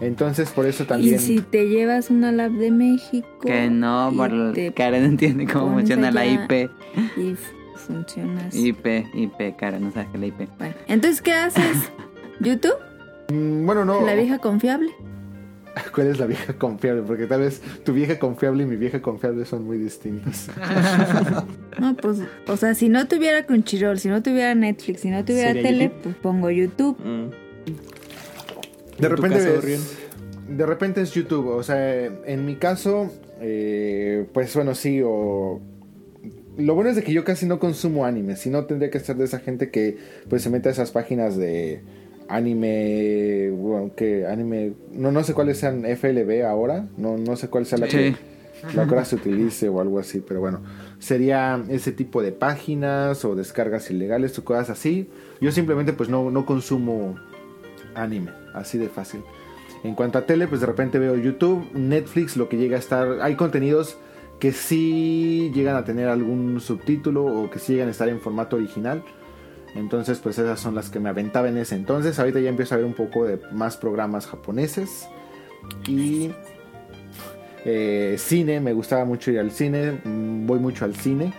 Entonces, por eso también... Y si te llevas una lab de México. Que no, por te Karen no entiende cómo funciona la IP. Y funciona así. IP, IP, Karen, no sabes qué es la IP. Bueno, entonces, ¿qué haces? ¿YouTube? Mm, bueno, no. La vieja confiable. ¿Cuál es la vieja confiable? Porque tal vez tu vieja confiable y mi vieja confiable son muy distintas. No, pues, o sea, si no tuviera Crunchyroll, si no tuviera Netflix, si no tuviera ¿Sería tele, YouTube? pues pongo YouTube. Mm. De ¿En tu repente caso, de repente es YouTube, o sea, en mi caso, eh, pues bueno, sí, o... Lo bueno es de que yo casi no consumo anime, si no tendría que ser de esa gente que pues se mete a esas páginas de anime, bueno, que anime, no, no sé cuáles sean FLB ahora, no, no sé cuál sea la que, Sí. la que ahora se utilice o algo así, pero bueno, sería ese tipo de páginas o descargas ilegales o cosas así. Yo simplemente pues no, no consumo anime, así de fácil. En cuanto a tele, pues de repente veo YouTube, Netflix, lo que llega a estar. Hay contenidos que sí llegan a tener algún subtítulo o que sí llegan a estar en formato original. Entonces, pues esas son las que me aventaba en ese entonces. Ahorita ya empiezo a ver un poco de más programas japoneses. Y eh, cine, me gustaba mucho ir al cine. mm, Voy mucho al cine.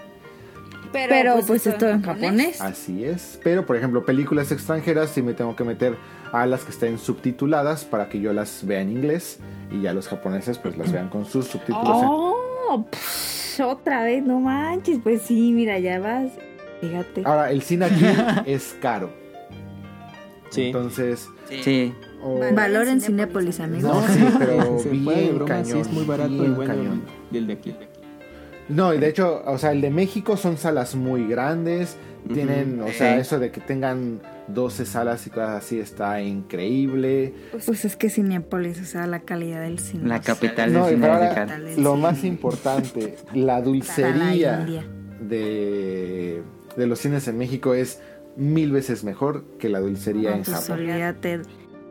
Pero pues esto en japonés. Así es. Pero, por ejemplo, películas extranjeras sí me tengo que meter a las que estén subtituladas para que yo las vea en inglés y ya los japoneses pues las vean con sus subtítulos. en- Oh, pff, otra vez, no manches. Pues sí, mira, ya vas. Fíjate. Ahora, el cine aquí es caro. Sí. Entonces, Sí. o- Valor en Cinépolis, amigos. no, sí, pero Se bien broma, cañón. sí es muy barato y bueno cañón. el de aquí. No, y de hecho, o sea, el de México son salas muy grandes. Tienen, o sea, eso de que tengan 12 salas y cosas así está increíble. Pues es que Cinépolis, o sea, la calidad del cine. La capital No, del cine ahora, lo más importante, la dulcería la de, de los cines en México es mil veces mejor que la dulcería No, en pues Japón. olvídate.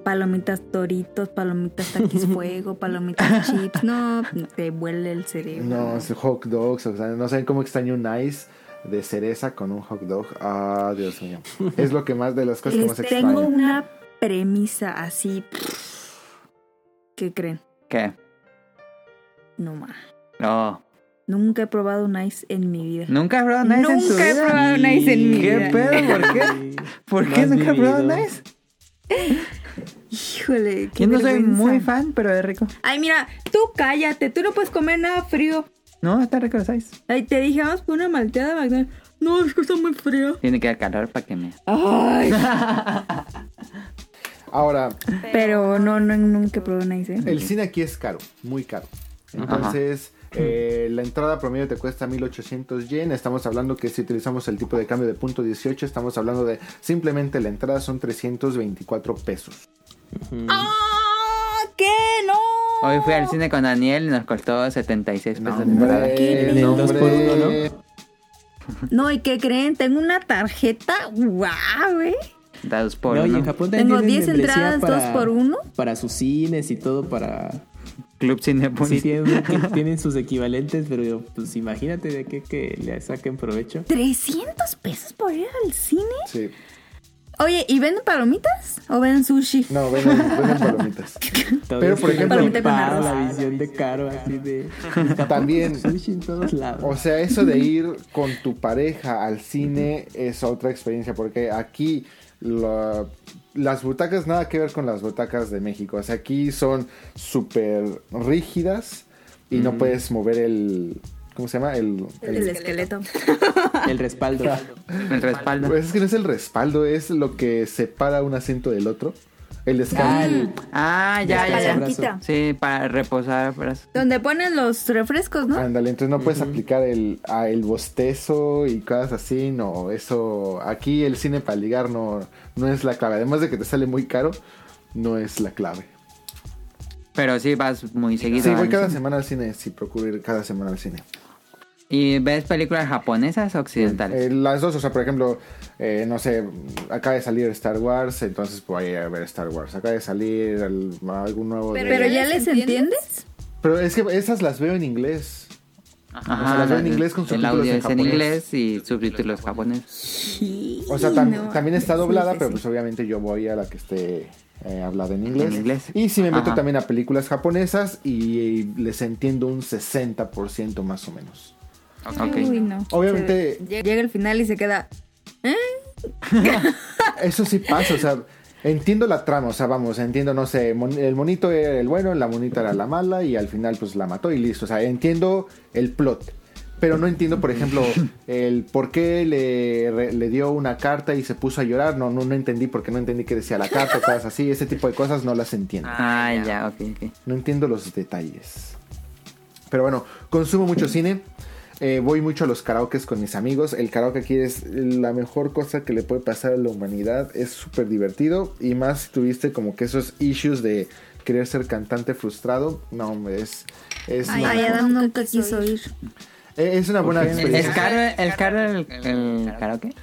Palomitas Doritos, palomitas Taquis Fuego, palomitas Chips. No, te vuelve el cerebro. No, es hot dogs, o sea, no saben cómo extraño un ice de cereza con un hot dog. Ah, Dios mío. Es lo que más de las cosas que Les más tengo extraño. una premisa así. ¿Qué creen? ¿Qué? No más. No. Nunca he probado un ice en mi vida. ¿Nunca has probado nice en tu Nunca he vida? probado un ice en mi ¿Qué vida. pedo? ¿Por qué? ¿Por qué nunca has probado vivido. nice? Híjole, qué Yo no soy muy fan, pero es rico. Ay, mira, tú cállate, tú no puedes comer nada frío. No, está rico los ice. Ay, te dije, vamos por una malteada de McDonald's. No, es que está muy frío. Tiene que dar calor para que me... Ay. Ahora, Pero no, no, nunca he probado un ice, ¿eh? el cine aquí es caro, muy caro. Entonces, eh, la entrada promedio te cuesta 1800 yen. Estamos hablando que si utilizamos el tipo de cambio de punto 18, estamos hablando de simplemente la entrada son 324 pesos. ¡Ah! ¿Qué? ¡No! Hoy fui al cine con Daniel y nos costó 76 pesos de Hombre, entrada. ¿Qué? Del dos por uno, hombre. No, ¿y qué creen? Tengo una tarjeta. ¡Guau, eh! Dados por No, y uno. en Japón Tengo tienen 10 membresía entradas, para- 2 por 1. Para sus cines y todo para... Club Cinepolis. Sí, tienen, tienen sus equivalentes, pero pues imagínate de qué que le saquen provecho. 300 pesos por ir al cine. Sí. Oye, ¿y venden palomitas o venden sushi? No, venden, venden palomitas. Pero, por ejemplo- Palomita la visión de caro así de... También, Sushi en todos lados. o sea, eso de ir con tu pareja al cine es otra experiencia, porque aquí la- las butacas nada que ver con las butacas de México. O sea, aquí son súper rígidas y no puedes mover el... ¿Cómo se llama? El, el- El esqueleto. El respaldo. El respaldo. Pues es que no es el respaldo, es lo que separa un asiento del otro. El descanso. Ah, ya, ya, ya. Palanquita. Sí, para reposar. Donde ponen los refrescos, ¿no? Ándale, entonces no puedes aplicar el, a el bostezo y cosas así, no, eso, aquí el cine para ligar no, no es la clave, además de que te sale muy caro, no es la clave. Pero sí vas muy seguido. Sí, voy cada cine. semana al cine, sí, procuro ir cada semana al cine. ¿Y ves películas japonesas o occidentales? Eh, las dos, o sea, por ejemplo, eh, no sé, acaba de salir Star Wars, entonces voy a ver Star Wars, acaba de salir el- algún nuevo... de- Pero ya les entiendes. Pero es que esas las veo en inglés. Ajá, o sea, las veo en inglés con El subtítulos audio en es en japonés. inglés y subtítulos japonés. Sí, O sea, tam- no. también está doblada, sí, pero sí. pues obviamente yo voy a la que esté eh, hablada en inglés. En inglés. Y si me meto Ajá. también a películas japonesas y, les entiendo un 60% más o menos. Ok. Uy, no. Obviamente- Se- llega el final y se queda. ¿Eh? Eso sí pasa, o sea, entiendo la trama, o sea, vamos, entiendo, no sé, el monito era el bueno, la monita era la mala y al final pues la mató y listo, o sea, entiendo el plot. pero no entiendo, por ejemplo, el por qué le, re- le dio una carta y se puso a llorar. No, no, no entendí porque no entendí qué decía la carta, cosas así. Ese tipo de cosas no las entiendo. Ah, ya, ok, ok. No entiendo los detalles. Pero bueno, consumo mucho cine. Eh, voy mucho a los karaokes con mis amigos. El karaoke aquí es la mejor cosa que le puede pasar a la humanidad. Es súper divertido. Y más si tuviste como que esos issues de querer ser cantante frustrado. No, hombre, es, es, Ay, una, ay, Adam Nunca quiso ir. eh, es una buena ¿Por qué? ¿Es experiencia. caro el, caro el, el karaoke?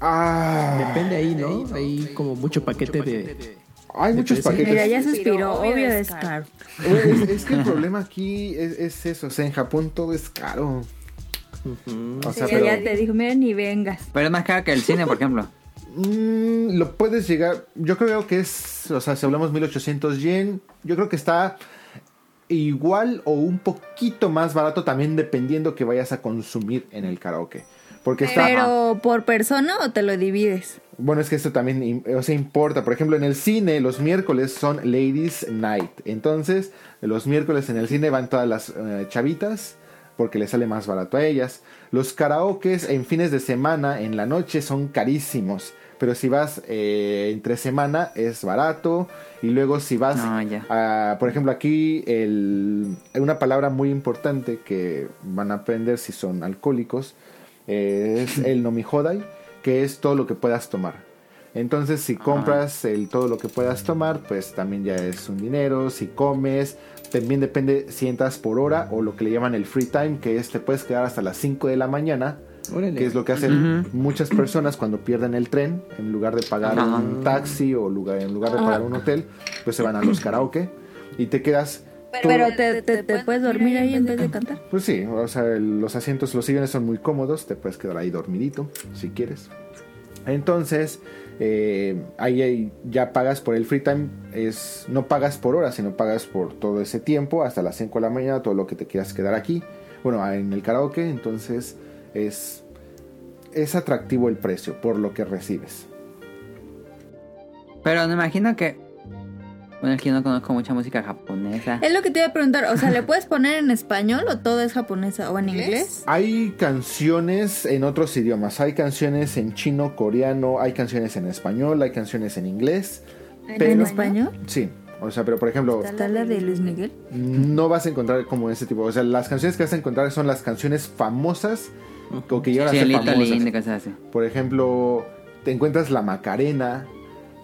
Ah, Depende ahí, ¿no? Hay como mucho paquete de... hay muchos paquetes. Mira, ya se Suspiró, inspiró, obvio es caro. Es, es que el problema aquí es, es eso. O sea, en Japón todo es caro. Ujú. O sea, Sí, pero... ya te dijo, mira, ni vengas. Pero es más caro que el cine, por ejemplo. Mm, lo puedes llegar. Yo creo que es. O sea, si hablamos 1800 yen, yo creo que está igual o un poquito más barato también dependiendo que vayas a consumir en el karaoke. Porque está. Pero por persona o te lo divides. Bueno, es que esto también o sea, importa. Por ejemplo, en el cine los miércoles son Ladies Night. Entonces, los miércoles en el cine van todas las eh, chavitas porque les sale más barato a ellas. Los karaokes en fines de semana, en la noche, son carísimos. Pero si vas eh, entre semana es barato. Y luego si vas, No, ya. a- por ejemplo, aquí el- una palabra muy importante que van a aprender si son alcohólicos eh, es el nomihodai, que es todo lo que puedas tomar. Entonces, si compras el todo lo que puedas tomar, pues también ya es un dinero. Si comes, también depende si entras por hora o lo que le llaman el free time, que es te puedes quedar hasta las 5 de la mañana, Órale. que es lo que hacen muchas personas cuando pierden el tren, en lugar de pagar Ajá. un taxi o lugar, en lugar de pagar un hotel, pues se van a los karaoke y te quedas Pero te, te, te puedes dormir ahí en vez de cantar. pues sí, o sea, el- los asientos, los sillones son muy cómodos, te puedes quedar ahí dormidito si quieres. Entonces, eh, ahí, ahí ya pagas por el free time, es, no pagas por hora, sino pagas por todo ese tiempo, hasta las 5 de la mañana, todo lo que te quieras quedar aquí. Bueno, en el karaoke, entonces es, es atractivo el precio por lo que recibes. Pero me imagino que. Bueno, es que yo no conozco mucha música japonesa. Es lo que te iba a preguntar, o sea, ¿le puedes poner en español o todo es japonesa o en inglés? Hay canciones en otros idiomas, hay canciones en chino, coreano, hay canciones en español, hay canciones en inglés. ¿En Pero- español? Sí, o sea, pero por ejemplo, ¿Está la de Luis Miguel? no vas a encontrar como ese tipo. O sea, las canciones que vas a encontrar son las canciones famosas o que llegan a ser famosas. Por ejemplo, te encuentras la Macarena,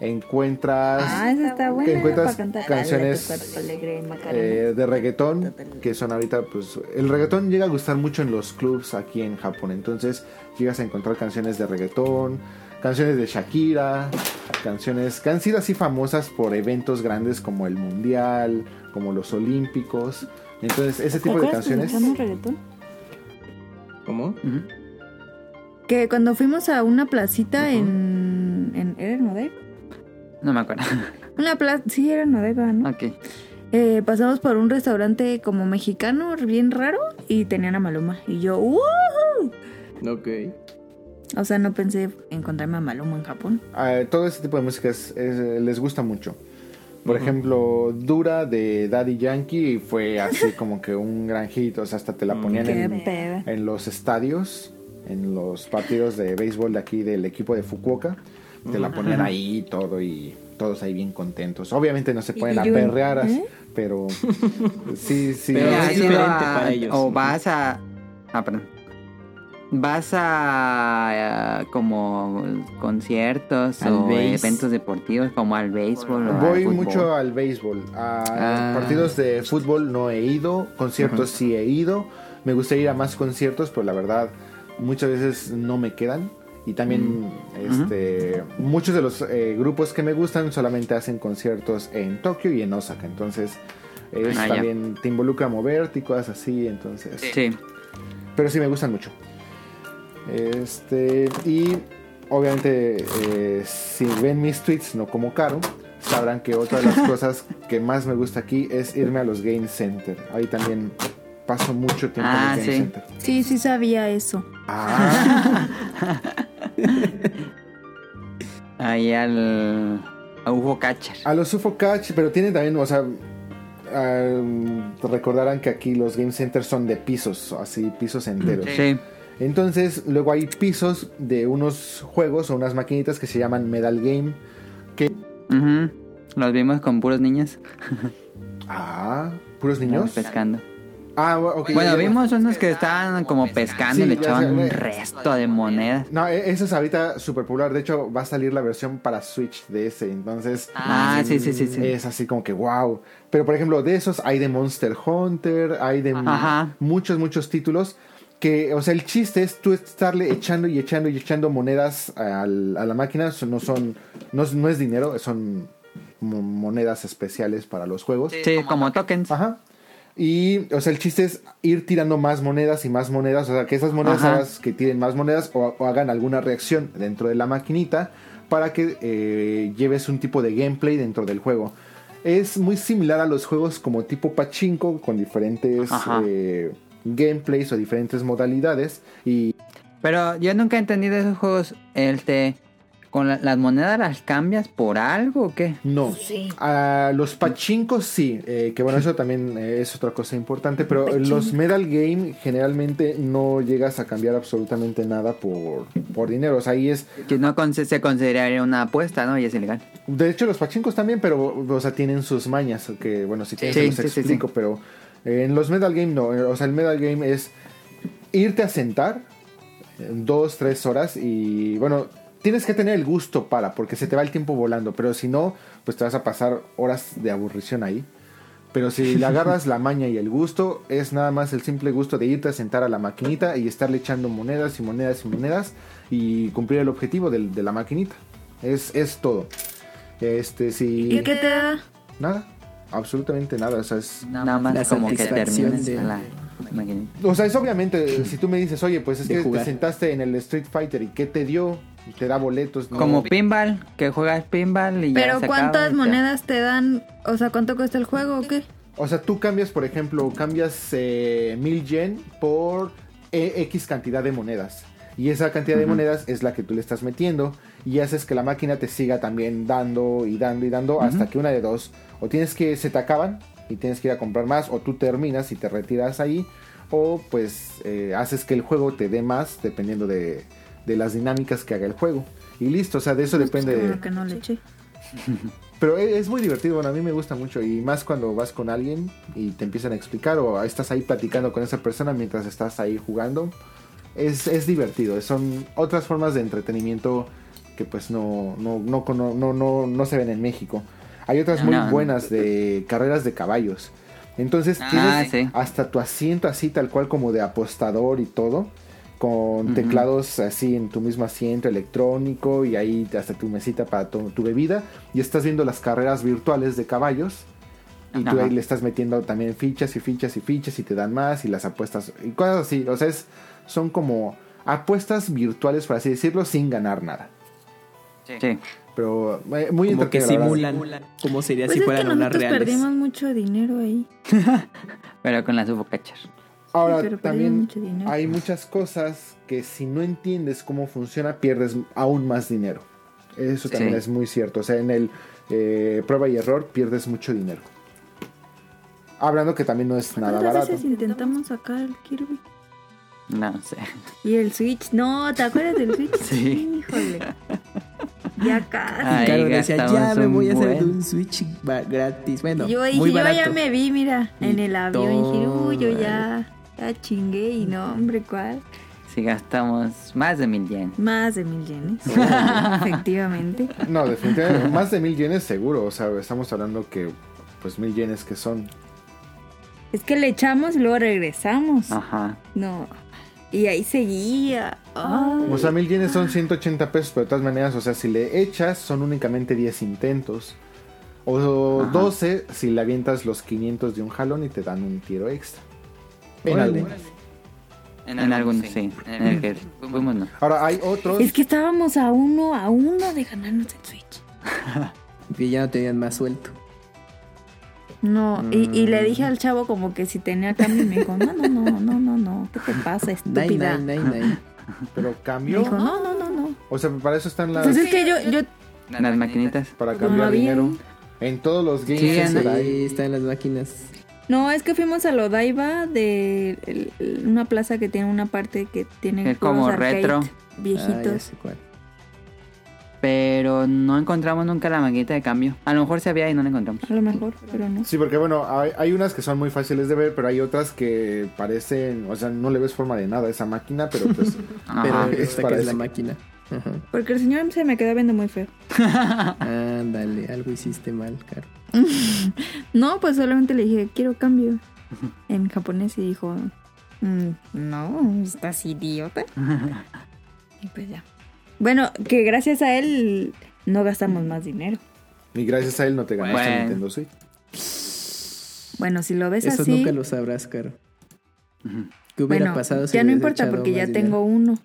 encuentras Ah, está buena encuentras canciones alegre, eh, de reggaetón que son ahorita pues el reggaetón llega a gustar mucho en los clubs aquí en Japón entonces llegas a encontrar canciones de reggaetón canciones de Shakira canciones que han sido así famosas por eventos grandes como el mundial como los olímpicos entonces ese tipo de canciones reggaetón? ¿Cómo? Que cuando fuimos a una placita en, en... ¿Era en? No me acuerdo. Una plaza... Sí, era en Odaiba, ¿no? ok. Eh, pasamos por un restaurante como mexicano, bien raro, y tenían a Maluma. Y yo, ¡Woohoo! Ok. O sea, no pensé encontrarme a Maluma en Japón. Ah, todo ese tipo de música es- es- les gusta mucho por ejemplo Dura de Daddy Yankee fue así como que un gran hit o sea hasta te la ponían en, pedo. en los estadios, en los partidos de béisbol de aquí del equipo de Fukuoka. Te la ponían ahí y todo y todos ahí bien contentos. Obviamente no se pueden aperrear, así, ¿eh? pero sí, sí. Pero es diferente a- para ellos. O vas a. Ah, perdón. Vas a. a como conciertos Al o eventos deportivos como al béisbol. o Voy mucho al béisbol. A Ah. partidos de fútbol no he ido, conciertos sí he ido. Me gustaría ir a más conciertos, pero la verdad muchas veces no me quedan. Y también este, muchos de los eh, grupos que me gustan solamente hacen conciertos en Tokio y en Osaka. Entonces es Ah, ya. también te involucra a moverte y cosas así. Entonces, Sí. pero sí me gustan mucho. Este, y obviamente, eh, si ven mis tweets, no como caro, sabrán que otra de las cosas que más me gusta aquí es irme a los Game Center. Ahí también paso mucho tiempo Ah, en los Game sí. Center. Sí, sí sabía eso. Ah, Ahí al. A UFO Catcher. a los UFO Catch, pero tiene también, o sea, recordarán que aquí los game centers son de pisos, así pisos enteros. Sí. Entonces, luego hay pisos de unos juegos o unas maquinitas que se llaman Medal Game. Que. Los vimos con puros niños. ah, puros niños. Pescando. Ah. Bueno, vimos unos que estaban como pescando y le echaban sé, un resto de monedas. No, e- eso es ahorita súper popular. De hecho, va a salir la versión para Switch de ese. Entonces, Ah, sí, sí, sí, sí. es así como que wow. Pero por ejemplo, de esos hay de Monster Hunter, hay de Ajá. muchos, muchos títulos. Que, o sea, el chiste es tú estarle echando y echando y echando monedas al- a la máquina. No son, no, es- no es dinero, son mo- monedas especiales para los juegos. Sí, como tokens. Ajá. Y, o sea, el chiste es ir tirando más monedas y más monedas. O sea, que esas monedas Ajá. hagas que tiren más monedas o, o hagan alguna reacción dentro de la maquinita para que eh, lleves un tipo de gameplay dentro del juego. Es muy similar a los juegos como tipo Pachinko con diferentes eh, gameplays o diferentes modalidades. Y Pero yo nunca he entendido esos juegos. Este, ¿Con la- las monedas las cambias por algo o qué? no. Sí. A los pachincos sí, eh, que bueno, eso también eh, es otra cosa importante, pero en los Medal Game generalmente no llegas a cambiar absolutamente nada por, por dinero. O sea, ahí es. Que no con- se consideraría una apuesta, ¿no? Y es ilegal. De hecho, los pachincos también, pero, o sea, tienen sus mañas, que bueno, si quieres Sí, se los sí, sí, explico, pero eh, en los Medal Game no. O sea, el Medal Game es irte a sentar en dos, tres horas y bueno, tienes que tener el gusto para, porque se te va el tiempo volando, pero si no, pues te vas a pasar horas de aburrición ahí. Pero si le agarras la maña y el gusto, es nada más el simple gusto de irte a sentar a la maquinita y estarle echando monedas y monedas y monedas y cumplir el objetivo de, la maquinita. Es, es todo. Este, si... ¿Y qué te da? Nada, absolutamente nada. O sea, es, Nada más La como que termines de- la maquinita. o sea, es obviamente, si tú me dices, oye, pues es De que te sentaste en el Street Fighter y ¿qué te dio? Te da boletos. ¿no? Como pinball, que juegas pinball y ya Pero se ¿cuántas acaba y monedas te dan? O sea, ¿cuánto cuesta el juego o qué? O sea, tú cambias, por ejemplo, cambias eh, mil yen por eh, X cantidad de monedas. Y esa cantidad de monedas es la que tú le estás metiendo y haces que la máquina te siga también dando y dando y dando hasta que una de dos, o tienes que se te acaban y tienes que ir a comprar más, o tú terminas y te retiras ahí, o pues eh, haces que el juego te dé más dependiendo de, de las dinámicas que haga el juego. Y listo, o sea, de eso depende de... Que no le eché. Pero e- es muy divertido, bueno, a mí me gusta mucho y más cuando vas con alguien y te empiezan a explicar o estás ahí platicando con esa persona mientras estás ahí jugando. Es, es divertido, son otras formas de entretenimiento que pues no, no, no, no, no, no se ven en México. Hay otras muy No, no. buenas de carreras de caballos. Entonces Ah, tienes sí. hasta tu asiento así tal cual como de apostador y todo. Con teclados así en tu mismo asiento electrónico y ahí hasta tu mesita para tu, tu bebida. Y estás viendo las carreras virtuales de caballos. Y tú ahí le estás metiendo también fichas y fichas y fichas y te dan más y las apuestas y cosas así. O sea, es, son como apuestas virtuales, por así decirlo, sin ganar nada. Sí. Pero eh, muy Como que simulan cómo sería Pues si es que fueran unas reales. perdimos mucho dinero ahí. Pero con la Subocatcher. Ahora, también hay muchas cosas que si no entiendes cómo funciona, pierdes aún más dinero. Eso también Sí. es muy cierto. O sea, en el eh, prueba y error pierdes mucho dinero. Hablando que también no es nada ¿Cuántas barato. veces intentamos sacar el Kirby? No sé. Y el Switch. No, ¿te acuerdas del Switch? Sí. Híjole. Ya casi. Ay, Claro, decía, ya me voy a hacer de un Switch gratis. Bueno, yo dije, muy yo barato. ya me vi, mira, en Y el avión. Y dije, uy, yo ya, ya chingué. Y no, hombre, ¿cuál? Si gastamos más de mil yen. Más de mil yenes. Efectivamente. No, definitivamente. más de mil yenes seguro. O sea, estamos hablando que, pues mil yenes que son. Es que le echamos y luego regresamos. Ajá. No. Y ahí seguía. Ay. O sea, mil yenes son 180 pesos, pero de todas maneras, o sea, si le echas, son únicamente 10 intentos. O Ajá. 12 si le avientas los 500 de un jalón y te dan un tiro extra. En algunos, sí. En el que fuimos, no. Ahora, hay otros. Es que estábamos a uno, a uno de ganarnos el Switch. Que ya no tenían más suelto. No, y, y le dije al chavo como que si tenía cambio y me dijo, no, no, no, no, no, no, ¿qué te pasa, estúpida? nine, nine, nine. Pero Me cambio. dijo, no, no, no, no. O sea, para eso están las. Pues es que yo, yo Las maquinitas. Para cambiar había dinero. En todos los games Sí. Ahí están las máquinas. No, es que fuimos a Lodaiba de el- el- una plaza que tiene una parte que tiene Es como retro. Ah, viejitos. cuál. Pero no encontramos nunca la maquinita de cambio. A lo mejor se había y no la encontramos. a lo mejor, pero no. Sí, porque bueno, hay, hay unas que son muy fáciles de ver, pero hay otras que parecen, o sea, no le ves forma de nada a esa máquina, pero pues Pero Ajá. es esta para que es la máquina. Ajá. Porque el señor se me quedó viendo muy feo. Ándale, algo hiciste mal, Caro. No, pues solamente le dije, quiero cambio. En japonés y dijo, "Mm, no, estás idiota. y pues ya. Bueno, que gracias a él no gastamos más dinero. y gracias a él no te ganaste Bueno. Nintendo Switch. Bueno, si lo ves Eso así, nunca lo sabrás, Caro. ¿Qué hubiera bueno, pasado si ya no importa porque ya tengo uno.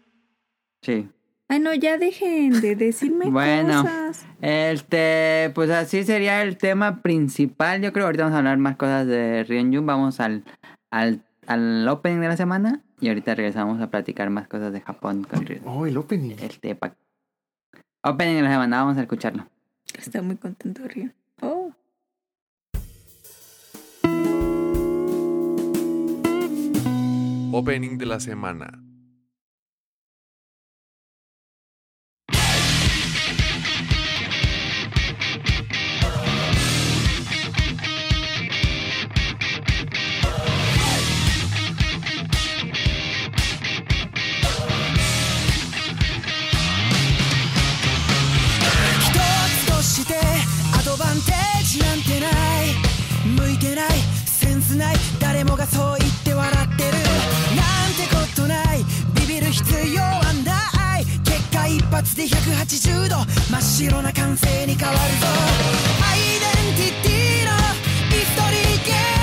Sí. Ay, no, ya dejen de decirme Bueno. cosas. Este, pues así sería el tema principal. Yo creo que ahorita vamos a hablar más cosas de Ryunjun. Vamos al, al, al opening de la semana. Y ahorita regresamos a platicar más cosas de Japón con Ryunjun. Oh, el opening. Este, pa- opening de la semana, vamos a escucharlo. Está muy contento, Río. Oh. Opening de la semana. ドバンテージなんてない。向いてない。センスない。誰もがそう言って笑ってる。なんてことない。ビビる必要はない。結果一発で180度。真っ白な歓声に変わるぞ。アイデンティティのイストリーゲーム。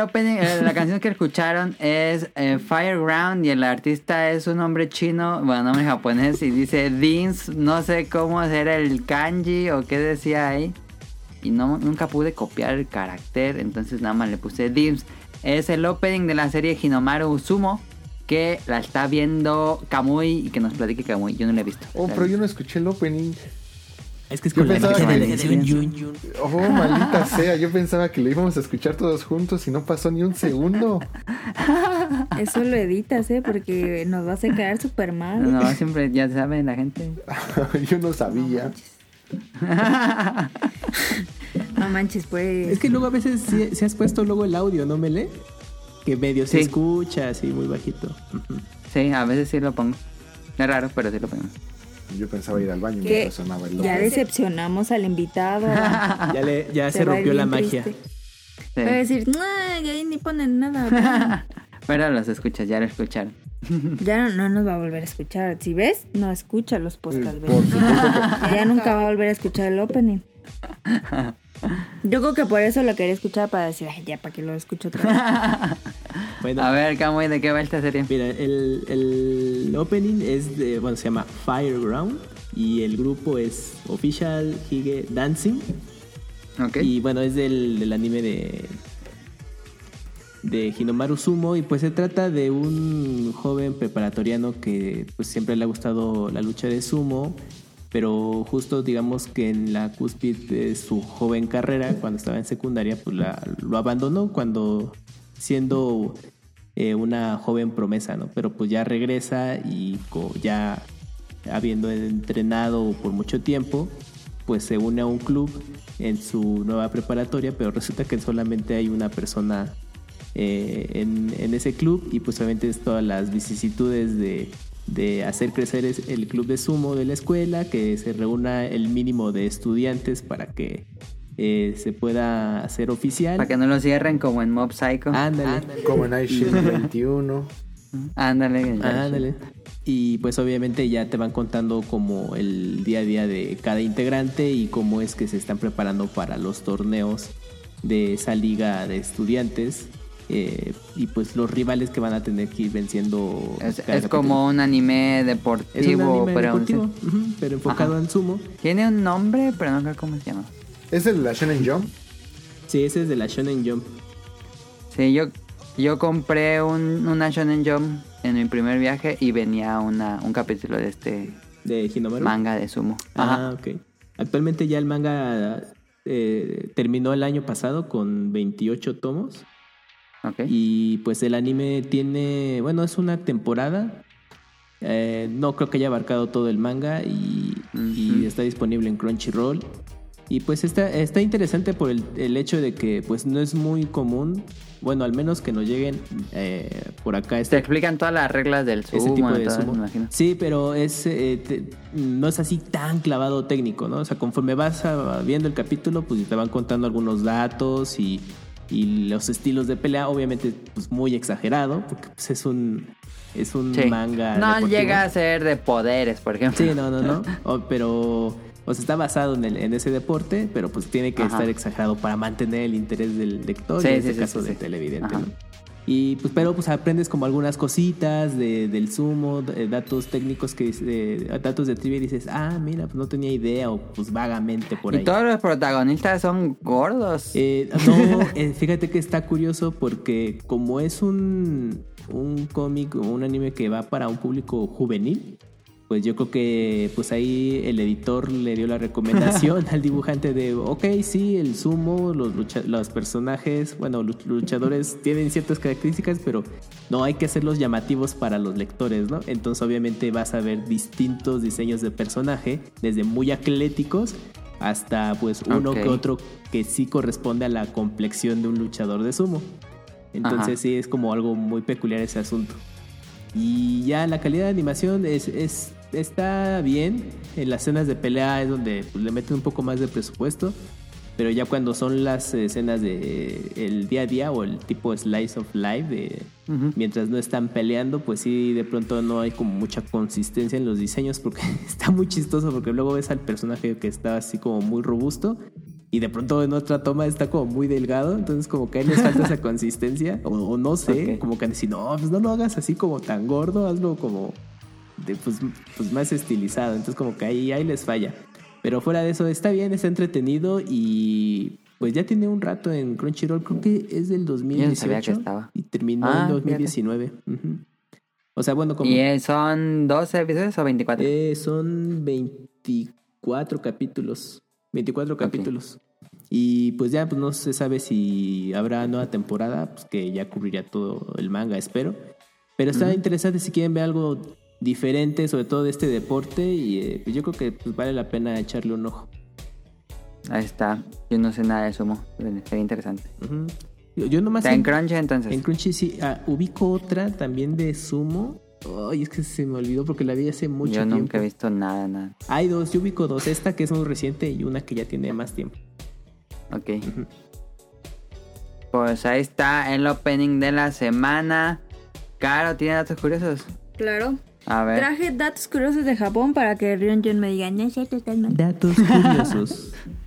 Opening, eh, la canción que escucharon es eh, Fireground y el artista es un nombre chino, bueno, nombre japonés y dice Dins, no sé cómo hacer el kanji o qué decía ahí. Y no, nunca pude copiar el carácter, entonces nada más le puse Dims. Es el opening de la serie Hinomaru Sumo que la está viendo Kamui y que nos platique Kamui. Yo no la he visto. Oh, pero yo no escuché el opening. Es que es Yo con la magia de que- la Ryun Yun Yun. Oh, maldita sea. Yo pensaba que lo íbamos a escuchar todos juntos y no pasó ni un segundo. Eso lo editas, ¿eh? Porque nos vas a quedar súper mal. No, siempre ya saben la gente. yo no sabía. No manches, pues. Es que luego a veces si, si has puesto luego el audio, ¿no, Mele? Que medio se escucha así muy bajito. Sí, a veces sí lo pongo. Es raro, pero sí lo pongo. Yo pensaba ir al baño mientras sonaba el ya logo. decepcionamos al invitado. Ya, le, ya se rompió la magia. triste. Sí. Va a decir, no, ya ahí ni ponen nada. Pero los escuchas, ya lo escucharon. ya no, no nos va a volver a escuchar. Si ves, no escucha los podcasts. Por supuesto Ya nunca va a volver a escuchar el opening. Yo creo que por eso lo quería escuchar para decir, "Ay, ya para que lo escucho otra vez. Bueno, A ver, Kamui, ¿de qué va esta serie? mira, el, el opening es de, bueno, se llama Fireground y el grupo es Official Hige Dancing. Ok. Y bueno, es del, del anime de de Hinomaru Sumo y pues se trata de un joven preparatoriano que pues siempre le ha gustado la lucha de sumo, pero justo digamos que en la cúspide de su joven carrera, cuando estaba en secundaria, pues la- lo abandonó cuando siendo eh, una joven promesa, ¿no? Pero pues ya regresa y ya habiendo entrenado por mucho tiempo, pues se une a un club en su nueva preparatoria, pero resulta que solamente hay una persona eh, en ese club y pues obviamente es todas las vicisitudes de, de hacer crecer el club de sumo de la escuela, que se reúna el mínimo de estudiantes para que eh, se pueda hacer oficial. Para que no lo cierren como en Mob Psycho. Ándale. Como en Shield 21. Ándale. Ándale. Y pues obviamente ya te van contando como el día a día de cada integrante y cómo es que se están preparando para los torneos de esa liga de estudiantes. Eh, y pues los rivales que van a tener que ir venciendo. Es, como un anime Es un deportivo, anime pero deportivo, ujú, pero enfocado Ajá. en sumo. tiene un nombre, pero no sé cómo se llama. ¿Es el de la Shonen Jump? Sí, ese es de la Shonen Jump. Sí, yo, yo compré un, una Shonen Jump en mi primer viaje y venía una, un capítulo de este De Hinomaru. manga de sumo. Ah, Ajá. ok. Actualmente ya el manga eh, terminó el año pasado con 28 tomos. Y pues el anime tiene, bueno, es una temporada. Eh, no creo que haya abarcado todo el manga y, y está disponible en Crunchyroll. Y pues está, está interesante por el, el hecho de que pues no es muy común, bueno, al menos que nos lleguen eh, por acá Te este, explican todas las reglas del sumo. ese tipo de sumo. me. Sí, pero es eh, te- no es así tan clavado técnico, ¿no? O sea, conforme vas a- viendo el capítulo, pues te van contando algunos datos y, y los estilos de pelea, obviamente, pues muy exagerado, porque pues, es un es un Sí. manga. No deportivo. llega a ser de poderes, por ejemplo. Sí, no, no, no. O- pero o sea, está basado en, el- en ese deporte, pero pues tiene que Ajá. estar exagerado para mantener el interés del lector, Sí, en sí, este caso sí, de sí. televidente. ¿no? Y pues, pero pues aprendes como algunas cositas de, del sumo, de- datos técnicos que dice- datos de trivia y dices, ah, mira, pues no tenía idea, o pues vagamente por y ahí. todos los protagonistas son gordos. Eh, no, eh, fíjate que está curioso porque como es un, un cómic o un anime que va para un público juvenil, pues yo creo que pues ahí el editor le dio la recomendación al dibujante de, ok, sí, el sumo, los, lucha- los personajes, bueno, los luchadores tienen ciertas características, pero no hay que hacerlos llamativos para los lectores, ¿no? Entonces obviamente vas a ver distintos diseños de personaje, desde muy atléticos hasta pues uno que otro que sí corresponde a la complexión de un luchador de sumo. Entonces Ajá. sí es como algo muy peculiar ese asunto. Y ya la calidad de animación es, es- está bien. En las escenas de pelea es donde pues, le meten un poco más de presupuesto. Pero ya cuando son las escenas de el día a día o el tipo slice of life de mientras no están peleando, pues sí de pronto no hay como mucha consistencia en los diseños porque está muy chistoso porque luego ves al personaje que está así como muy robusto y de pronto en otra toma está como muy delgado, entonces como que ahí les falta esa consistencia, o, o no sé, como que han decir, no, pues no lo hagas así como tan gordo, hazlo como de, pues, pues más estilizado, entonces como que ahí, ahí les falla. Pero fuera de eso, está bien, está entretenido y pues ya tiene un rato en Crunchyroll, creo que es del 2018 sabía que estaba. y terminó Ah, en 2019. Ujú. O sea, bueno, como... ¿Y son 12 episodios o 24? Eh, son 24 capítulos. 24 capítulos. Y pues ya pues no se sabe si habrá nueva temporada, pues que ya cubriría todo el manga, espero. Pero está interesante si quieren ver algo diferente, sobre todo de este deporte. Y eh, pues yo creo que pues, vale la pena echarle un ojo. Ahí está. Yo no sé nada de sumo. pero Sería interesante. Ujú. Yo, yo nomás Está en en, Crunchy entonces. en Crunchy sí ah, ubico otra también de sumo. Ay, es que se me olvidó porque la vi hace mucho Yo tiempo. nunca he visto nada, nada. Hay dos, yo ubico dos. Esta que es muy reciente y una que ya tiene más tiempo. Ok. Pues ahí está el opening de la semana. Caro, ¿tiene datos curiosos? Claro. A ver. Traje datos curiosos de Japón para que Ryonjun me diga, no es cierto, estás mal". Datos curiosos.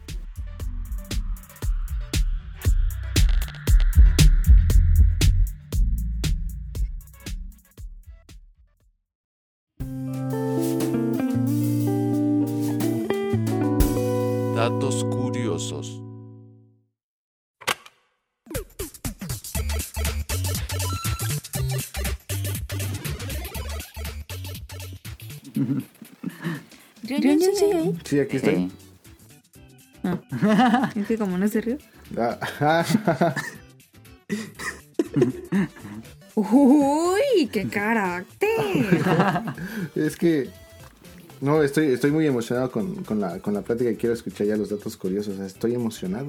Sí, aquí estoy. Sí. Es que como no se rió. Ah, Uy, qué carácter. es que. No, estoy, estoy muy emocionado con, con la, con la plática y quiero escuchar ya los datos curiosos. Estoy emocionado.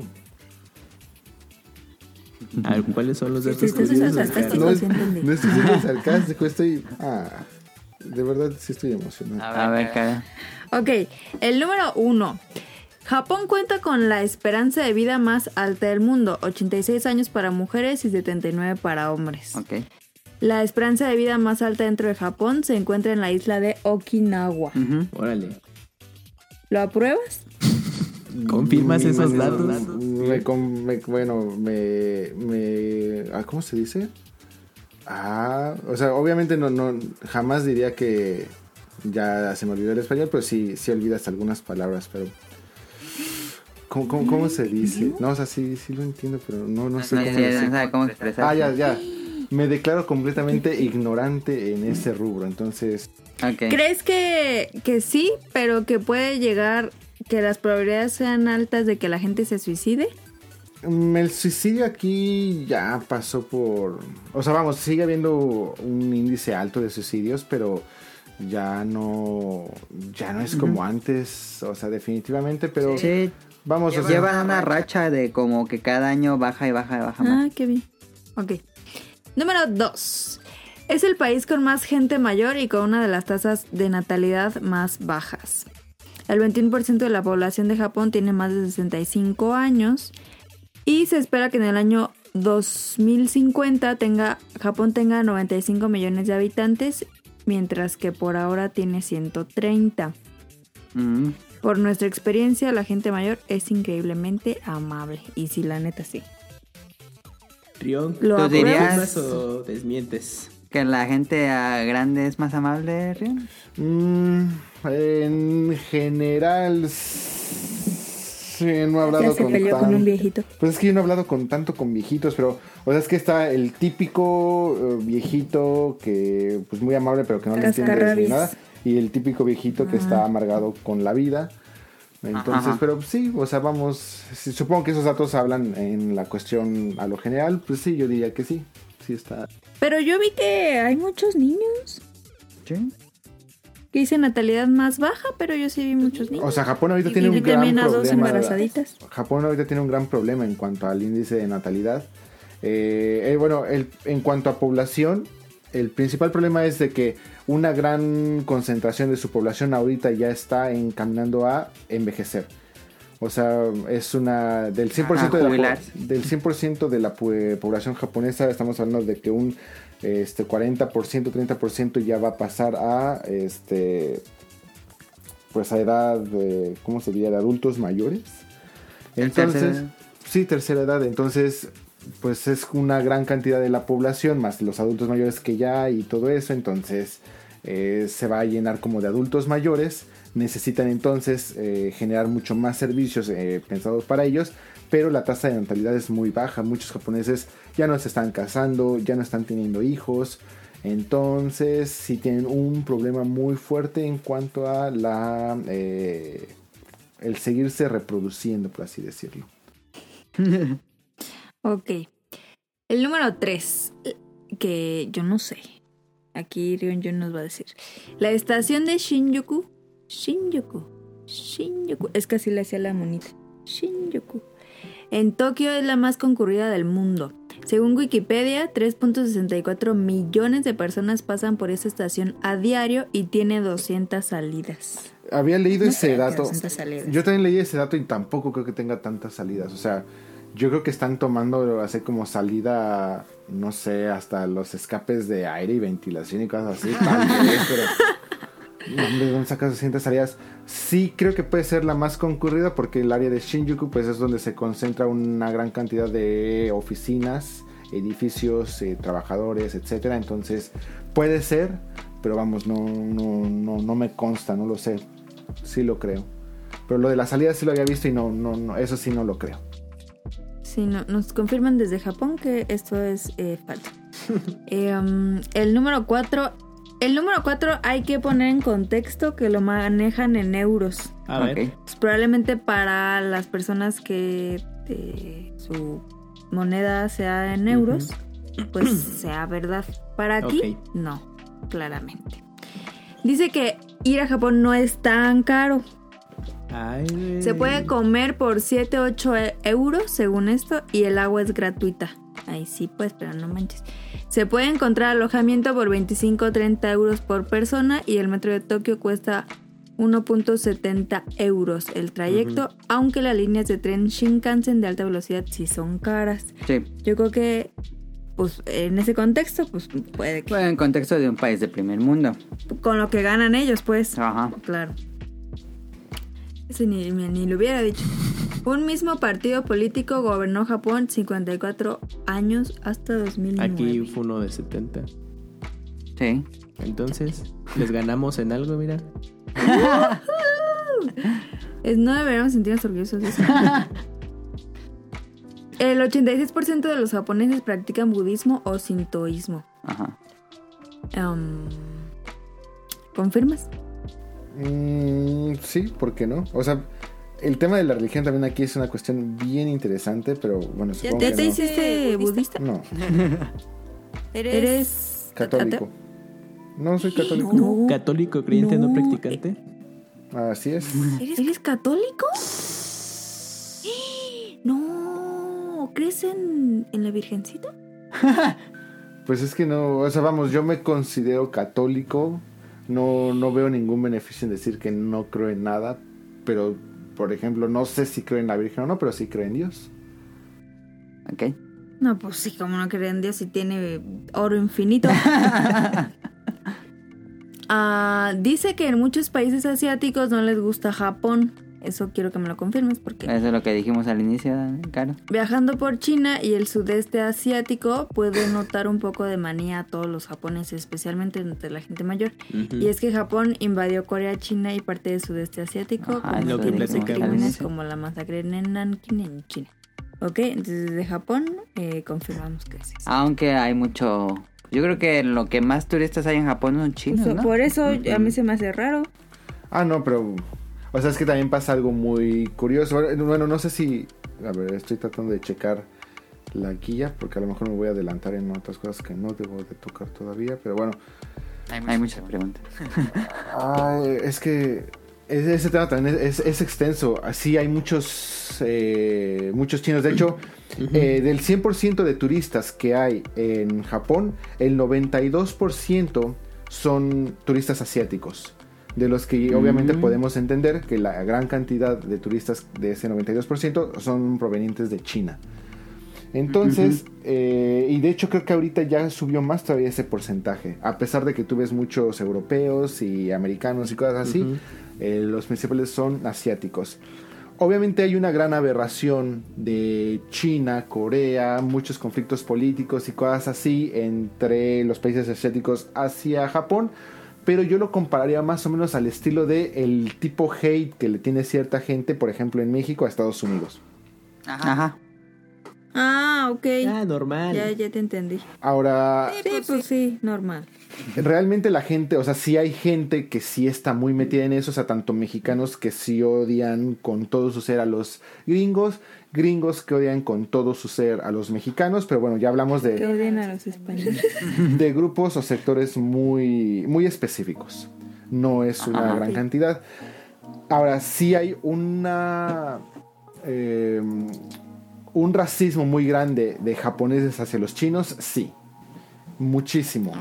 A ver, ¿cuáles son los datos sí, curiosos? No, es- no estoy siendo sarcástico, estoy. Ah, de verdad sí estoy emocionado. A ver, Caro. Ok, el número uno. Japón cuenta con la esperanza de vida más alta del mundo, 86 años para mujeres y 79 para hombres. Ok. La esperanza de vida más alta dentro de Japón se encuentra en la isla de Okinawa. Órale. ¿Lo apruebas? ¿Confirmas esos Me- datos? Me, con- me- bueno, me, me- ah, ¿Cómo se dice? Ah, o sea, obviamente no, no, jamás diría que ya se me olvidó el español, pero sí, sí olvidas algunas palabras, pero... ¿Cómo, cómo, cómo se dice? No, o sea, sí, sí lo entiendo, pero no, no sé No, cómo sí, decir. no sabe cómo expresar. Ah, ya, ya. Me declaro completamente ignorante en ese rubro, entonces... ¿Crees que, que sí, pero que puede llegar, que las probabilidades sean altas de que la gente se suicide? Mm, El suicidio aquí ya pasó por... O sea, vamos, sigue habiendo un índice alto de suicidios, pero ya no... Ya no es como antes, o sea, definitivamente, pero... Sí, Vamos, llevan una racha de como que cada año baja y baja y baja más. Ah, qué bien. Ok. Número 2. Es el país con más gente mayor y con una de las tasas de natalidad más bajas. El 21% de la población de Japón tiene más de 65 años y se espera que en el año 2050 tenga, Japón tenga 95 millones de habitantes, mientras que por ahora tiene 130. Mm. Por nuestra experiencia, la gente mayor es increíblemente amable. Y sí, la neta sí. Rion, ¿Lo ¿Tú dirías- ¿confirmas o desmientes? ¿Que la gente grande es más amable, Rion? Mm, en general... Sí, no he hablado Ya se con peleó con tan- un viejito. Pues es que yo no he hablado con tanto con viejitos, pero o sea, es que está el típico eh, viejito que pues muy amable pero que no le entiendes ni nada y el típico viejito que está amargado con la vida. Entonces, Ajá. pero sí, o sea, vamos, sí, supongo que esos datos hablan en la cuestión a lo general, pues sí, yo diría que sí. Sí está. Pero yo vi que hay muchos niños. Sí. Que dice natalidad más baja, pero yo sí vi muchos niños. O sea, Japón ahorita Y tiene un gran también a dos problema. embarazaditas. Japón ahorita tiene un gran problema en cuanto al índice de natalidad. Eh, eh, bueno, el- en cuanto a población, el principal problema es de que una gran concentración de su población ahorita ya está encaminando a envejecer. O sea, es una del 100% A de la, del 100% de la población japonesa estamos hablando de que un este 40%, 30% ya va a pasar a este pues a edad de ¿cómo se diría? de adultos mayores. Entonces, Tercera- sí, tercera edad. Entonces, pues es una gran cantidad de la población, más los adultos mayores que ya hay y todo eso. Entonces, eh, se va a llenar como de adultos mayores. Necesitan entonces eh, generar mucho más servicios eh, pensados para ellos. Pero la tasa de natalidad es muy baja. Muchos japoneses ya no se están casando, ya no están teniendo hijos. Entonces, sí tienen un problema muy fuerte en cuanto a la eh, el seguirse reproduciendo, por así decirlo. Ok. El número 3, que yo no sé. Aquí Rion nos va a decir. La estación de Shinjuku. Shinjuku. Shinjuku. Es que así le hacía la monita. Shinjuku. En Tokio es la más concurrida del mundo. Según Wikipedia, 3.64 millones de personas pasan por esta estación a diario y tiene 200 salidas. Había leído No ese dato. 200 salidas. Yo también leí ese dato y tampoco creo que tenga tantas salidas. O sea, yo creo que están tomando así como salida, no sé, hasta los escapes de aire y ventilación y cosas así. Tal vez, pero. ¿De dónde sacas 200 salidas? Sí, creo que puede ser la más concurrida porque el área de Shinjuku pues es donde se concentra una gran cantidad de oficinas, edificios, eh, trabajadores, etcétera. Entonces puede ser, pero vamos, no, no, no, no me consta, no lo sé. Sí lo creo. Pero lo de la salida sí lo había visto y no, no, no eso sí no lo creo. Sí, no- nos confirman desde Japón que esto es eh, falso. Eh, um, el número 4. El número 4 hay que poner en contexto que lo manejan en euros. A ver. Pues probablemente para las personas que eh, su moneda sea en euros, pues sea verdad. Para Ok. no, claramente. Dice que ir a Japón no es tan caro. Ay. Se puede comer por 7, 8 e- euros según esto y el agua es gratuita. Ahí sí, pues, pero no manches. Se puede encontrar alojamiento por 25 o 30 euros por persona y el metro de Tokio cuesta 1.70 euros el trayecto, aunque las líneas de tren Shinkansen de alta velocidad sí son caras. Sí. Yo creo que, pues, en ese contexto, pues, puede que... Bueno, en contexto de un país de primer mundo. Con lo que ganan ellos, pues. Ajá. Claro. Ese ni, ni, ni lo hubiera dicho. Un mismo partido político gobernó Japón 54 años hasta 2009. Aquí fue uno de 70. Sí. Entonces, les ganamos en algo, mira. Es, no deberíamos sentirnos orgullosos de eso. El 86% de los japoneses practican budismo o sintoísmo. Ajá. Em, ¿Confirmas? Mm, sí, ¿por qué no? O sea, el tema de la religión también aquí es una cuestión bien interesante, pero bueno, supongo ¿Ya que te no. hiciste budista? No, Eres, ¿Eres católico. No soy católico. No. Católico, creyente, no, no. practicante. Así es. ¿Eres, ¿Eres católico? No, ¿crees en, en la Virgencita? Pues es que no, o sea, vamos, yo me considero católico. No, no veo ningún beneficio en decir que no creo en nada. Pero, por ejemplo, no sé si creo en la Virgen o no, pero sí creo en Dios. Ok. No, pues sí, como no cree en Dios si tiene oro infinito. Ah, dice que en muchos países asiáticos no les gusta Japón. Eso quiero que me lo confirmes porque Eso es lo que dijimos al inicio, Caro. viajando por China y el sudeste asiático puedo notar un poco de manía a todos los japoneses, especialmente entre la gente mayor. Y es que Japón invadió Corea, China y parte del sudeste asiático Ajá, con lo que platicamos. como la masacre en Nanking en China. Ok, entonces desde Japón eh, confirmamos que sí. Aunque hay mucho... Yo creo que lo que más turistas hay en Japón son chinos, ¿no? Por eso a mí se me hace raro. Ah, no, pero. O sea, es que también pasa algo muy curioso. Bueno, no sé si. A ver, estoy tratando de checar la guía, porque a lo mejor me voy a adelantar en otras cosas que no debo de tocar todavía, pero bueno. Hay muchas preguntas. Ay, es que ese, tema también es, es- es extenso. Así hay muchos, eh, muchos chinos. De hecho, eh, del 100% de turistas que hay en Japón, el 92% son turistas asiáticos. De los que obviamente podemos entender que la gran cantidad de turistas de ese 92% son provenientes de China. Entonces, eh, y de hecho creo que ahorita ya subió más todavía ese porcentaje. A pesar de que tú ves muchos europeos y americanos y cosas así, eh, los principales son asiáticos. Obviamente hay una gran aberración de China, Corea, muchos conflictos políticos y cosas así entre los países asiáticos hacia Japón, pero yo lo compararía más o menos al estilo de el tipo hate que le tiene cierta gente, por ejemplo, en México a Estados Unidos. Ajá. Ah, ok. Ah, normal. Ya, ya te entendí. Ahora, Sí, pues sí, normal. realmente la gente, o sea, sí hay gente que sí está muy metida en eso, o sea, tanto mexicanos que sí odian con todo su ser a los gringos, gringos que odian con todo su ser a los mexicanos, pero bueno, ya hablamos Que de, odian a los españoles. de grupos o sectores muy, muy específicos. No es una Ajá. gran cantidad. Ahora, sí hay una... eh, un racismo muy grande de japoneses hacia los chinos, sí. Muchísimo.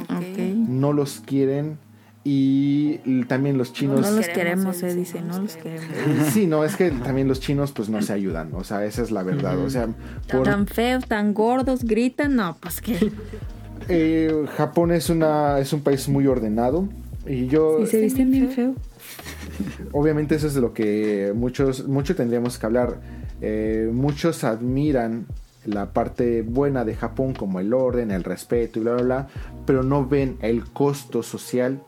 No los quieren y también los chinos... No los queremos, se dice, no los queremos. Eh, Sí, no, es que también los chinos pues no se ayudan, o sea, esa es la verdad, o sea, por, Tan feos, tan gordos, gritan, no, pues que. eh, Japón es una es un país muy ordenado y yo Y se visten bien feo. obviamente eso es de lo que muchos mucho tendríamos que hablar. Eh, muchos admiran la parte buena de Japón como el orden, el respeto y bla bla bla, pero no ven el costo social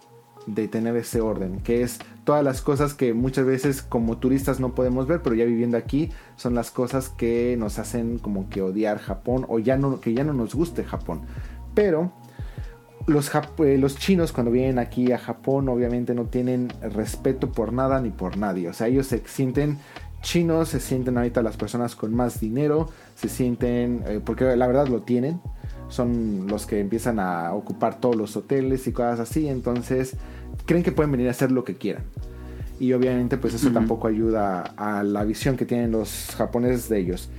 de tener ese orden, que es todas las cosas que muchas veces como turistas no podemos ver, pero ya viviendo aquí son las cosas que nos hacen como que odiar Japón o ya no que ya no nos guste Japón. Pero los, jap- eh, los chinos cuando vienen aquí a Japón obviamente no tienen respeto por nada ni por nadie. O sea, ellos se sienten chinos, se sienten ahorita las personas con más dinero, se sienten, eh, porque la verdad lo tienen, son los que empiezan a ocupar todos los hoteles y cosas así, entonces creen que pueden venir a hacer lo que quieran. Y obviamente pues eso tampoco ayuda a la visión que tienen los japoneses de ellos.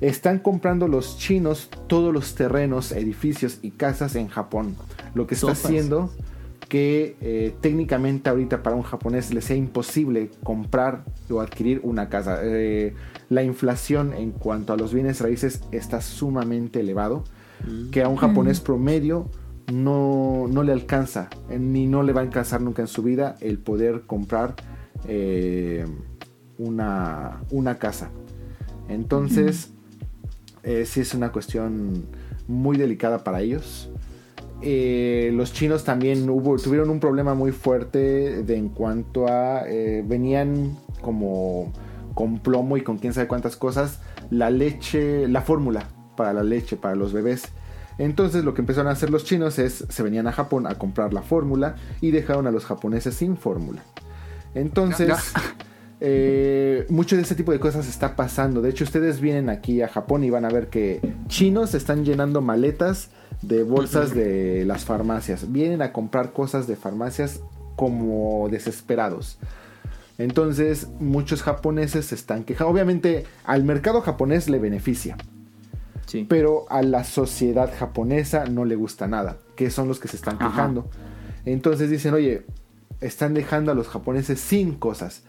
Están comprando los chinos todos los terrenos, edificios y casas en Japón. Lo que está Sopas. haciendo que eh, técnicamente ahorita para un japonés le sea imposible comprar o adquirir una casa. Eh, la inflación en cuanto a los bienes raíces está sumamente elevado, que a un japonés promedio no, no le alcanza, eh, ni no le va a alcanzar nunca en su vida el poder comprar eh, una, una casa. Entonces, eh, sí es una cuestión muy delicada para ellos. Eh, los chinos también hubo, tuvieron un problema muy fuerte de en cuanto a eh, venían como con plomo y con quién sabe cuántas cosas la leche, la fórmula para la leche para los bebés. Entonces lo que empezaron a hacer los chinos es se venían a Japón a comprar la fórmula y dejaron a los japoneses sin fórmula. Entonces eh, mucho de ese tipo de cosas está pasando. De hecho, ustedes vienen aquí a Japón y van a ver que chinos están llenando maletas de bolsas de las farmacias. Vienen a comprar cosas de farmacias como desesperados. Entonces, muchos japoneses se están quejando. Obviamente, al mercado japonés le beneficia, Sí. pero a la sociedad japonesa no le gusta nada, que son los que se están Ajá. quejando. Entonces dicen, oye, están dejando a los japoneses sin cosas.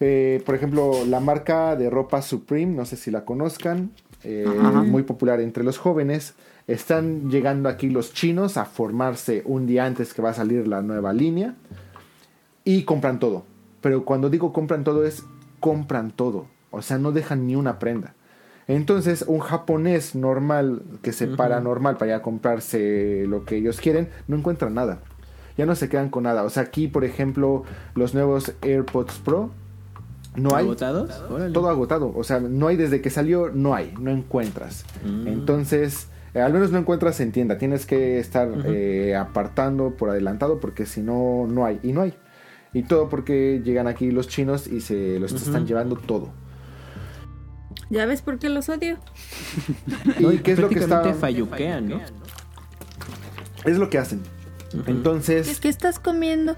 Eh, por ejemplo, la marca de ropa Supreme, no sé si la conozcan, eh, muy popular entre los jóvenes. Están llegando aquí los chinos a formarse un día antes que va a salir la nueva línea y compran todo. Pero cuando digo compran todo es compran todo. O sea, no dejan ni una prenda. Entonces, un japonés normal que se para normal para ir a comprarse lo que ellos quieren, no encuentra nada. Ya no se quedan con nada. O sea, aquí, por ejemplo, los nuevos AirPods Pro, no hay. ¿Agotados? Todo agotado. O sea, no hay desde que salió, no hay, no encuentras. Mm. Entonces, eh, al menos no encuentras en tienda. Tienes que estar eh, apartando por adelantado porque si no, no hay. Y no hay. Y todo porque llegan aquí los chinos y se los están llevando todo. ¿Ya ves por qué los odio? ¿Y qué es lo que está? Falluquean, ¿no? Es lo que hacen. Entonces, ¿Qué estás comiendo?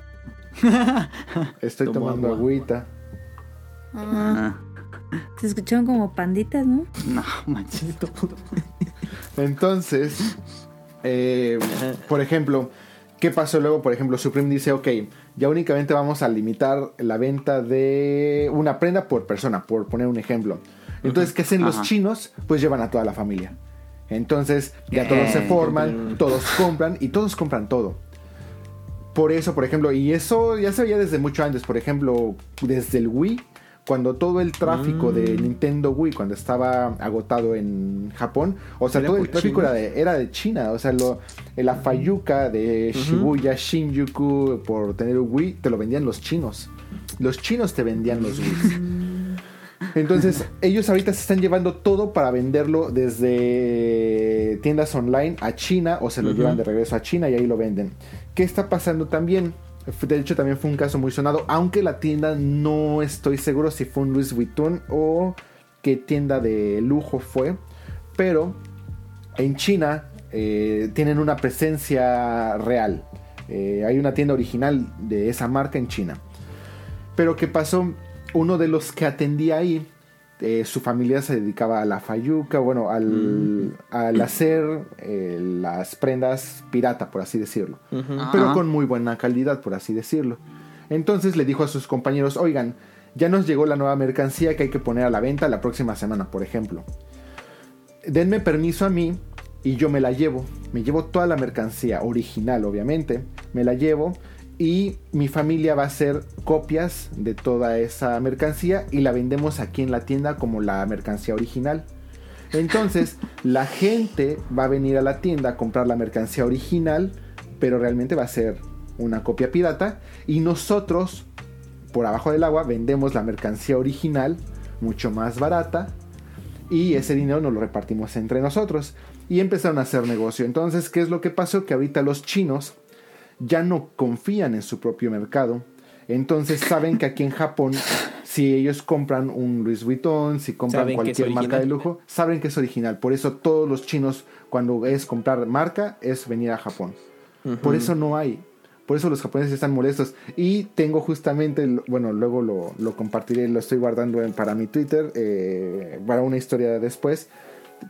estoy Tomo tomando agua. agüita. Ah, Se escucharon como panditas, ¿no? no, manches. Entonces, eh, por ejemplo, ¿qué pasó luego? Por ejemplo, Supreme dice, ok, ya únicamente vamos a limitar la venta de una prenda por persona, por poner un ejemplo. Entonces, ¿qué hacen los chinos? Pues llevan a toda la familia. Entonces, ya todos se forman, todos compran y todos compran todo. Por eso, por ejemplo, y eso ya se veía desde mucho antes, por ejemplo, desde el Wii, cuando todo el tráfico de Nintendo Wii, cuando estaba agotado en Japón, o sea, ¿Era todo el tráfico era de, era de China, o sea, lo, la Fayuca de Shibuya, Shinjuku, por tener un Wii, te lo vendían los chinos. Los chinos te vendían los Wii. Entonces, ellos ahorita se están llevando todo para venderlo desde tiendas online a China o se lo llevan de regreso a China y ahí lo venden. ¿Qué está pasando también? De hecho, también fue un caso muy sonado, aunque la tienda no estoy seguro si fue un Louis Vuitton o qué tienda de lujo fue, pero en China eh, tienen una presencia real. Eh, hay una tienda original de esa marca en China. Pero ¿qué pasó? Uno de los que atendía ahí, eh, su familia se dedicaba a la fayuca, bueno, al, al hacer eh, las prendas pirata, por así decirlo. Pero Ajá. con muy buena calidad, por así decirlo. Entonces le dijo a sus compañeros, oigan, ya nos llegó la nueva mercancía que hay que poner a la venta la próxima semana, por ejemplo. Denme permiso a mí y yo me la llevo. Me llevo toda la mercancía original, obviamente. Me la llevo y mi familia va a hacer copias de toda esa mercancía y la vendemos aquí en la tienda como la mercancía original. Entonces, la gente va a venir a la tienda a comprar la mercancía original, pero realmente va a ser una copia pirata y nosotros por abajo del agua vendemos la mercancía original mucho más barata y ese dinero nos lo repartimos entre nosotros y empezaron a hacer negocio. Entonces, ¿qué es lo que pasó? Que ahorita los chinos ya no confían en su propio mercado. Entonces saben que aquí en Japón, si ellos compran un Louis Vuitton, si compran cualquier marca de lujo, saben que es original. Por eso todos los chinos, cuando es comprar marca, es venir a Japón. Por eso no hay. Por eso los japoneses están molestos. Y tengo justamente, bueno, luego lo, lo compartiré, lo estoy guardando para mi Twitter, eh, para una historia después.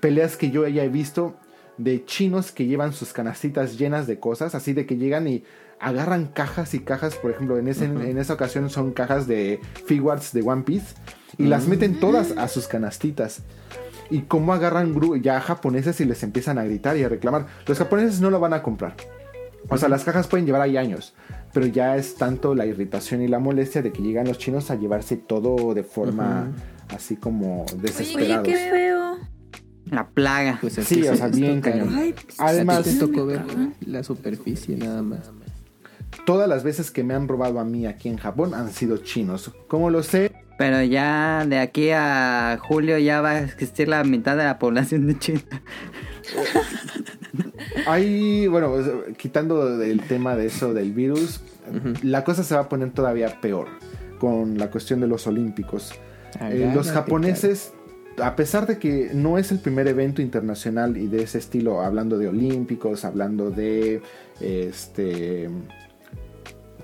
Peleas que yo ya he visto de chinos que llevan sus canastitas llenas de cosas, así de que llegan y agarran cajas y cajas, por ejemplo, en, ese, en esa ocasión son cajas de figures de One Piece, y las meten todas a sus canastitas. Y cómo agarran gru- ya japoneses y les empiezan a gritar y a reclamar. Los japoneses no lo van a comprar. O sea, las cajas pueden llevar ahí años, pero ya es tanto la irritación y la molestia de que llegan los chinos a llevarse todo de forma así como Oye, desesperados. qué feo. La plaga. Pues así Sí, o se sea, bien cañón. Ay, Además, te tocó ver la superficie nada más. todas las veces que me han robado a mí aquí en Japón han sido chinos. ¿Cómo lo sé? Pero ya de aquí a julio ya va a existir la mitad de la población de China. Hay, bueno, pues, quitando el tema de eso del virus, la cosa se va a poner todavía peor con la cuestión de los olímpicos. Eh, los japoneses, a pesar de que no es el primer evento internacional y de ese estilo, hablando de olímpicos, hablando de este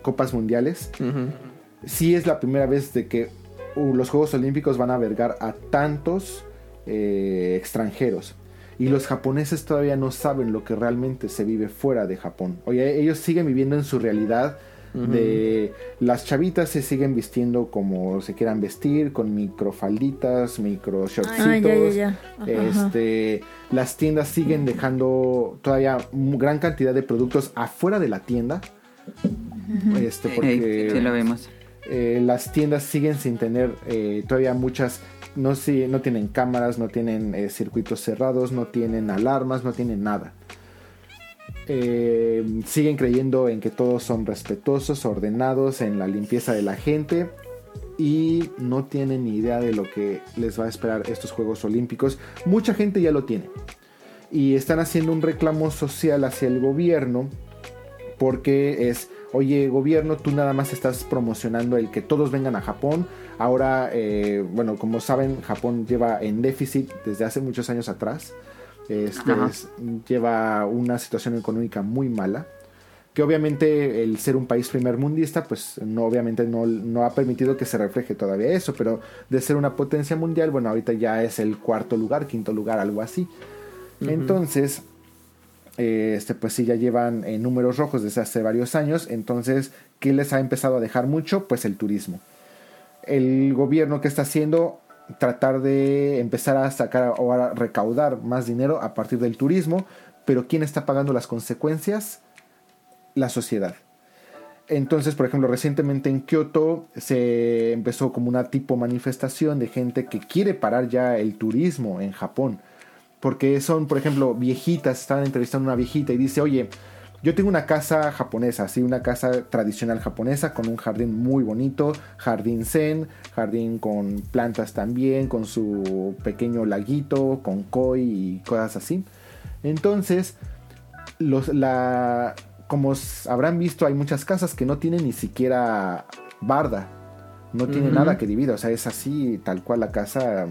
copas mundiales, sí es la primera vez de que uh, los Juegos Olímpicos van a albergar a tantos eh, extranjeros. Y los japoneses todavía no saben lo que realmente se vive fuera de Japón. Oye, ellos siguen viviendo en su realidad de las chavitas se siguen vistiendo como se quieran vestir, con microfalditas, micro shortcitos. Ah, ya, ya, ya. Ajá. Este, las tiendas siguen dejando todavía gran cantidad de productos afuera de la tienda. Este, porque Sí, sí lo vimos. eh, las tiendas siguen sin tener eh, todavía muchas no si- no tienen cámaras no tienen eh, circuitos cerrados no tienen alarmas no tienen nada Eh, siguen creyendo en que todos son respetuosos ordenados en la limpieza de la gente y no tienen ni idea de lo que les va a esperar estos Juegos Olímpicos mucha gente ya lo tiene y están haciendo un reclamo social hacia el gobierno porque es, oye gobierno, tú nada más estás promocionando el que todos vengan a Japón. Ahora, eh, bueno, como saben, Japón lleva en déficit desde hace muchos años atrás. Este, es- lleva una situación económica muy mala. Que obviamente el ser un país primer mundista, pues no, obviamente no, no ha permitido que se refleje todavía eso, pero de ser una potencia mundial, bueno, ahorita ya es el cuarto lugar, quinto lugar, algo así. Entonces, este, pues sí, ya llevan eh, números rojos desde hace varios años. Entonces, ¿qué les ha empezado a dejar mucho? Pues el turismo. El gobierno que está haciendo, tratar de empezar a sacar o a recaudar más dinero a partir del turismo. Pero ¿quién está pagando las consecuencias? La sociedad. Entonces, por ejemplo, recientemente en Kioto se empezó como una tipo manifestación de gente que quiere parar ya el turismo en Japón. Porque son, por ejemplo, viejitas, estaban entrevistando a una viejita y dice, oye, yo tengo una casa japonesa, así una casa tradicional japonesa con un jardín muy bonito, jardín zen, jardín con plantas también, con su pequeño laguito, con koi y cosas así. Entonces, los, la, como habrán visto, hay muchas casas que no tienen ni siquiera barda, no tiene Ujú. nada que divida, o sea, es así tal cual la casa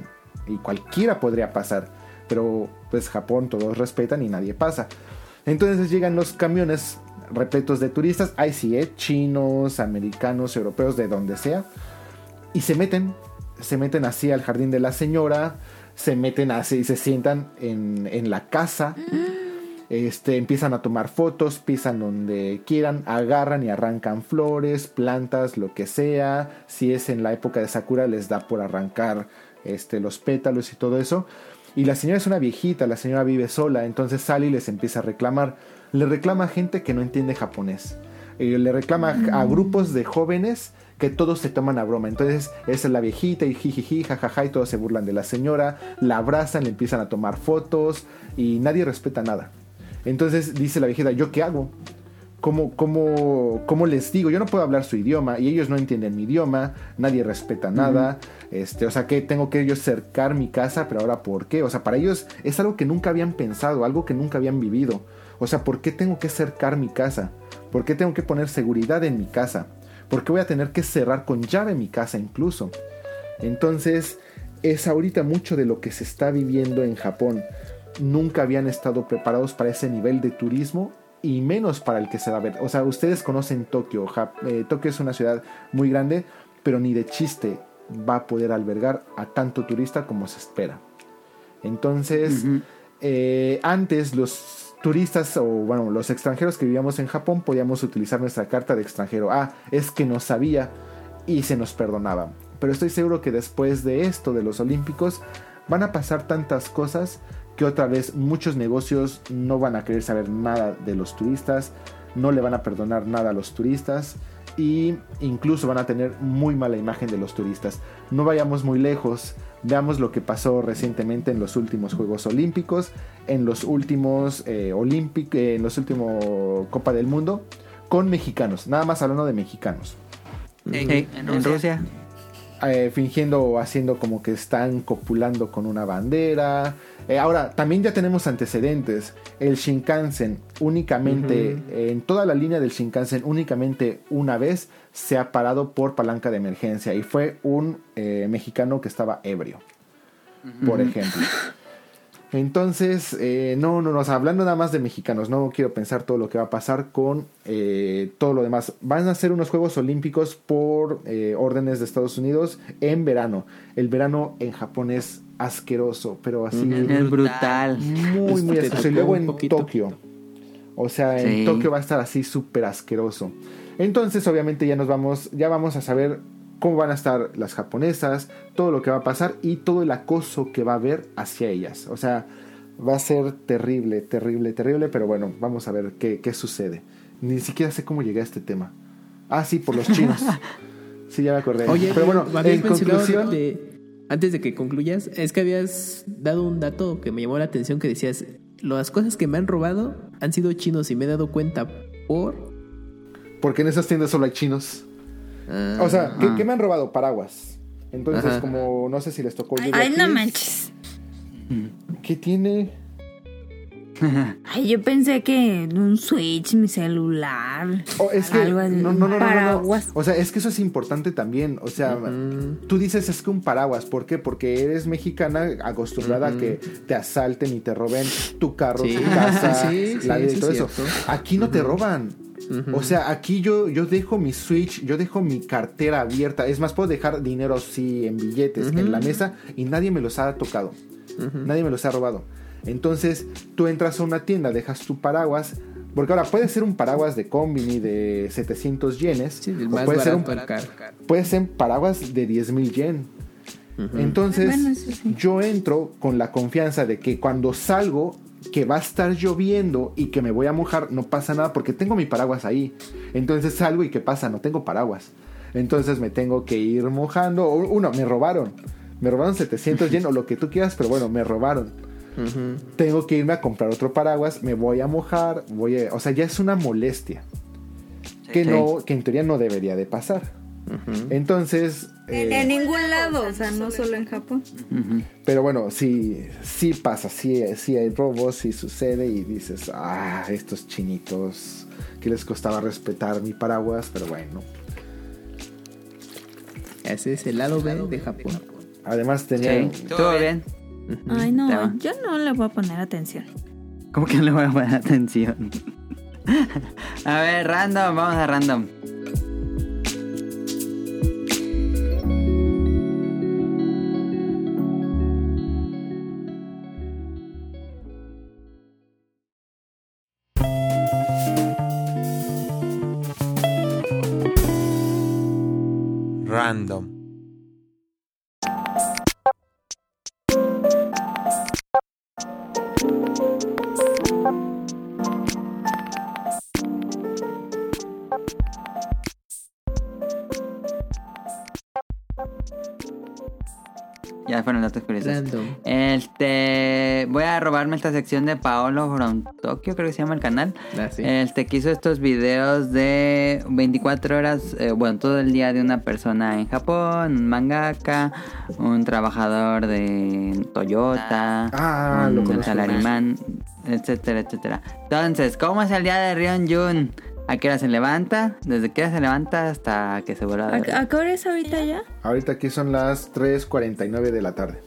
y cualquiera podría pasar, pero pues Japón todos respetan y nadie pasa. Entonces llegan los camiones repletos de turistas, ahí sí, ¿eh? chinos, americanos, europeos, de donde sea, y se meten, se meten así al jardín de la señora, se meten así y se sientan en, en la casa, este, empiezan a tomar fotos, pisan donde quieran, agarran y arrancan flores, plantas, lo que sea. Si es en la época de Sakura, les da por arrancar este, los pétalos y todo eso. Y la señora es una viejita, la señora vive sola, entonces sale y les empieza a reclamar. Le reclama a gente que no entiende japonés. Eh, le reclama a grupos de jóvenes que todos se toman a broma. Entonces, esa es la viejita y jijiji, jajaja, y todos se burlan de la señora, la abrazan, le empiezan a tomar fotos y nadie respeta nada. Entonces dice la viejita, ¿yo qué hago? ¿Cómo, cómo, cómo les digo? Yo no puedo hablar su idioma y ellos no entienden mi idioma, nadie respeta nada. Este, o sea que tengo que yo cercar mi casa, pero ahora ¿por qué? O sea, para ellos es algo que nunca habían pensado, algo que nunca habían vivido. O sea, ¿por qué tengo que cercar mi casa? ¿Por qué tengo que poner seguridad en mi casa? ¿Por qué voy a tener que cerrar con llave mi casa incluso? Entonces, es ahorita mucho de lo que se está viviendo en Japón. Nunca habían estado preparados para ese nivel de turismo y menos para el que se va a ver. O sea, ustedes conocen Tokio. Eh, Tokio es una ciudad muy grande, pero ni de chiste va a poder albergar a tanto turista como se espera. Entonces, eh, antes los turistas o bueno, los extranjeros que vivíamos en Japón podíamos utilizar nuestra carta de extranjero. Ah, es que no sabía y se nos perdonaba. Pero estoy seguro que después de esto, de los Olímpicos, van a pasar tantas cosas que otra vez muchos negocios no van a querer saber nada de los turistas, no le van a perdonar nada a los turistas y incluso van a tener muy mala imagen de los turistas. No vayamos muy lejos, veamos lo que pasó recientemente en los últimos Juegos Olímpicos, en los últimos eh, Olímpic- eh, en los últimos Copa del Mundo con mexicanos, nada más hablando de mexicanos. En Rusia. eh, fingiendo o haciendo como que están copulando con una bandera. Eh, ahora, también ya tenemos antecedentes. El Shinkansen únicamente, eh, en toda la línea del Shinkansen, únicamente una vez se ha parado por palanca de emergencia y fue un eh, mexicano que estaba ebrio, por ejemplo. Entonces, eh, no, no, no, o sea, hablando nada más de mexicanos, no quiero pensar todo lo que va a pasar con todo lo demás. Van a ser unos Juegos Olímpicos por órdenes de Estados Unidos en verano. El verano en Japón es asqueroso, pero así Es brutal. muy, muy Te asqueroso. Y luego en poquito. Tokio. O sea, en Sí. Tokio va a estar así súper asqueroso. Entonces, obviamente, ya nos vamos, ya vamos a saber cómo van a estar las japonesas, todo lo que va a pasar y todo el acoso que va a haber hacia ellas. O sea, va a ser terrible, terrible, terrible, pero bueno, vamos a ver qué, qué sucede. Ni siquiera sé cómo llegué a este tema. Ah, sí, por los chinos. Sí, ya me acordé. Oye, pero bueno, en conclusión, de- antes de que concluyas, es que habías dado un dato que me llamó la atención que decías, las cosas que me han robado han sido chinos y me he dado cuenta por... porque en esas tiendas solo hay chinos. Ah, O sea, ¿qué, Ah. qué me han robado? Paraguas. Entonces, Ajá. como no sé si les tocó Ay, no manches. ¿Qué tiene? Ay, yo pensé que un Switch, mi celular. Oh, es que algo así, no, no, no, no, no, no. paraguas. O sea, es que eso es importante también. O sea, tú dices es que un paraguas, ¿por qué? Porque eres mexicana acostumbrada a que te asalten y te roben tu carro, Sí. tu casa, Sí, sí, la vida y todo es eso. cierto. Aquí no te roban. O sea, aquí yo, yo dejo mi Switch, yo dejo mi cartera abierta. Es más, puedo dejar dinero así en billetes en la mesa y nadie me los ha tocado. Nadie me los ha robado. Entonces, tú entras a una tienda, dejas tu paraguas. Porque ahora puede ser un paraguas de combini de 700 yenes. Sí, el o más puede ser un puede ser paraguas de 10 mil yen. Entonces, Bueno, eso sí. yo entro con la confianza de que cuando salgo que va a estar lloviendo y que me voy a mojar, no pasa nada porque tengo mi paraguas ahí. Entonces salgo y ¿qué pasa? No tengo paraguas. Entonces me tengo que ir mojando. O- Uno, me robaron. Me robaron 700 yen o lo que tú quieras, pero bueno, me robaron. Tengo que irme a comprar otro paraguas, me voy a mojar, voy a- o sea, ya es una molestia que Sí. no que en teoría no debería de pasar. Entonces, eh, En ningún lado, o sea, no solo en Japón. Pero bueno, sí sí pasa, sí, sí hay robos, sí sucede y dices, "Ah, estos chinitos que les costaba respetar mi paraguas", pero bueno. Ese es el lado B de Japón. Además tenía Sí, estuvo bien. Ay, no, Tema. yo no le voy a poner atención. ¿Cómo que no le voy a poner atención? a ver, random, vamos a. Random. Esta sección de Paolo from Tokyo, creo que se llama el canal. Ah, sí. Este que hizo estos videos de 24 horas, eh, bueno, todo el día de una persona en Japón, un mangaka, un trabajador de Toyota, Ah, un salarimán, etcétera, etcétera. Entonces, ¿cómo es el día de Rion Jun? ¿A qué hora se levanta? ¿Desde qué hora se levanta hasta que se vuelva a ¿A, a qué hora es ahorita ya? Ahorita aquí son las 3:49 de la tarde.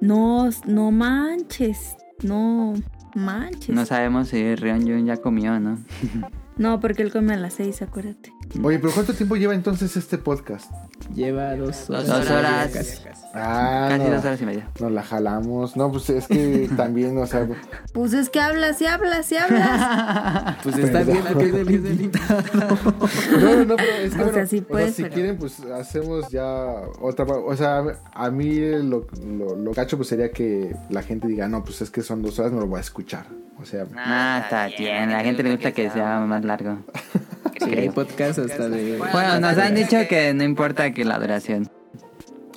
No, no manches. No manches. No sabemos si Rion Jun ya comió, ¿no? No, porque él come a las seis, acuérdate. Oye, pero ¿cuánto tiempo lleva entonces este podcast? Lleva dos horas. Dos horas. Casi. Ah, Casi no. dos horas y media. Nos la jalamos. No, pues es que también, o sea, Pues es que hablas y hablas y hablas. Pues está bien aquí del invitado. No, no, no, pero es que O bueno, sea, sí o sea, puedes, si pero- quieren, pues hacemos ya otra. O sea, a mí lo, lo, lo gacho pues sería que la gente diga, no, pues es que son dos horas, no lo voy a escuchar. O sea, Ah, está bien. A la gente le gusta que sea más largo. Sí, hay podcast hasta de. Bueno, nos han dicho que no importa que la duración.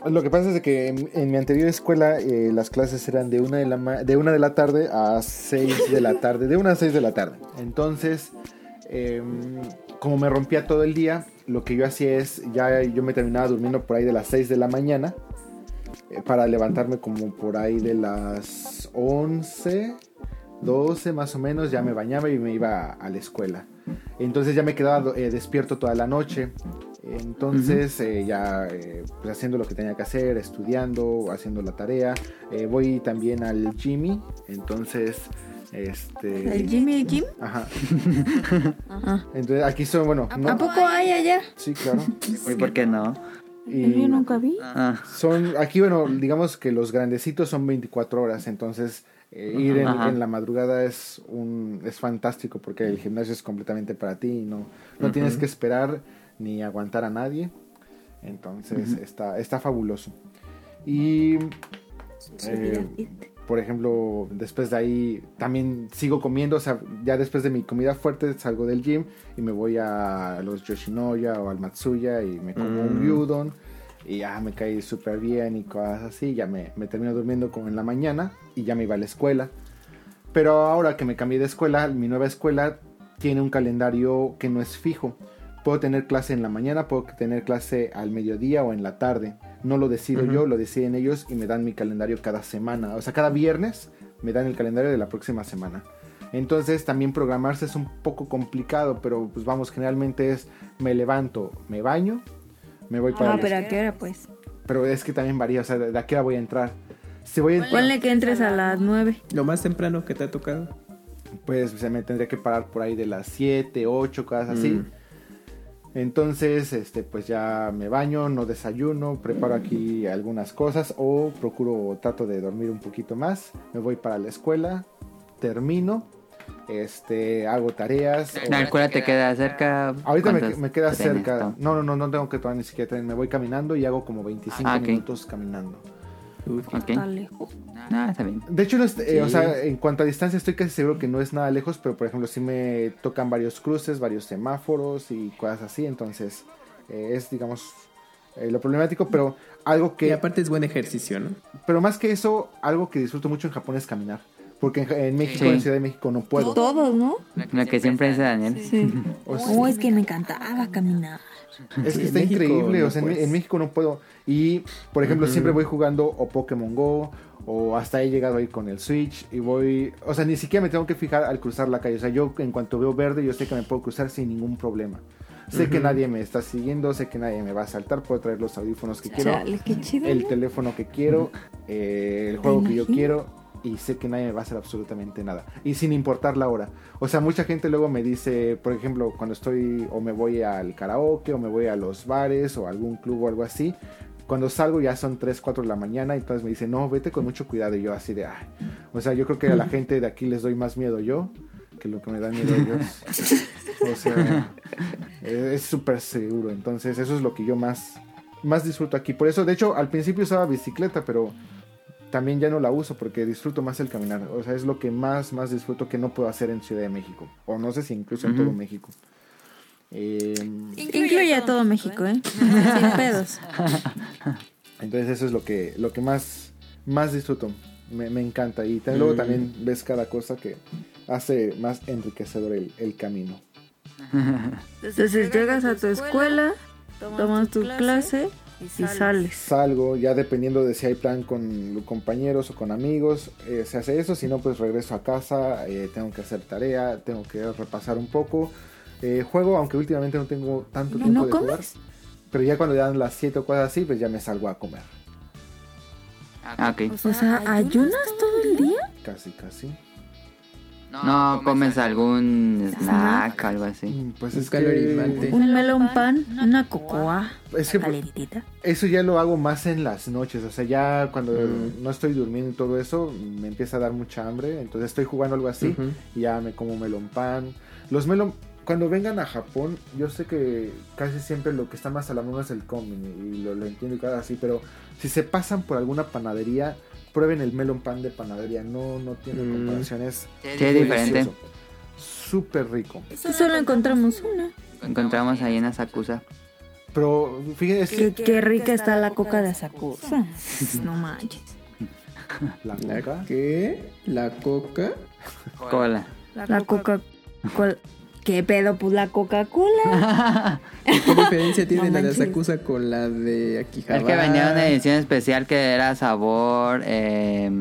lo que pasa es que en, en mi anterior escuela eh, las clases eran de una de la ma- de una de la tarde a 6 de la tarde, de una a 6 de la tarde. Entonces, em, como me rompía todo el día, lo que yo hacía es, ya yo me terminaba durmiendo por ahí de las 6 de la mañana eh, para levantarme como por ahí de las 11, 12 más o menos, ya me bañaba y me iba a, a la escuela. Entonces ya me quedaba eh, despierto toda la noche. Entonces eh, ya eh, pues, haciendo lo que tenía que hacer, estudiando, haciendo la tarea. Eh, voy también al Jimmy. Entonces, este... ¿El Jimmy el Jim? Ajá. Ajá. Entonces aquí son, bueno, ¿A no, poco hay allá? sí, claro. ¿Y por qué no? Y Yo nunca vi. Ah, son, aquí, bueno, digamos que los grandecitos son 24 horas, entonces eh, ir en, la madrugada es un es fantástico porque el gimnasio es completamente para ti y no, no tienes que esperar ni aguantar a nadie. Entonces está, está fabuloso. Y eh, por ejemplo, después de ahí también sigo comiendo, o sea, ya después de mi comida fuerte salgo del gym y me voy a los Yoshinoya o al Matsuya y me como un Mm. gyudon y ya me caí súper bien y cosas así, ya me, me termino durmiendo como en la mañana y ya me iba a la escuela. Pero ahora que me cambié de escuela, mi nueva escuela tiene un calendario que no es fijo. Puedo tener clase en la mañana, puedo tener clase al mediodía o en la tarde. No lo decido yo, lo deciden ellos y me dan mi calendario cada semana. O sea, cada viernes me dan el calendario de la próxima semana. Entonces también programarse es un poco complicado, pero pues vamos, generalmente es me levanto, me baño, me voy para Ah, pero ¿a qué hora, pues? pero es que también varía, o sea, de, de a qué hora voy a entrar. Si voy a entrar, Ponle que entres a las nueve. Lo más temprano que te ha tocado. pues se me tendría que parar por ahí de las 7, 8, cosas así. Mm. Entonces, este, pues ya me baño, no desayuno, preparo aquí algunas cosas o procuro, trato de dormir un poquito más. Me voy para la escuela, termino, este, hago tareas. o- ¿La escuela te queda cerca? Ahorita me, ¿Cuántos me queda cerca. No, no, no, no tengo que tomar ni siquiera tren. Me voy caminando y hago como 25 Ah, minutos caminando. Uf. Ok. Está lejos. No, está bien. De hecho, no es- eh, Sí. o sea, en cuanto a distancia estoy casi seguro que no es nada lejos, pero por ejemplo sí me tocan varios cruces, varios semáforos y cosas así, entonces eh, es, digamos, eh, lo problemático, pero algo Y que, aparte es buen ejercicio, ¿no? pero más que eso, algo que disfruto mucho en Japón es caminar, porque en, en México, Sí. en Ciudad de México no puedo. Todos, ¿no? Lo que siempre dice Daniel. Sí. O sea, Oh, es que me encantaba caminar. Es que está México increíble, no o sea, en, México no puedo. Y, por ejemplo, siempre voy jugando o Pokémon Go, o hasta he llegado ahí con el Switch, y voy, o sea, ni siquiera me tengo que fijar al cruzar la calle. O sea, yo en cuanto veo verde, yo sé que me puedo cruzar sin ningún problema. Sé que nadie me está siguiendo, sé que nadie me va a saltar, puedo traer los audífonos que quiero, Chale, qué chido. el ¿no? teléfono que quiero, eh, el juego que yo quiero, y sé que nadie me va a hacer absolutamente nada. Y sin importar la hora. O sea, mucha gente luego me dice, por ejemplo, cuando estoy o me voy al karaoke o me voy a los bares o a algún club o algo así. Cuando salgo ya son 3, 4 de la mañana, entonces me dicen, no, vete con mucho cuidado. Y yo así de, ay. O sea, yo creo que a la gente de aquí les doy más miedo yo que lo que me da miedo a ellos. O sea, eh, es súper seguro. Entonces, eso es lo que yo más, más disfruto aquí. Por eso, de hecho, al principio usaba bicicleta, pero también ya no la uso porque disfruto más el caminar. O sea, es lo que más, más disfruto que no puedo hacer en Ciudad de México. O no sé si incluso en Ujú. todo México. Eh, Incluye a todo México, ¿eh? Sin pedos. entonces eso es lo que, lo que más, más disfruto. Me, me encanta. Y también, luego Mm. también ves cada cosa que hace más enriquecedor el, el camino. Entonces llegas a tu escuela, tomas tu clase y sales. Salgo, ya dependiendo de si hay plan con compañeros o con amigos, eh, se hace eso. Si no, pues regreso a casa, eh, tengo que hacer tarea, tengo que repasar un poco. Eh, juego, aunque últimamente no tengo tanto ¿Y tiempo no de jugar. Pero ya cuando ya dan las 7 o cosas así, pues ya me salgo a comer. Ah, ok. O sea, ¿ayunas todo el día? Casi, casi. No comes algún snack o algo así. Mm, Pues Un es que. Un melón pan, una cocoa es que calentita. eso ya lo hago más en las noches. O sea, ya cuando Mm. no estoy durmiendo y todo eso, me empieza a dar mucha hambre. Entonces estoy jugando algo así. Y ya me como melón pan. Los melón, cuando vengan a Japón, yo sé que casi siempre lo que está más a la mano es el comen y lo, lo entiendo y cosas así, pero si se pasan por alguna panadería, prueben el melón pan de panadería, no, no tiene Mm. comparaciones. Sí, es diferente. Súper rico. Solo encontramos una. Encontramos ahí en Asakusa. Pero fíjense, Qué, qué rica está la coca de Sakusa. No manches. la ¿La coca. qué? ¿La coca? Cola. La Coca-Cola. ¿Qué pedo? Pues la Coca-Cola. ¿Qué diferencia tiene No la de. Sakusa con la de Akihabara? Es que venía una edición especial que era sabor eh,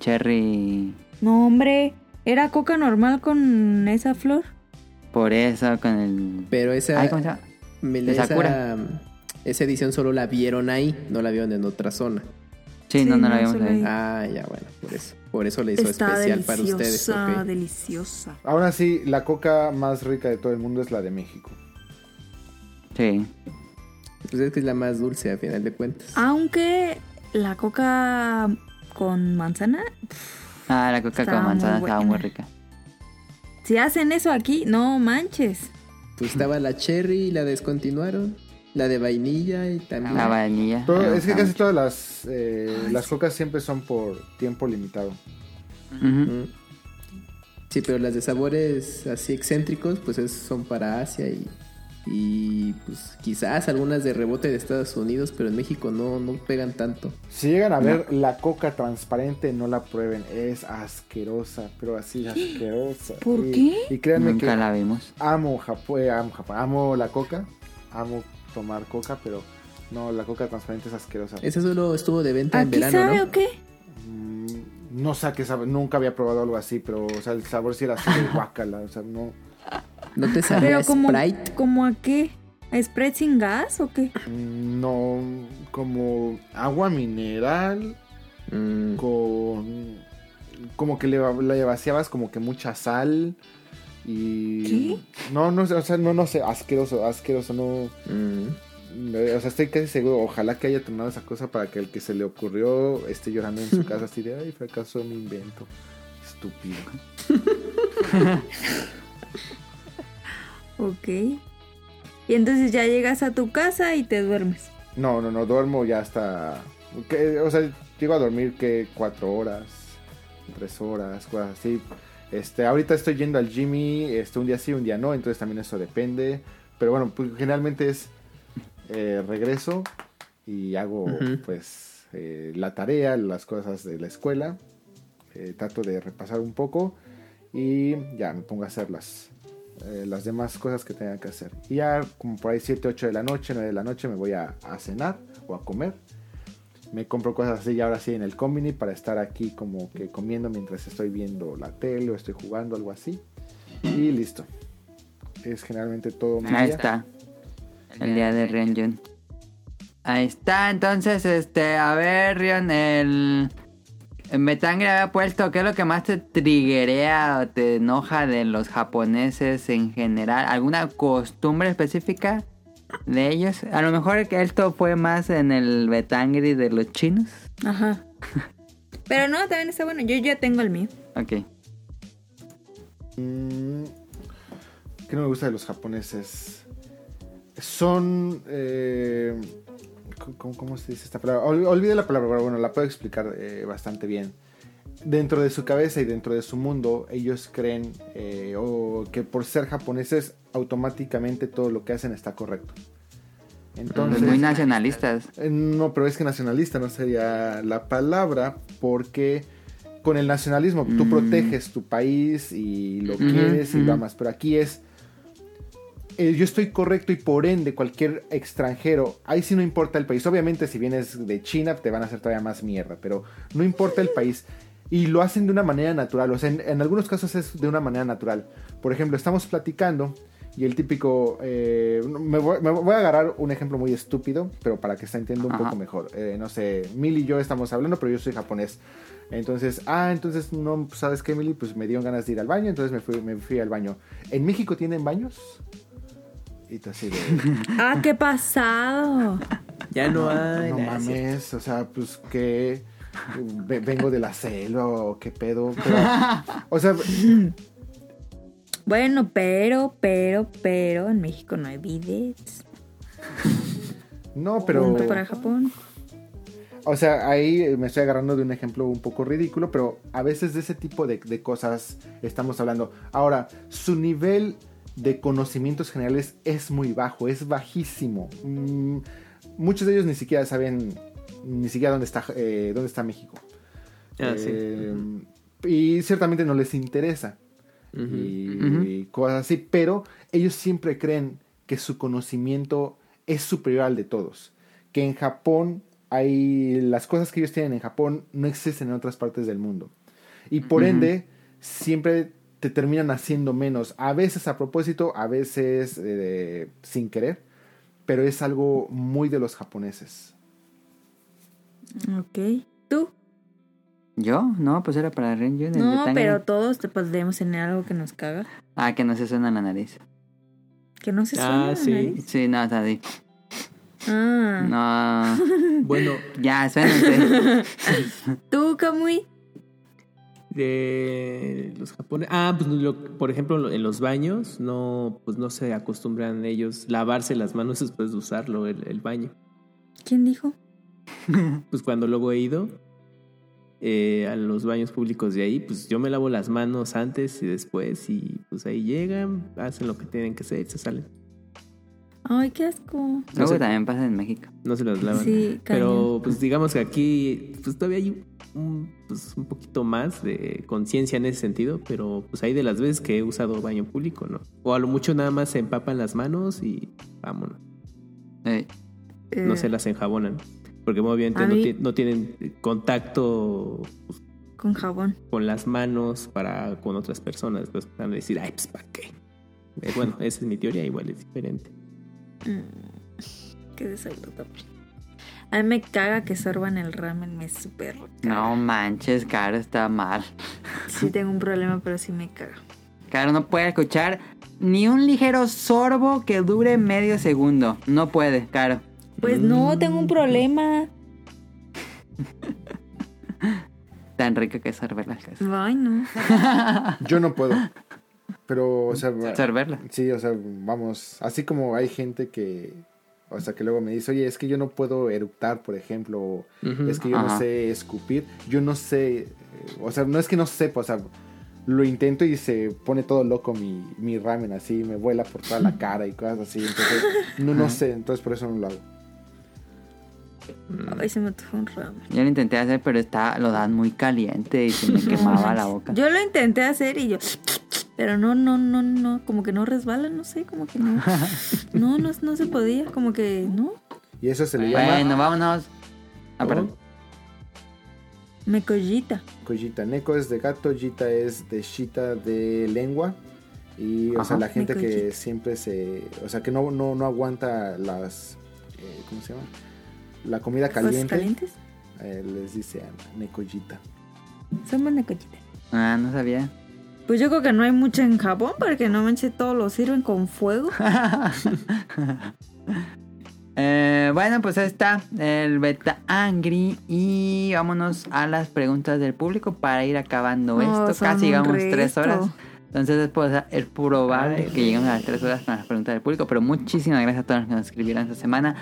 cherry. No, hombre. Era coca normal con esa flor. Por eso con el. Pero esa, Ay, ¿cómo se llama? me- de esa, Sakura. esa edición solo la vieron ahí, no la vieron en otra zona. Sí, Sí, no, no la no, ahí. Ah, ya, bueno, por eso. Por eso le hizo Está especial para ustedes. deliciosa, ok. deliciosa. Ahora sí, la coca más rica de todo el mundo es la de México. Sí. Pues es que es la más dulce a final de cuentas. Aunque la coca con manzana, Ah, la coca con manzana muy estaba muy rica. si hacen eso aquí, no manches. Pues estaba la cherry y la descontinuaron. La de vainilla y también. La vainilla. Todo- es que casi todas las, eh, las cocas siempre son por tiempo limitado. Mm. Sí, pero las de sabores así excéntricos, pues es- son para Asia y, y pues quizás algunas de rebote de Estados Unidos, pero en México no, no pegan tanto. Si llegan a ver la coca transparente, no la prueben. Es asquerosa, pero así asquerosa. ¿Por Y- qué? Y créanme Nunca que la vimos. amo Japón, eh, amo Japón, amo la coca, amo tomar coca, pero no, la coca transparente es asquerosa. Esa solo estuvo de venta en ¿Aquí verano, sabe ¿no? o qué? Mm, no sé qué sabe, nunca había probado algo así, pero o sea, el sabor sí era así de guacala, o sea, no. ¿No te salía Pero como, Sprite? como a qué? ¿A ¿Spread sin gas o qué? No, como agua mineral Mm, con como que le, le vaciabas como que mucha sal y ¿Qué? no no sé, o sea no no sé asqueroso asqueroso no mm. o sea estoy casi seguro ojalá que haya tomado esa cosa para que el que se le ocurrió esté llorando en su casa así de ay fracasó mi invento estúpido Ok. Y entonces ya llegas a tu casa y te duermes. no no no duermo ya hasta o sea llego a dormir que cuatro horas, tres horas, cosas así. Este, ahorita estoy yendo al Jimmy, este, un día sí, un día no, entonces también eso depende. Pero bueno, pues generalmente es eh, regreso y hago pues eh, la tarea, las cosas de la escuela. Eh, trato de repasar un poco y ya me pongo a hacer las, las demás cosas que tenga que hacer. Y ya como por ahí 7, 8 de la noche, 9 de la noche me voy a, a cenar o a comer. Me compro cosas así y ahora sí en el combini para estar aquí como que comiendo mientras estoy viendo la tele o estoy jugando algo así. Y listo. Es generalmente todo mi Ahí día. está. El día de Ryunjun. Ahí está, entonces, este, a ver, Rion, el... el Metangre había puesto, ¿qué es lo que más te triguea o te enoja de los japoneses en general? ¿Alguna costumbre específica de ellos? A lo mejor que esto fue más en el Betangri de los chinos. Ajá. Pero no, también está bueno. Yo ya tengo el mío. Ok. Mm, ¿Qué no me gusta de los japoneses? Son... eh, ¿cómo, cómo se dice esta palabra? Ol- olvidé la palabra, pero bueno, la puedo explicar eh, bastante bien. Dentro de su cabeza y dentro de su mundo, ellos creen eh, o que por ser japoneses, automáticamente todo lo que hacen está correcto. Entonces, muy nacionalistas. eh, No, pero es que nacionalista no sería la palabra porque con el nacionalismo tú Mm. proteges tu país y lo quieres y lo ujú. amas, pero aquí es eh, yo estoy correcto y por ende cualquier extranjero, ahí sí no importa el país, obviamente si vienes de China te van a hacer todavía más mierda, pero no importa el país y lo hacen de una manera natural, o sea, en, en algunos casos es de una manera natural. Por ejemplo, estamos platicando y el típico, eh, me, voy, me voy a agarrar un ejemplo muy estúpido, pero para que se entienda un Ajá. poco mejor. Eh, no sé, Mil y yo estamos hablando, pero yo soy japonés. Entonces, ah, entonces, no, ¿sabes qué, Mili? Pues me dieron ganas de ir al baño, entonces me fui, me fui al baño. ¿En México tienen baños? Y tú así de, Ah, qué pasado. Ya no hay. no sí. mames, o sea, pues que ve- vengo de la selva o qué pedo. Pero, o sea, Bueno, pero, pero, pero en México no hay bidets. no, pero... Punto para Japón. O sea, ahí me estoy agarrando de un ejemplo un poco ridículo, pero a veces de ese tipo de, de cosas estamos hablando. Ahora, su nivel de conocimientos generales es muy bajo, es bajísimo. Mm, muchos de ellos ni siquiera saben ni siquiera dónde está, eh, dónde está México. Ah, sí. Eh, Y ciertamente no les interesa. Y, cosas así, pero ellos siempre creen que su conocimiento es superior al de todos. Que en Japón hay las cosas que ellos tienen en Japón no existen en otras partes del mundo. Y por ende, siempre te terminan haciendo menos. A veces a propósito, a veces eh, sin querer. Pero es algo muy de los japoneses. Ok. ¿Tú? ¿Yo? No, pues era para Ryunjun. el No, pero todos te podemos tener algo que nos caga. Ah, que no se suena la nariz. Que no se Ah, suena la sí. nariz. Sí, no, está ahí. Ah. No. Bueno, Ya, suénense. ¿Tú, Kamui? de los japoneses. Ah, pues lo- por ejemplo, en los baños no, pues no se acostumbran ellos lavarse las manos después de usarlo el, el baño. ¿Quién dijo? Pues cuando luego he ido eh, a los baños públicos de ahí, pues yo me lavo las manos antes y después y pues ahí llegan, hacen lo que tienen que hacer y se salen. Ay, qué asco. Luego sé. también pasa en México. No se las lavan. Sí, Pero pues digamos que aquí pues todavía hay un, pues, un poquito más de conciencia en ese sentido, pero pues hay de las veces que he usado baño público, ¿no? O a lo mucho nada más se empapan las manos y vámonos. Eh, No Eh, se las enjabonan. Porque obviamente A no, mí- ti- no tienen contacto pues, Con jabón. con las manos para con otras personas. Pues van a decir, ay, pues ¿para qué? Eh, bueno, esa es mi teoría, igual es diferente. Mm, Qué desagradable. A mí me caga que sorban el ramen, me súper caga. no manches, Caro está mal. Sí tengo un problema, pero sí me caga. Caro no puede escuchar ni un ligero sorbo que dure medio segundo. No puede, Caro. Pues no, tengo un problema. Tan rico que es sorber las cosas. Ay, no. Yo no puedo. Pero, o sea, Sorberla. Sí, o sea, vamos, así como hay gente que, O sea, que luego me dice, oye, es que yo no puedo eructar, por ejemplo, o es que yo no sé escupir. Yo no sé, eh, o sea, no es que no sepa, o sea, lo intento y se pone todo loco mi, mi ramen así, me vuela por toda la cara y cosas así. Entonces, no, no sé, entonces por eso no lo hago. Ay, se me tocó un ramen. Yo lo intenté hacer, pero está, lo dan muy caliente y se me quemaba la boca. Yo lo intenté hacer y yo. Pero no, no, no, no. Como que no resbala, no sé, como que no. No, no, no se podía. Como que no. Y eso se le llama Bueno, vámonos. Ah, perdón. Me collita. Collita. Neko es de gato, Jita es de shita de lengua. Y, o sea, la gente que siempre se. O sea, que no, no, no aguanta las. eh, ¿Cómo se llama? La comida ¿Cosas caliente. calientes? eh, les dice Nekollita. Somos de collita. Ah, no sabía. Pues yo creo que no hay mucho en Japón porque no manches, todo lo sirven con fuego. Eh, bueno, pues ahí está el Beta Angry. Y vámonos a las preguntas del público para ir acabando Oh, esto. Casi llegamos resto. tres horas. Entonces es, pues, es probable que lleguemos a las tres horas con las preguntas del público. Pero muchísimas gracias a todos los que nos escribieron esta semana.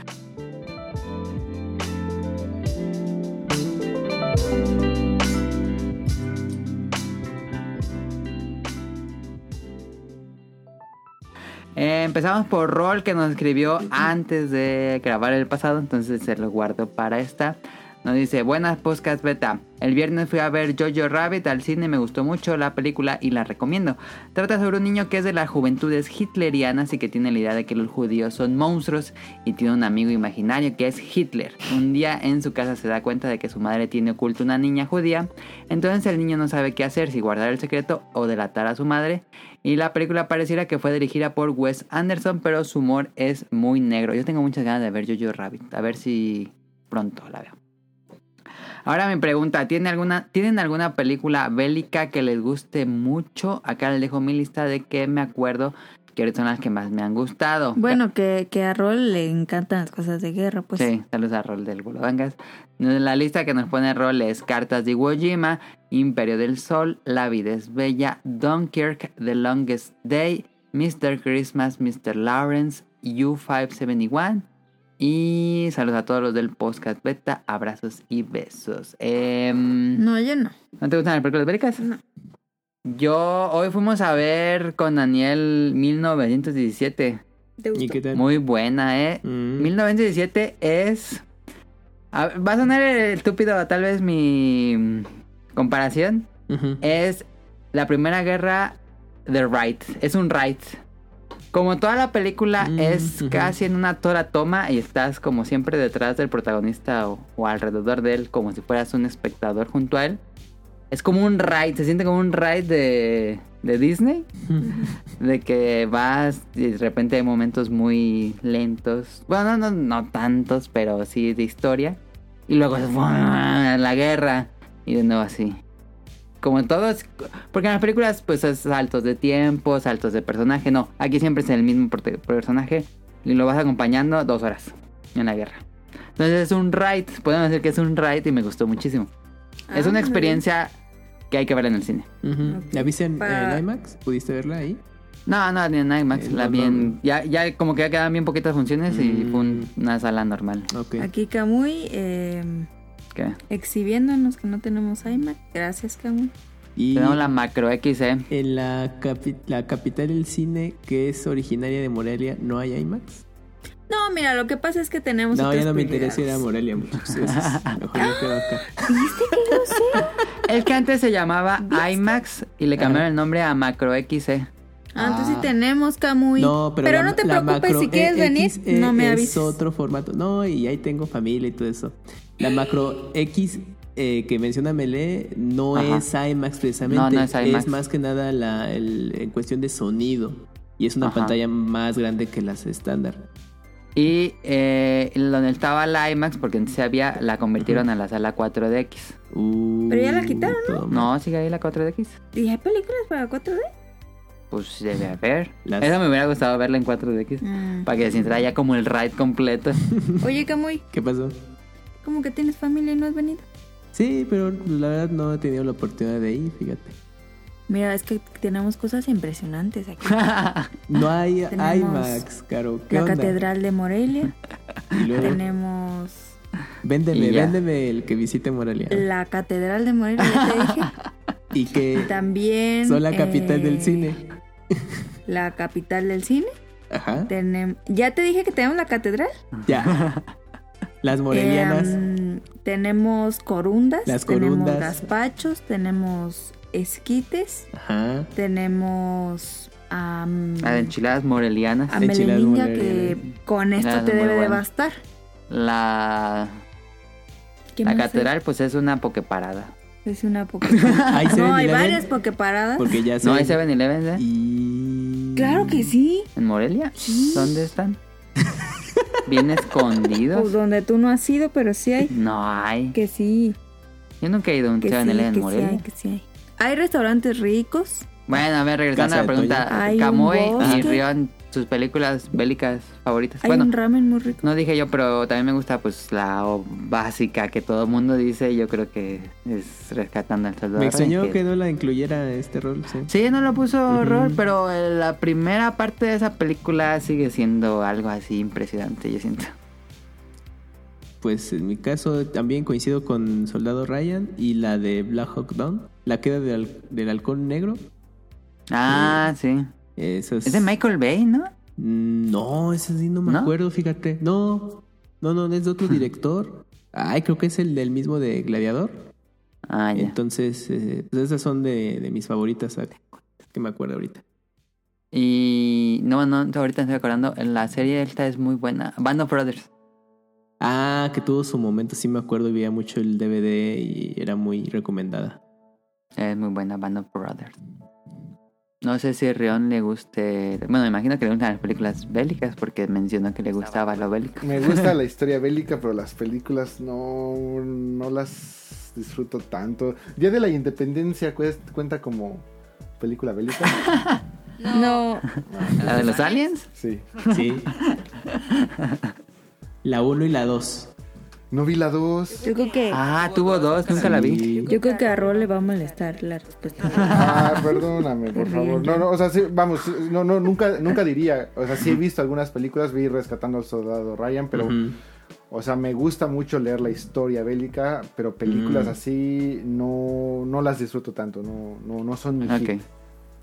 Eh, empezamos por Rol que nos escribió antes de grabar el pasado, entonces se lo guardo para esta. Nos dice, buenas podcast beta. El viernes fui a ver Jojo Rabbit al cine, me gustó mucho la película y la recomiendo. Trata sobre un niño que es de las juventudes hitlerianas y que tiene la idea de que los judíos son monstruos y tiene un amigo imaginario que es Hitler. Un día en su casa se da cuenta de que su madre tiene oculta una niña judía, entonces el niño no sabe qué hacer, si guardar el secreto o delatar a su madre. Y la película pareciera que fue dirigida por Wes Anderson, pero su humor es muy negro. Yo tengo muchas ganas de ver Jojo Rabbit, a ver si pronto la veo. Ahora mi pregunta, ¿tiene alguna, ¿tienen alguna película bélica que les guste mucho? Acá les dejo mi lista de que me acuerdo que son las que más me han gustado. Bueno, que, que a Rol le encantan las cosas de guerra, pues. Sí, saludos a Rol del Bolodangas. La lista que nos pone Rol es Cartas de Iwo Jima, Imperio del Sol, La vida es bella, Dunkirk, The Longest Day, Mr. Christmas, Mr. Lawrence, U571. Y saludos a todos los del podcast beta, abrazos y besos. Em, No, yo no. ¿No te gustan las películas bélicas? No. Yo hoy fuimos a ver con Daniel 1917. ¿Te ¿Y qué tal? Muy buena, ¿eh? Mm. 1917 es... a ver, va a sonar estúpido tal vez mi mm, comparación. Es la primera guerra de Wright. Es un Wright. Como toda la película Mm, es casi en una sola toma y estás como siempre detrás del protagonista o, o alrededor de él como si fueras un espectador junto a él. Es como un ride, se siente como un ride de, de Disney. De que vas y de repente hay momentos muy lentos. Bueno, no, no, no tantos, pero sí de historia. Y luego es la guerra. Y de nuevo así. Como en todos. Porque en las películas, pues es saltos de tiempo, saltos de personaje. No, aquí siempre es el mismo personaje. Y lo vas acompañando dos horas en la guerra. Entonces es un ride. Podemos decir que es un ride y me gustó muchísimo. es Ah, una muy experiencia que hay que ver en el cine. ¿La viste en, IMAX? ¿Pudiste verla ahí? No, no, ni en IMAX. Eh, la no, vi no. en- Ya, ya como que ya quedaban bien poquitas funciones y Mm. fue un- una sala normal. Ok. Aquí Camuy eh, ¿Qué? exhibiéndonos que no tenemos iMac. Gracias, Camuy. Y Tenemos la macro XE. en la, capi- la capital del cine, que es originaria de Morelia, ¿no hay IMAX? No, mira, lo que pasa es que tenemos. No, ya no me interesa ir a. Morelia, muchachos. Gracias. Mejor me quedo acá. Es que antes se llamaba IMAX y le cambiaron el nombre a macro XE. Ah, entonces sí Ah. tenemos, Camuy. No, pero, la- no te preocupes, si quieres venir, XE no me es avises. otro formato. No, y ahí tengo familia y todo eso. La macro X eh, que menciona Mele no Ajá. es IMAX precisamente. No, no es IMAX. más que nada la, el- en cuestión de sonido. Y es una Ajá. pantalla más grande que las estándar. Y eh, donde estaba la IMAX, porque antes había, la convirtieron a la sala 4DX. Uh, Pero ya la quitaron, mal. No, sigue ahí la 4DX. ¿Y hay películas para 4D? Pues debe haber. Las- Eso me hubiera gustado verla en 4DX. Mm. Para que se sintiera ya como el ride completo. Oye, Camuy, ¿Qué pasó? ¿Cómo que tienes familia y no has venido? Sí, pero la verdad no he tenido la oportunidad de ir, fíjate. Mira, es que tenemos cosas impresionantes aquí. No hay IMAX, Caro. ¿Qué La onda? Catedral de Morelia, Y luego, Tenemos véndeme, Y véndeme el que visite Morelia. la Catedral de Morelia, ya te dije. Y que También. son la capital eh, del cine. La capital del cine. Ajá. Tenem- ya te dije que tenemos la catedral. Ya. Las morelianas. Em, tenemos corundas. Las Tenemos corundas. gazpachos. Tenemos esquites. Ajá. Tenemos. am, Las enchiladas morelianas. a Enchiladas morelianas. que con esto Enchiladas te debe de bastar. La, ¿Qué la catedral, pues es una pokeparada. Es una pokeparada. No, hay 7-Eleven, varias pokeparadas. Porque ya ¿No hay sé. 7-Eleven ¿eh? Y. Claro que sí. ¿En Morelia? Sí. ¿Dónde están? ¿Bien Pues escondidos? donde tú no has ido, pero sí hay. No hay. Que sí. Yo nunca he ido a un Que sí, 7-Eleven en que sí Morelia. hay, que sí hay. Hay restaurantes ricos. Bueno, a ver, regresando a la pregunta. Camoy y. Rion, sus películas bélicas favoritas. Hay bueno, un ramen muy rico. no dije yo, pero también me gusta pues la básica que todo el mundo dice. Yo creo que es Rescatando al Soldado Me extrañó que- que no la incluyera este rol. Sí. Sí, no lo puso Ujú. horror, pero eh, la primera parte de esa película sigue siendo algo así impresionante, yo siento. Pues en mi caso también coincido con Soldado Ryan y la de Black Hawk Down. La queda del, del halcón negro. Ah, sí. Eso es... Es de Michael Bay, ¿no? Mm, No, ese sí no me ¿No? acuerdo, fíjate. No, no, no, es de otro director. Ay, creo que es el del mismo de Gladiador. Ah, ya. Entonces, eh, pues esas son de, de mis favoritas, ah, que me acuerdo ahorita. Y no, no, ahorita estoy acordando, la serie esta es muy buena. Band of Brothers. Ah, que tuvo su momento, sí me acuerdo, veía mucho el DVD y era muy recomendada. Es muy buena Band of Brothers. No sé si a Rion le guste... Bueno, me imagino que le gustan las películas bélicas porque mencionó que le gustaba lo bélico. Me gusta la historia bélica, pero las películas no, no las disfruto tanto. Día de la Independencia cuenta como película bélica. No. ¿La de los aliens? Sí. Sí. la 1 y la 2. No vi la 2. Yo creo que. Ah, tuvo dos, nunca la vi. Yo creo que a Rol le va a molestar la respuesta. Ah, perdóname, por favor. No, no, o sea, sí, vamos, sí, no, no, nunca, nunca diría. O sea, sí he visto algunas películas, vi Rescatando al Soldado Ryan, pero, o sea, me gusta mucho leer la historia bélica, pero películas Mm. así no, no las disfruto tanto, no, no, no son mi Ok. hit.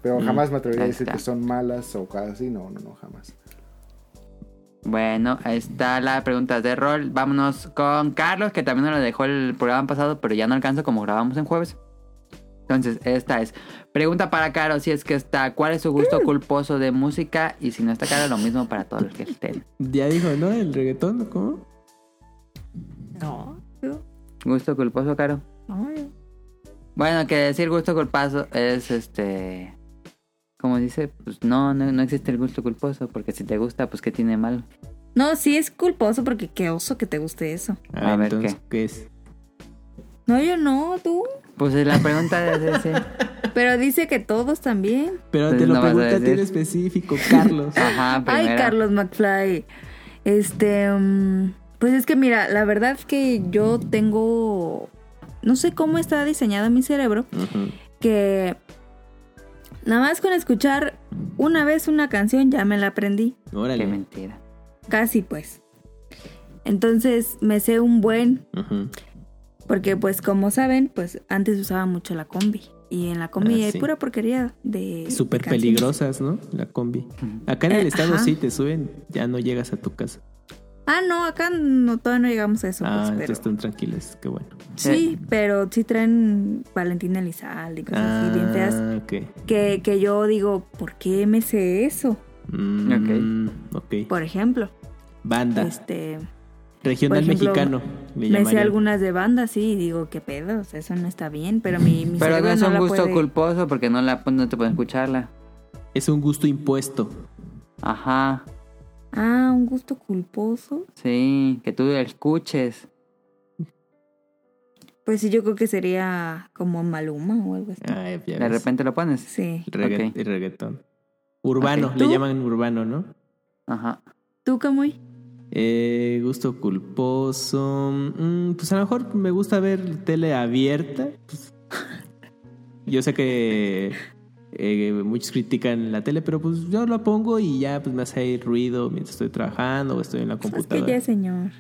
Pero Mm, jamás me atrevería a decir que son malas o cosas así, no, no, no, jamás. Bueno, ahí está la pregunta de rol. Vámonos con Carlos, que también nos lo dejó el programa pasado, pero ya no alcanzo como grabamos en jueves. Entonces, esta es. Pregunta para Caro, si es que está. ¿Cuál es su gusto culposo de música? Y si no está Caro, lo mismo para todos los que estén. Ya dijo, ¿no? El reggaetón, ¿cómo? No. ¿Gusto culposo, Caro? No, Bueno, que decir gusto culposo es este. Como dice, pues no, no, no existe el gusto culposo, porque si te gusta, pues ¿qué tiene mal? No, sí es culposo porque qué oso que te guste eso. A, A ver, entonces, ¿qué? es? No, yo no, tú. Pues es la pregunta de ese. Pero dice que todos también. Pero te lo no a pregunta a ti en específico, Carlos. Ajá, primero. Ay, Carlos McFly. Este, mm, pues es que mira, la verdad es que yo tengo, no sé cómo está diseñado mi cerebro, Ujú. que nada más con escuchar una vez una canción ya me la aprendí, Qué Órale. mentira. casi pues. Entonces me sé un buen, porque pues como saben, pues antes usaba mucho la combi. Y en la combi Ah, hay sí. pura porquería de... Súper peligrosas, ¿no? La combi. Acá en el Eh, estado ajá. sí te suben, ya no llegas a tu casa. Ah, no, acá no, todavía no llegamos a eso. ah, pues, pero... están tranquilas, qué bueno. Sí, pero sí traen Valentina Elizalde y cosas así bien feas. Ah. Que, que yo digo, ¿por qué me sé eso? Mm, ok. Por ejemplo, Banda. este, Regional ejemplo, mexicano. Le me sé algunas de bandas, sí, y digo, ¿qué pedo? O sea, eso no está bien, pero mi, mi Pero no es no un la gusto puede- culposo porque no, la, no te pueden escucharla. Es un gusto impuesto. Ajá, Ah, un gusto culposo. sí, que tú escuches. Pues sí, yo creo que sería como Maluma o algo así. Ay, De repente lo pones. Sí. Regga- reggaetón. Urbano, Ok. le llaman urbano, ¿no? Ajá. ¿Tú, Camuy? Eh, gusto culposo. mm, pues a lo mejor me gusta ver tele abierta. pues. yo sé que eh, muchos critican la tele, pero pues yo lo pongo y ya pues me hace ruido mientras estoy trabajando o estoy en la Es que computadora. ya, señor.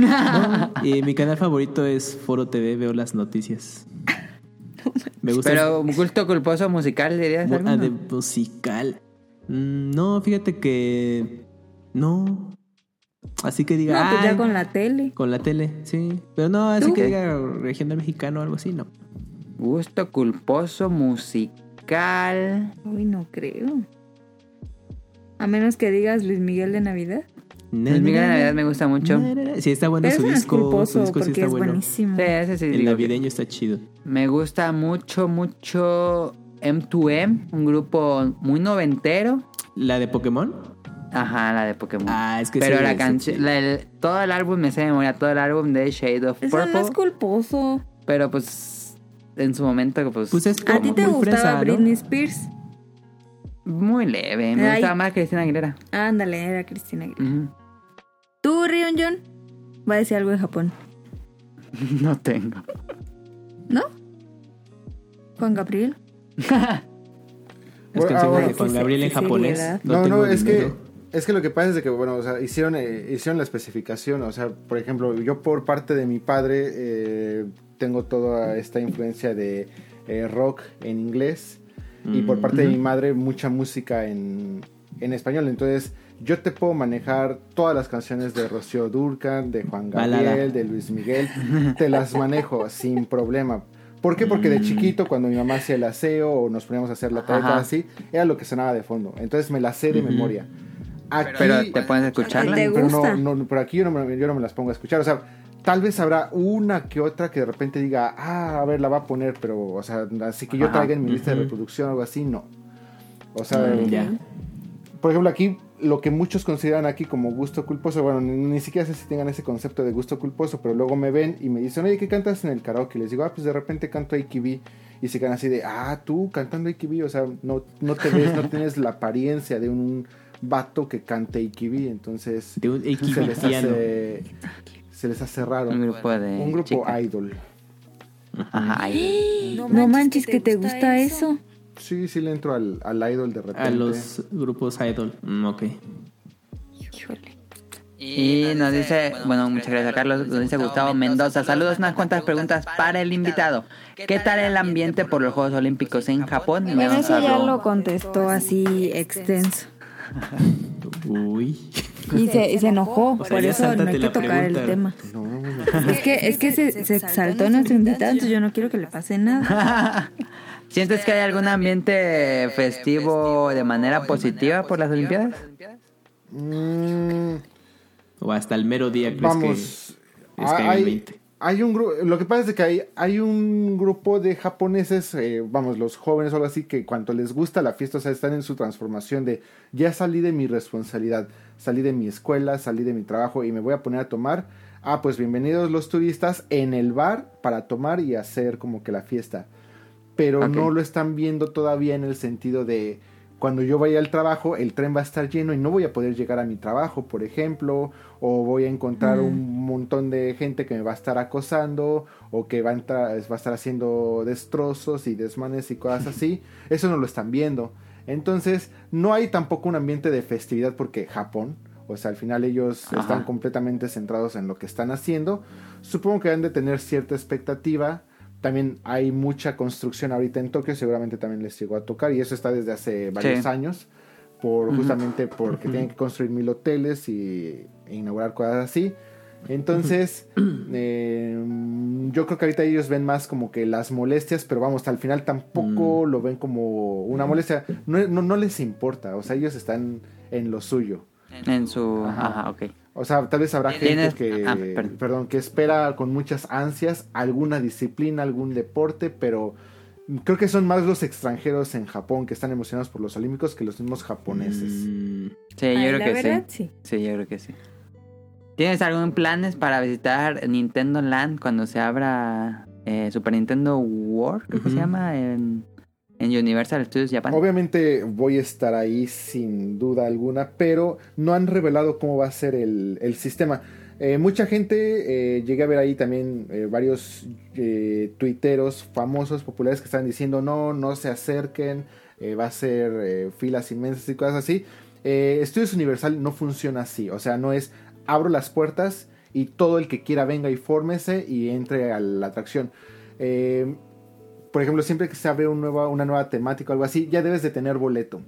No, y mi canal favorito es Foro TV, veo las noticias. Me gusta Pero gusto culposo musical, dirías. Alguno? ah, de musical. Mm, No, fíjate que no. Así que diga, No, pues ya "Ay, con la tele. con la tele, sí. Pero no, así ¿Tú? que diga regional mexicano o algo así, no. Gusto culposo musical. Uy, no creo. A menos que digas Luis Miguel de Navidad. Luis Miguel de Navidad me gusta mucho. Sí, está bueno Pero su disco. su disco sí está es bueno. buenísimo. Sí, ese sí. El navideño está chido. Me gusta mucho, mucho M2M, un grupo muy noventero. ¿La de Pokémon? Ajá, la de Pokémon. Ah, es que Pero sí, la canción, sí. todo el álbum me sé de memoria, todo el álbum de Shade of Eso no Purple. es culposo. pero pues en su momento, pues, Pues es ¿A ti te muy gustaba fresa, ¿no? Britney Spears? muy leve. Me Ay. gustaba más Cristina Aguilera. Ándale, era Cristina Aguilera. Ujú. ¿Tú, Rion John? Va a decir algo de Japón. No tengo. ¿No? Juan Gabriel. Las Bueno, canciones ahora- de Juan Gabriel en japonés. No, no, es que, es que lo que pasa es de que, bueno, o sea, hicieron, eh, hicieron la especificación, o sea, por ejemplo, yo por parte de mi padre eh, tengo toda esta influencia de eh, rock en inglés y por Mm, parte de mi madre mucha música en, en español, entonces yo te puedo manejar todas las canciones de Rocío Durcan, de Juan Gabriel, Balada. de Luis Miguel, te las manejo sin problema. ¿Por qué? Porque Mm. de chiquito, cuando mi mamá hacía el aseo o nos poníamos a hacer la tarea así, era lo que sonaba de fondo. Entonces me la sé de memoria. Aquí, Pero te a escucharla. ¿Te pero no, pero aquí yo no, me, yo no me las pongo a escuchar. O sea, tal vez habrá una que otra que de repente diga, ah, a ver, la va a poner, pero, o sea, así que yo Ajá. traiga en mi lista de Ujú. reproducción o algo así, no. O sea, Mm, ya. por ejemplo, aquí lo que muchos consideran aquí como gusto culposo, bueno, ni, ni siquiera sé si tengan ese concepto de gusto culposo, pero luego me ven y me dicen, oye, ¿qué cantas en el karaoke? Y les digo, ah, pues de repente canto AKB. Y se quedan así de, ah, tú cantando AKB, o sea, no, no te ves, no tienes la apariencia de un vato que cante AKB, entonces De un se les hace, se les hace raro. Un grupo de. Un grupo idol. Ajá, ay. No manches que te gusta eso. Sí, sí le entro al, al idol de repente. A los grupos idol. Mm, ok. Híjole. Y nos dice, bueno, muchas gracias a Carlos, nos dice Gustavo Mendoza. Saludos, unas cuantas preguntas para el invitado. ¿Qué tal el ambiente por los Juegos Olímpicos en Japón? Eso ya lo contestó así extenso. Uy. Y se, y se enojó, O sea, por eso no hay que tocar el tema. No, no, no. Es que, es que se, se exaltó nuestro invitado, entonces yo no quiero que le pase nada. ¿Sientes que hay algún ambiente festivo de manera positiva por las Olimpiadas? Mm, O hasta el mero día crees Vamos, que caiga el hay, 20. Hay un grupo, lo que pasa es que hay, hay un grupo de japoneses, eh, vamos, los jóvenes o algo así, que cuanto les gusta la fiesta, o sea, están en su transformación de, ya salí de mi responsabilidad, salí de mi escuela, salí de mi trabajo y me voy a poner a tomar. Ah, pues bienvenidos los turistas en el bar para tomar y hacer como que la fiesta. Pero no lo están viendo todavía en el sentido de cuando yo vaya al trabajo, el tren va a estar lleno y no voy a poder llegar a mi trabajo, por ejemplo, o voy a encontrar un montón de gente que me va a estar acosando o que va a, entrar, va a estar haciendo destrozos y desmanes y cosas así. Eso no lo están viendo. Entonces, no hay tampoco un ambiente de festividad porque Japón, o sea, al final ellos Ajá. están completamente centrados en lo que están haciendo. Supongo que han de tener cierta expectativa. También hay mucha construcción ahorita en Tokio, seguramente también les llegó a tocar y eso está desde hace varios Sí. años, por justamente porque tienen que construir mil hoteles y e inaugurar cosas así. Entonces, eh, yo creo que ahorita ellos ven más como que las molestias, pero vamos, al final tampoco lo ven como una molestia. No, no, no les importa, o sea, ellos están en lo suyo. En su... Ajá. Ajá, ok. O sea, tal vez habrá gente que, ah, perdón. perdón, que espera con muchas ansias alguna disciplina, algún deporte, pero creo que son más los extranjeros en Japón que están emocionados por los olímpicos que los mismos japoneses. Mm, Sí, yo Ay, creo la que verdad, sí. sí. Sí, yo creo que sí. ¿Tienes algún planes para visitar Nintendo Land cuando se abra eh, Super Nintendo World, creo que se llama, en, en Universal Studios Japan? Obviamente voy a estar ahí sin duda alguna, pero no han revelado cómo va a ser el, el sistema. Eh, mucha gente, eh, llegué a ver ahí también eh, varios tuiteros famosos, populares que están diciendo no, no se acerquen, va a ser filas inmensas y cosas así. Estudios Universal no funciona así, o sea, no es abro las puertas y todo el que quiera venga y fórmese y entre a la atracción. Por ejemplo, siempre que se abre una nueva temática o algo así, ya debes de tener boleto.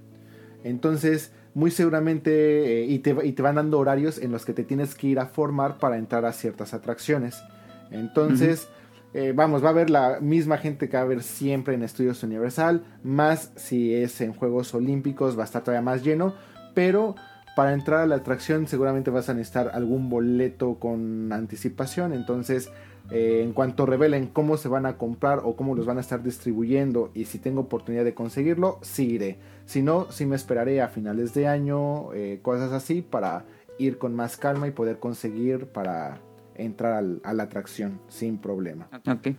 Entonces, muy seguramente, eh, y, te, y te van dando horarios en los que te tienes que ir a formar para entrar a ciertas atracciones. Entonces, eh, vamos, va a haber la misma gente que va a haber siempre en Estudios Universal, más si es en Juegos Olímpicos, va a estar todavía más lleno, pero para entrar a la atracción seguramente vas a necesitar algún boleto con anticipación, entonces eh, en cuanto revelen cómo se van a comprar o cómo los van a estar distribuyendo y si tengo oportunidad de conseguirlo, sí iré. Si no, sí me esperaré a finales de año, eh, cosas así, para ir con más calma y poder conseguir para entrar al- a la atracción sin problema. Ok.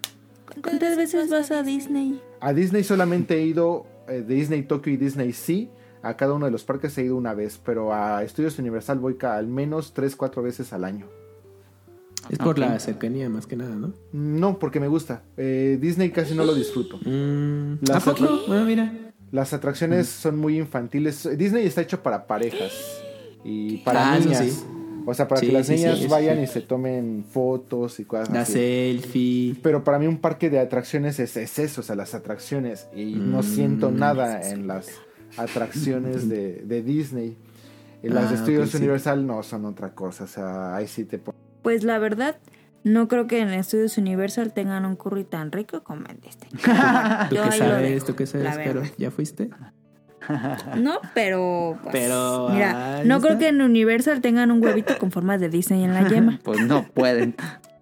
¿Cuántas veces vas a Disney? A Disney solamente he ido, eh, de Disney Tokyo y Disney Sea, a cada uno de los parques he ido una vez, pero a Estudios Universal voy al menos 3-4 veces al año. Es por Ok. la cercanía más que nada, ¿no? No, porque me gusta. Eh, Disney casi no lo disfruto. Mm, ¿A Las poco? Bueno, mira. Las atracciones son muy infantiles. Disney está hecho para parejas y para Ah, niñas. sí. O sea, para Sí, que las sí, niñas vayan sí. y se tomen fotos y cosas La así. selfie. Pero para mí un parque de atracciones es, es eso, o sea, las atracciones. Y no Mm. siento nada en las atracciones de, de Disney. Y las de Ah, Estudios ok, sí. Universal no son otra cosa. O sea, ahí sí te pon- Pues la verdad, no creo que en Estudios Universal tengan un curry tan rico como en Disney. ¿Tú qué sabes? ¿Tú qué sabes, la Caro? verdad. ¿Ya fuiste? No, pero. pues, Pero, Mira, ahí no creo que en Universal tengan un huevito con formas de Disney en la yema. Pues no pueden.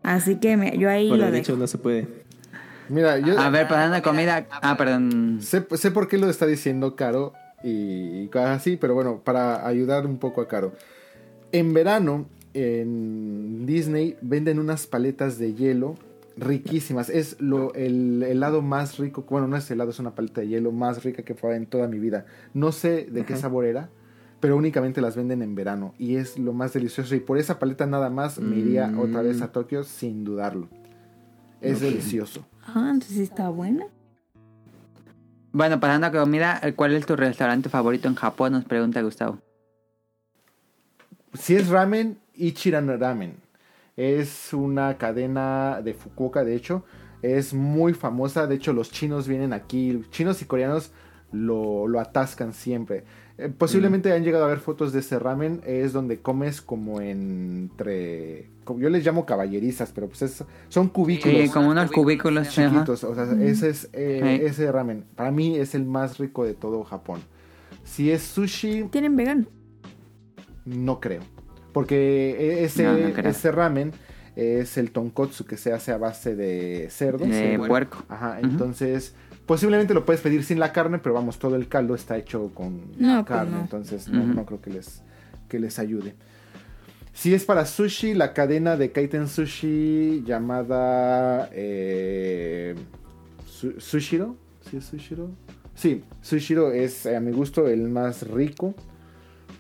Así que me- yo ahí Por lo el dejo. hecho no se puede. Mira, yo A ver, pasando de comida. Ah, perdón. sé, sé por qué lo está diciendo Caro y, y cosas así, pero bueno, para ayudar un poco a Caro. En verano, en Disney venden unas paletas de hielo riquísimas. Es lo, el helado más rico, bueno, no es helado, es una paleta de hielo más rica que probado en toda mi vida. No sé de qué sabor era, pero únicamente las venden en verano y es lo más delicioso. Y por esa paleta nada más me iría Mm. otra vez a Tokio sin dudarlo. Es delicioso. Ah, entonces sí está buena. Bueno, pasando a comida, ¿cuál es tu restaurante favorito en Japón? Nos pregunta Gustavo. Si es ramen, Ichiran Ramen. Es una cadena de Fukuoka, de hecho. Es muy famosa. De hecho, los chinos vienen aquí. Chinos y coreanos lo, lo atascan siempre. Eh, posiblemente han llegado a ver fotos de ese ramen. Es donde comes como entre... como yo les llamo caballerizas, pero pues es- son cubículos Sí, como unos cubículos. ajá. chiquitos. O sea, ese es eh, Sí. ese ramen. Para mí es el más rico de todo Japón. Si es sushi, Tienen vegano. no creo. Porque e- ese, No, no creo. ese ramen es el tonkotsu que se hace a base de cerdo. De puerco. Ajá, entonces posiblemente lo puedes pedir sin la carne, pero vamos, todo el caldo está hecho con No, pues carne, no. entonces no, Ujú. no creo que les, que les ayude. Si es para sushi, la cadena de Kaiten Sushi llamada eh, Su- Sushiro. ¿Sí es Sushiro? Sí, Sushiro es eh, a mi gusto el más rico.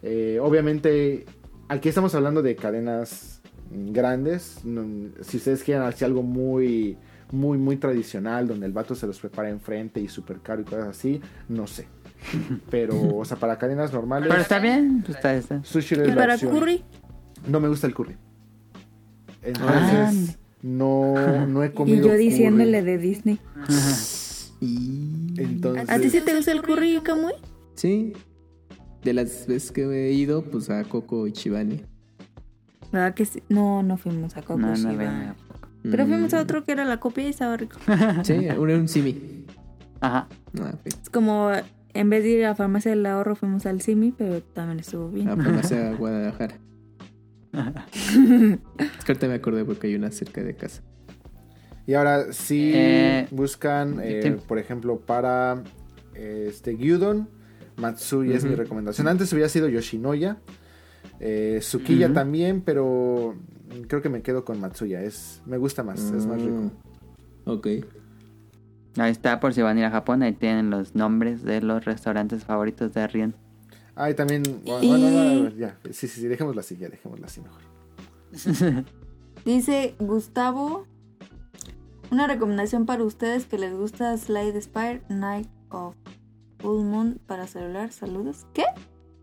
Eh, obviamente, aquí estamos hablando de cadenas grandes. Si ustedes quieren hacer algo muy, muy, muy tradicional, donde el vato se los prepara enfrente y súper caro y cosas así, no sé. Pero, o sea, para cadenas normales, Pero está bien. pues está, está. Sushiro ¿Y es la para opción. curry? No me gusta el curry. Ah. Entonces, no, no he Y comido yo diciéndole curry. de Disney. Y... Entonces, ¿A ti sí te gusta el curry, Kamui? Sí. De las veces que he ido, pues a Coco y Chivani. ¿Verdad que sí? No, no fuimos a Coco No, no Shiba. veo. Pero Mm. fuimos a otro que era la copia y estaba rico. Sí, un, un simi. Ajá. Ah. Es como en vez de ir a la farmacia del ahorro fuimos al Simi, pero también estuvo bien. A farmacia Guadalajara. Es que ahorita me acordé porque hay una cerca de casa. y ahora si Eh, buscan, eh, por ejemplo, para este Gyudon, Matsui es mi recomendación. Antes hubiera sido Yoshinoya, eh, Sukiya también, pero creo que me quedo con Matsuya. Es, me gusta más, es más rico. Mm, Ok. Ahí está, por si van a ir a Japón. Ahí tienen los nombres de los restaurantes favoritos de Rion. Ah, y también, bueno, Y- bueno, no, no, ya, sí, sí, sí, dejémosla así, ya, dejémosla así mejor. Dice Gustavo, una recomendación para ustedes que les gusta Slide Spire Night of Full Moon para celular. Saludos. ¿Qué?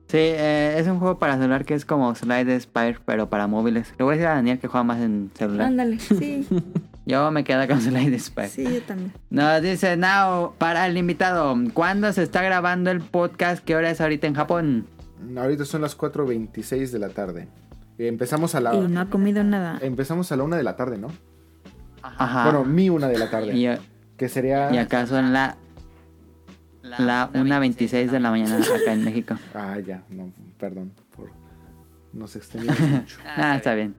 Sí, eh, es un juego para celular que es como Slide Spire, pero para móviles. Le voy a decir a Daniel que juega más en celular. Ándale. Sí, Yo me quedo con Slide Spire. sí, yo también. Nos dice Now, para el invitado, ¿cuándo se está grabando el podcast? ¿Qué hora es ahorita en Japón? Ahorita son las 4.26 de la tarde. Empezamos a la... Y no ha comido nada. Empezamos a la una de la tarde, ¿no? Ajá. Bueno, mi una de la tarde. y, que sería... y acá son la, la 1.26 de la mañana acá en México. Ah, ya, no, perdón. Por... Nos extendimos mucho. Ah, está bien.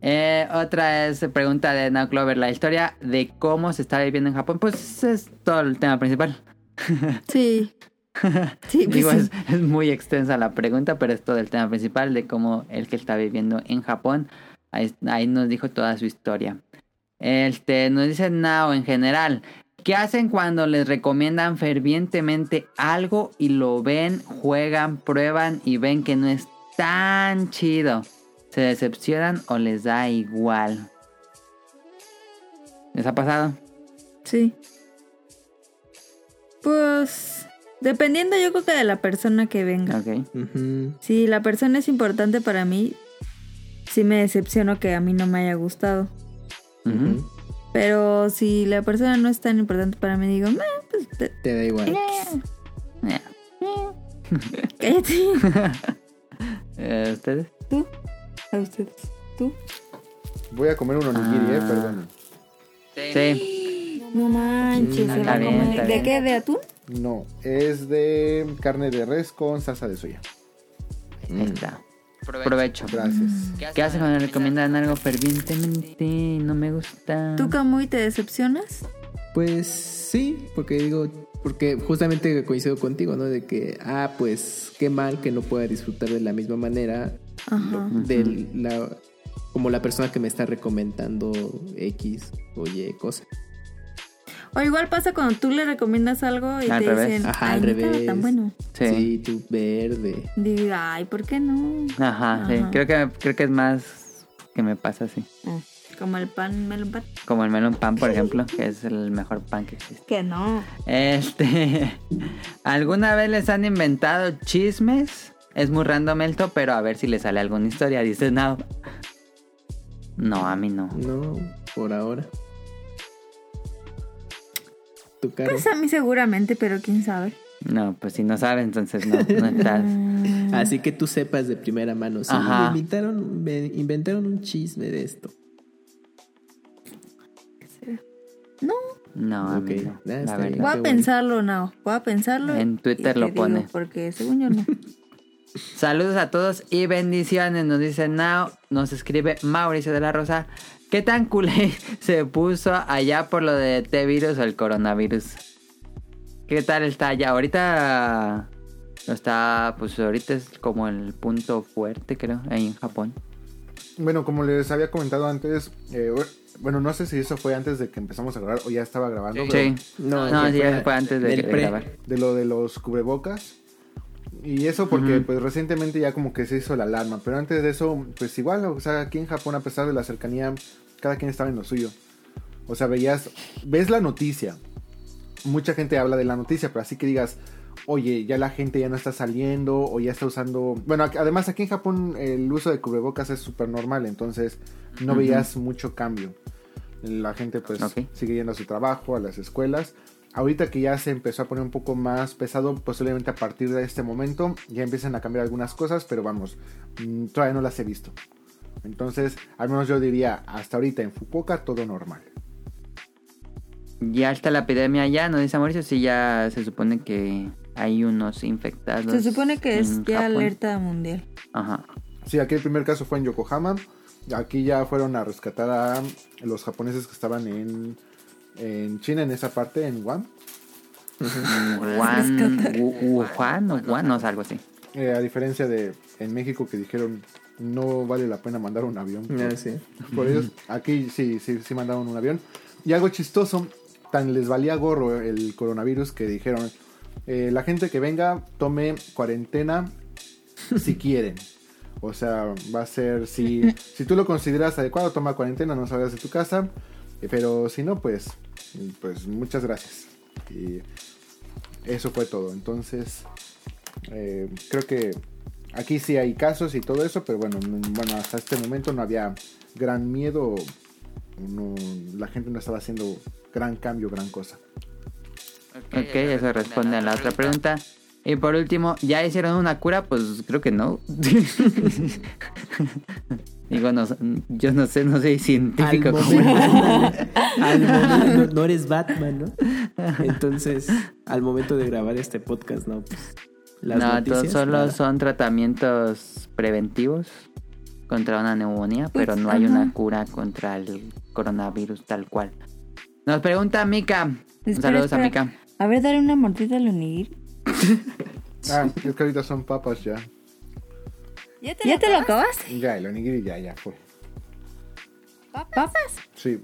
Eh, otra es pregunta de Now Clover. La historia de cómo se está viviendo en Japón, pues es todo el tema principal. Sí. Sí, pues Digo, sí. es, es muy extensa la pregunta, pero es todo el tema principal de cómo el que está viviendo en Japón. Ahí, ahí nos dijo toda su historia. Este, nos dice Nao en general. ¿Qué hacen cuando les recomiendan fervientemente algo y lo ven, juegan, prueban y ven que no es tan chido? ¿Se decepcionan o les da igual? ¿Les ha pasado? Sí. Pues dependiendo yo creo que de la persona que venga. Ok. Ujú. Si la persona es importante para mí, sí me decepciono que a mí no me haya gustado. Ujú. Pero si la persona no es tan importante para mí, digo, "Meh, pues te- Te da igual. Cállate. eh, ¿Ustedes? ¿Tú? A ustedes. ¿Tú? Voy a comer un onigiri, eh, Ah. perdón. Sí. No manches, Mm, se a comer. ¿De bien. qué? ¿De atún? No, es de carne de res con salsa de soya. Ahí está. Provecho. Gracias. ¿Qué hacen cuando recomiendan algo fervientemente? No me gusta. ¿Tú, Camuy, te decepcionas? Pues sí, porque digo, porque justamente coincido contigo, ¿no? De que, ah, pues qué mal que no pueda disfrutar de la misma manera Ajá. de la, como la persona que me está recomendando X o Y cosa. O igual pasa cuando tú le recomiendas algo y Al te revés. dicen, Ajá, ay, al no revés. tan bueno. Sí. Sí, tú verde. Digo, ay, ¿por qué no? Ajá, sí. Creo que, creo que es más que me pasa así. Como el pan melon pan. Como el melon pan, por ejemplo, que es el mejor pan que existe. Que no. Este. ¿Alguna vez les han inventado chismes? Es muy random esto, pero a ver si le sale alguna historia. Dice Now. No, a mí no. No, por ahora. Tu cara. Pues a mí seguramente, pero quién sabe. No, pues si no sabes, entonces no, no estás. Así que tú sepas de primera mano. Sí, Ajá. me inventaron, me inventaron un chisme de esto. No, a mí no. La está verdad. bien. Voy a pensarlo, no. Voy a pensarlo. En Twitter lo pone. porque según yo no. Saludos a todos y bendiciones. Nos dice Now, nos escribe Mauricio de la Rosa. ¿Qué tan culé se puso allá por lo de T-virus o el coronavirus? ¿Qué tal está allá? Ahorita está, pues ahorita es como el punto fuerte, creo, ahí en Japón. Bueno, como les había comentado antes, eh, bueno, no sé si eso fue antes de que empezamos a grabar o ya estaba grabando, pero Sí. No, No, sí, fue antes de, de grabar. de lo de los cubrebocas. Y eso porque pues recientemente ya como que se hizo la alarma, pero antes de eso pues igual, o sea, aquí en Japón a pesar de la cercanía, cada quien estaba en lo suyo. O sea, veías, ves la noticia. Mucha gente habla de la noticia, pero así que digas, oye, ya la gente ya no está saliendo o ya está usando... Bueno, además aquí en Japón el uso de cubrebocas es súper normal, entonces no Ujú. veías mucho cambio. La gente pues Ok. sigue yendo a su trabajo, a las escuelas. Ahorita que ya se empezó a poner un poco más pesado, posiblemente a partir de este momento ya empiezan a cambiar algunas cosas, pero vamos, mm, todavía no las he visto. Entonces, al menos yo diría, hasta ahorita en Fukuoka todo normal. Ya está la epidemia allá, nos dice Mauricio, sí, ya se supone que hay unos infectados. Se supone que es ya Japón. alerta mundial. Ajá. Sí, aquí el primer caso fue en Yokohama. Aquí ya fueron a rescatar a los japoneses que estaban en, en China, en esa parte, en Guam. Wuhan o Wuhan, no es algo así. Eh, a diferencia de en México que dijeron no vale la pena mandar un avión. Ah, sí. Por ellos, aquí sí, sí, sí mandaron un avión. Y algo chistoso, tan les valía gorro el coronavirus que dijeron, eh, la gente que venga tome cuarentena si quieren. O sea, va a ser, si, si tú lo consideras adecuado, toma cuarentena, no salgas de tu casa. Pero si no, pues, pues muchas gracias. Y eso fue todo. Entonces, eh, creo que aquí sí hay casos y todo eso, pero bueno, bueno, hasta este momento no había gran miedo. no- la gente no estaba haciendo gran cambio, gran cosa. Ok, eso responde a la otra pregunta. Y por último, ¿ya hicieron una cura? Pues creo que no. Digo, no, yo no sé, no soy científico momento, al momento- no, eres Batman, ¿no? Entonces, al momento de grabar este podcast, ¿no? Pues, las no, noticias, todos solo nada. son tratamientos preventivos contra una neumonía, pero no hay una cura contra el coronavirus tal cual. Nos pregunta Mika. Espera, Saludos a. Mika. A ver, darle una mordida al onigiri. Ah, es que ahorita son papas ya. ¿Ya te, ¿Ya te lo acabaste? Ya, el onigiri ya, ya fue. ¿Papas? Sí,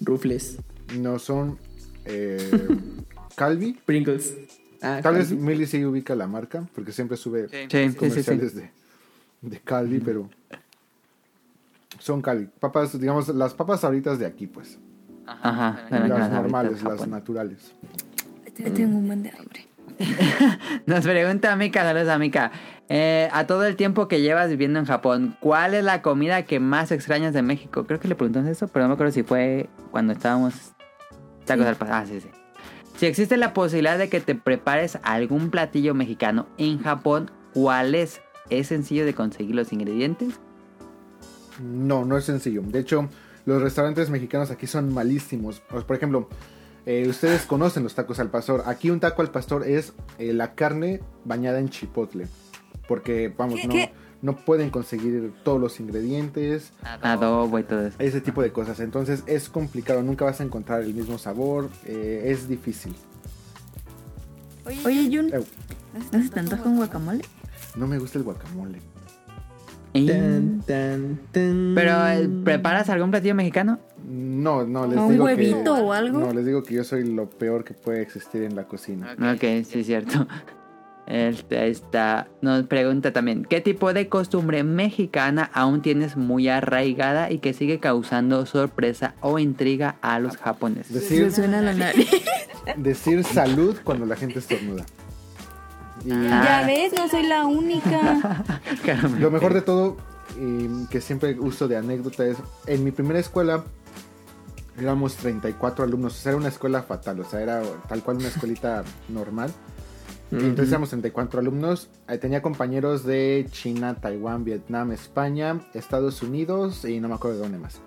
Rufles, no son eh, Calvi. Pringles. Ah, Tal vez. Milly sí ubica la marca, porque siempre sube Sí, sí, sí, sí. comerciales de, de Calvi, pero son Calvi. Papas, digamos, las papas ahoritas de aquí, pues. Ajá, Las, las normales, las naturales. Tengo un buen de hambre. Nos pregunta Mika, saludos a Mika. Eh, a todo el tiempo que llevas viviendo en Japón, ¿cuál es la comida que más extrañas de México? Creo que le preguntamos eso, pero no me acuerdo si fue cuando estábamos tacos al pasado. Ah, sí, sí. Si existe la posibilidad de que te prepares algún platillo mexicano en Japón, ¿cuál es? ¿Es sencillo de conseguir los ingredientes? No, no es sencillo. De hecho, los restaurantes mexicanos aquí son malísimos. Pues, Por ejemplo, eh, ustedes conocen los tacos al pastor. Aquí un taco al pastor es eh, la carne bañada en chipotle. Porque, vamos, ¿Qué? no, ¿Qué? no pueden conseguir todos los ingredientes, Adobo y todo eso. ese tipo de cosas. Entonces es complicado, nunca vas a encontrar el mismo sabor, eh, es difícil. Oye, Jun, Eh, ¿no se te antoja un guacamole? no me gusta el guacamole. Y- Tan, tan, tan. Pero, ¿preparas algún platillo mexicano? No, no, les ¿Un digo huevito que, o algo? No, les digo que yo soy lo peor que puede existir en la cocina. Ok, sí, es cierto. Este, ahí está. Nos pregunta también, ¿qué tipo de costumbre mexicana aún tienes muy arraigada y que sigue causando sorpresa o intriga a los japoneses? Decir, Me suena la nariz. decir salud cuando la gente estornuda. Y Ya ves, no soy la única. lo mejor de todo, y que siempre uso de anécdota, es en mi primera escuela éramos 34 alumnos, o sea, era una escuela fatal, o sea, era tal cual una escuelita normal. Entonces éramos 34 alumnos. Eh, Tenía compañeros de China, Taiwán, Vietnam, España, Estados Unidos y no me acuerdo de dónde más.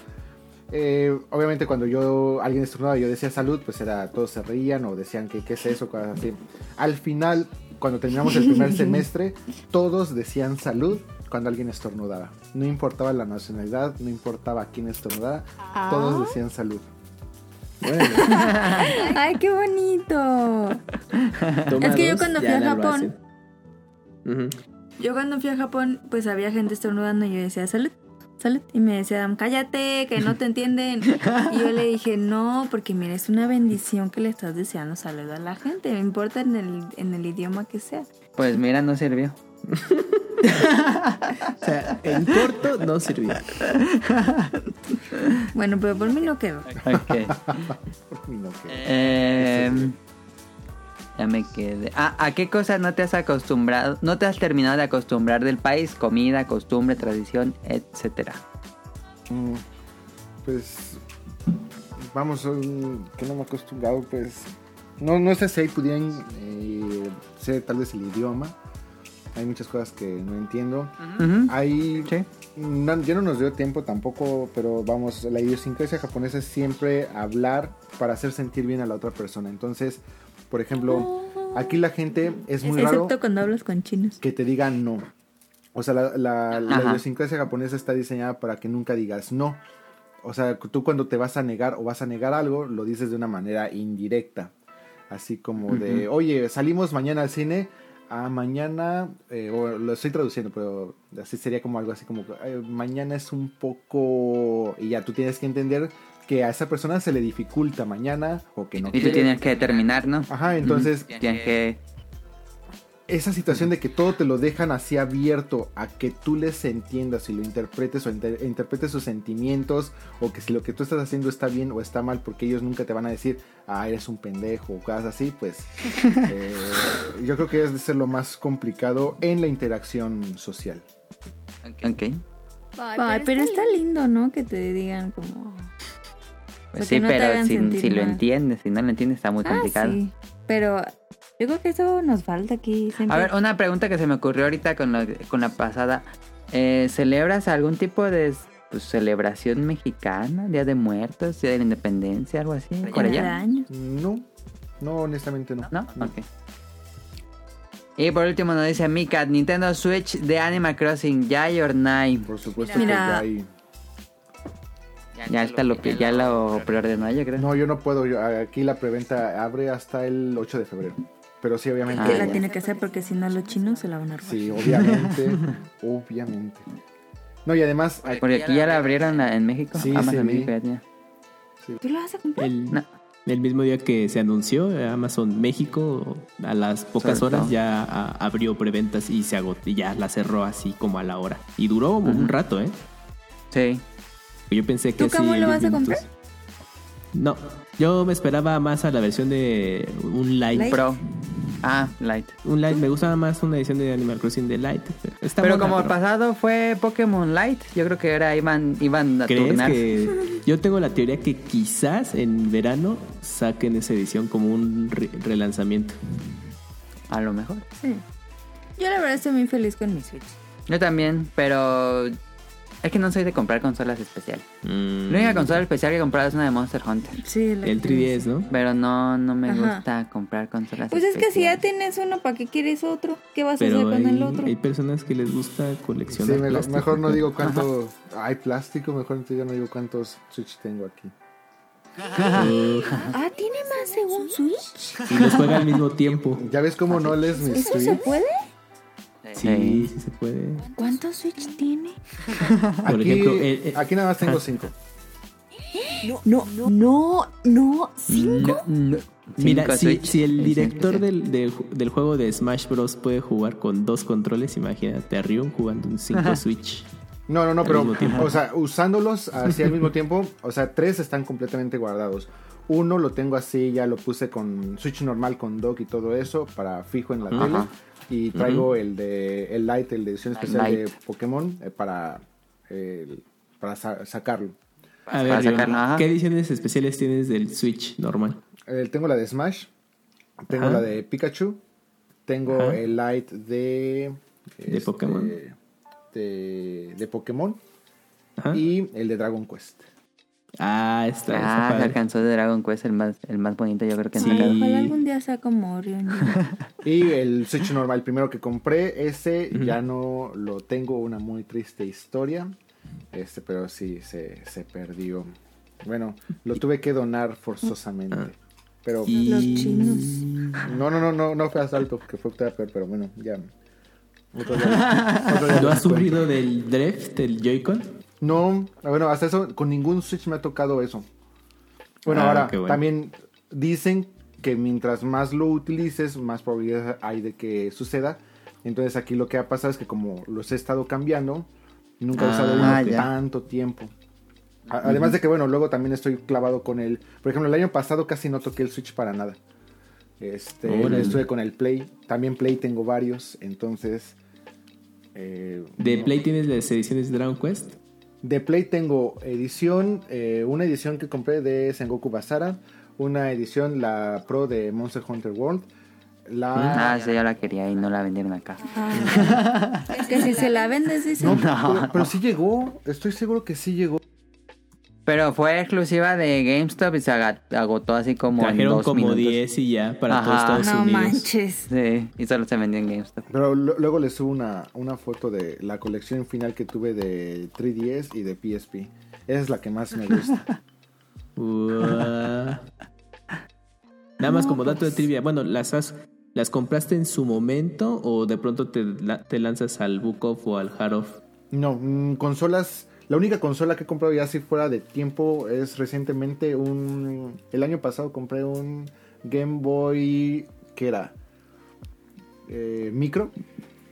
Eh, obviamente cuando yo alguien estornudaba y yo decía salud, pues era todos se reían o decían que qué es eso, cosas así. Al final, cuando terminamos el primer semestre, todos decían salud cuando alguien estornudaba. No importaba la nacionalidad, no importaba quién estornudaba, todos decían salud. Bueno, Ay, qué bonito. Toma Es que yo cuando fui a Japón-. Yo cuando fui a Japón, pues había gente estornudando y yo decía, salud, salud. Y me decían, cállate, que no te entienden. Y yo le dije, no, porque mira, es una bendición que le estás deseando salud a la gente. Me importa en el, en el idioma que sea. Pues mira, no sirvió. O sea, en corto no sirvió. Bueno, pero por mí no quedó. Ok. no, que- Eh, ya me quedé. Ah, ¿a qué cosas no te has acostumbrado? No te has terminado de acostumbrar del país? Comida, costumbre, tradición, etcétera. Mm, Pues vamos, que no me he acostumbrado, pues no, no sé si ahí pudieran eh, ser tal vez el idioma. Hay muchas cosas que no entiendo. Ujú. Hay, Sí. no, ya no nos dio tiempo tampoco, pero vamos, la idiosincrasia japonesa es siempre hablar para hacer sentir bien a la otra persona. Entonces, por ejemplo, aquí la gente es muy raro Excepto cuando hablas con chinos. que te digan no. O sea, la, la, la Ajá. idiosincrasia japonesa está diseñada para que nunca digas no. O sea, tú cuando te vas a negar o vas a negar algo, lo dices de una manera indirecta. Así como de, oye, salimos mañana al cine. Ah, mañana, eh, o lo estoy traduciendo, pero así sería como algo así como, "Ay, mañana es un poco... Y ya tú tienes que entender que a esa persona se le dificulta mañana o que no Y tú quiere. tienes que determinar, ¿no? Ajá, entonces. Tienes que... esa situación de que todo te lo dejan así abierto a que tú les entiendas y lo interpretes o inter- interpretes sus sentimientos o que si lo que tú estás haciendo está bien o está mal porque ellos nunca te van a decir, ah, eres un pendejo o cosas así, pues eh, yo creo que es de ser lo más complicado en la interacción social. Ok. Ay, pero está lindo, ¿no? Que te digan como... Pues O sea, sí, no pero si, lo entiendes, si no lo entiendes está muy Ah, complicado. sí. Pero yo creo que eso nos falta aquí. Siempre. A ver, una pregunta que se me ocurrió ahorita con la, con la pasada. Eh, ¿Celebras algún tipo de pues, celebración mexicana? ¿Día de Muertos? ¿Día de la Independencia? ¿Algo así? ¿Por allá? No, no, honestamente no. ¿No? Ok. Y por último nos dice Mika, Nintendo Switch de Animal Crossing, Yay or Nay. Por supuesto Mira. que ya hay... Ya está lo que ya lo preordenó yo creo. No, yo no puedo. yo- aquí la preventa abre hasta el 8 de febrero. Pero sí, obviamente. Ah, que la tiene que hacer porque si no los chinos se la van a robar. Sí, obviamente. obviamente. No, y además, hay- Porque aquí ya la abrieron la- en México. Sí, Amazon sí. México ya tenía. ¿Tú la vas a comprar? El, No. el mismo día que se anunció, eh, Amazon México, a las pocas horas ya a- abrió preventas y se agotó, y ya la cerró así como a la hora. Y duró un rato, ¿eh? Sí. Yo pensé que ¿Tú, en lo 10 vas a minutos. No, yo me esperaba más a la versión de un. Light. Pro. Ah, Light. Un light, me gustaba más una edición de Animal Crossing de light. pero Está Pero buena, como el pasado fue Pokémon Light, yo creo que ahora iban, iban a ¿Crees turnar. que yo tengo la teoría que quizás en verano saquen esa edición como un re- relanzamiento? A lo mejor. Sí. Yo la verdad estoy muy feliz con mi Switch. Yo también, pero es que no soy de comprar consolas especiales. Mm, La única consola especial que he comprado es una de Monster Hunter. Sí, la el que- 3DS, ¿no? Pero no, no me Ajá. gusta comprar consolas Pues es que si ya tienes uno, ¿para qué quieres otro? ¿Qué vas a hacer con el otro? hay personas que les gusta sí, coleccionar me- plástico. mejor no digo cuánto. Hay plástico, mejor entonces yo no digo cuántos Switch tengo aquí. Ah, ¿tiene más de un Switch? Y los juega al mismo tiempo. ¿Ya ves cómo no les mi ¿Eso se Switch? Puede? Sí, sí se puede. ¿Cuántos Switch tiene? Por Aquí, ejemplo, eh, eh, aquí nada más tengo cinco. No, no, no, cinco. No, no. Mira, Cinco si, Switch. si el director del, del, del juego de Smash Bros. puede jugar con dos controles, imagínate a Ryu jugando un 5 Switch. No, no, no, pero, o sea, usándolos así al mismo tiempo, o sea, tres están completamente guardados. Uno lo tengo así, ya lo puse con Switch normal, con dock y todo eso, para fijo en la Ajá. tele. Y traigo el de el Light, el de edición especial de. Pokémon, eh, para, eh, para sa- sacarlo. A ver, sacarlo. ¿qué ediciones especiales tienes del Switch normal? Eh, tengo la de Smash, tengo Ajá. la de Pikachu, tengo Ajá. el Light de... De Pokémon. De, de Pokémon Ajá. y el de Dragon Quest. Ah, está, está Ah, se padre. alcanzó de Dragon Quest, el más, el más bonito yo creo que Sí. Ojalá algún día sea como Orion. Y el Switch normal, el primero que compré, ese ya no lo tengo, una muy triste historia. Este, pero sí, se, se perdió. Bueno, lo tuve que donar forzosamente. Pero Y- Los chinos. no, no, no, no, no fue asalto, que fue peor, pero bueno, ya. Otro día- otro día ¿No les has sufrido del drift, del Joy-Con? No, bueno, hasta eso, con ningún Switch me ha tocado eso. Bueno, Ah, ahora, bueno. también dicen que mientras más lo utilices, más probabilidad hay de que suceda. Entonces aquí lo que ha pasado es que como los he estado cambiando, nunca he usado Ah, uno tanto tiempo. Además de que, bueno, luego también estoy clavado con el... Por ejemplo, el año pasado casi no toqué el Switch para nada. Este, Órale. estuve con el Play. También Play tengo varios, entonces... eh, ¿De no. Play tienes las ediciones de Dragon Quest? De Play tengo edición, eh, una edición que compré de Sengoku Basara, una edición, la Pro de Monster Hunter World, la... Ah, sí, yo la quería y no la vendieron acá. que si se la vendes, dice. No, pero, pero sí llegó, estoy seguro que sí llegó. Pero fue exclusiva de GameStop y se agotó así como en Trajeron dos como minutos. 10 y ya para Ajá. todos Estados No Unidos. manches. Sí, y solo se vendió en GameStop. Pero luego les subo una, una foto de la colección final que tuve de 3DS y de PSP. Esa es la que más me gusta. Nada más como dato de trivia. Bueno, ¿las has, las compraste en su momento o de pronto te, te lanzas al Book Off o al Hard Off? No, mm, consolas. La única consola que he comprado ya si fuera de tiempo es recientemente un. El año pasado compré un Game Boy. que era? eh, micro.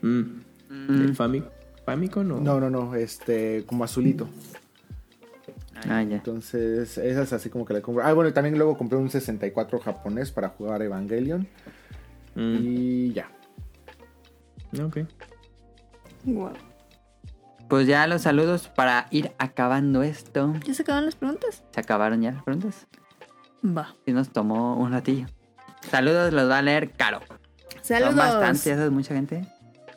Mm. ¿El Fami- Famicom o...? No, no, no, este, como azulito. Ah, ya. Entonces, esa es así como que la compro. Ah, bueno, y también luego compré un 64 japonés para jugar Evangelion. Mm, Y ya. Ok. Wow. Pues ya los saludos para ir acabando esto. ¿Ya se acaban las preguntas? ¿Se acabaron ya las preguntas? Va. Y nos tomó un ratillo. Saludos los va a leer Caro. Saludos. Son bastantes, ya es mucha gente.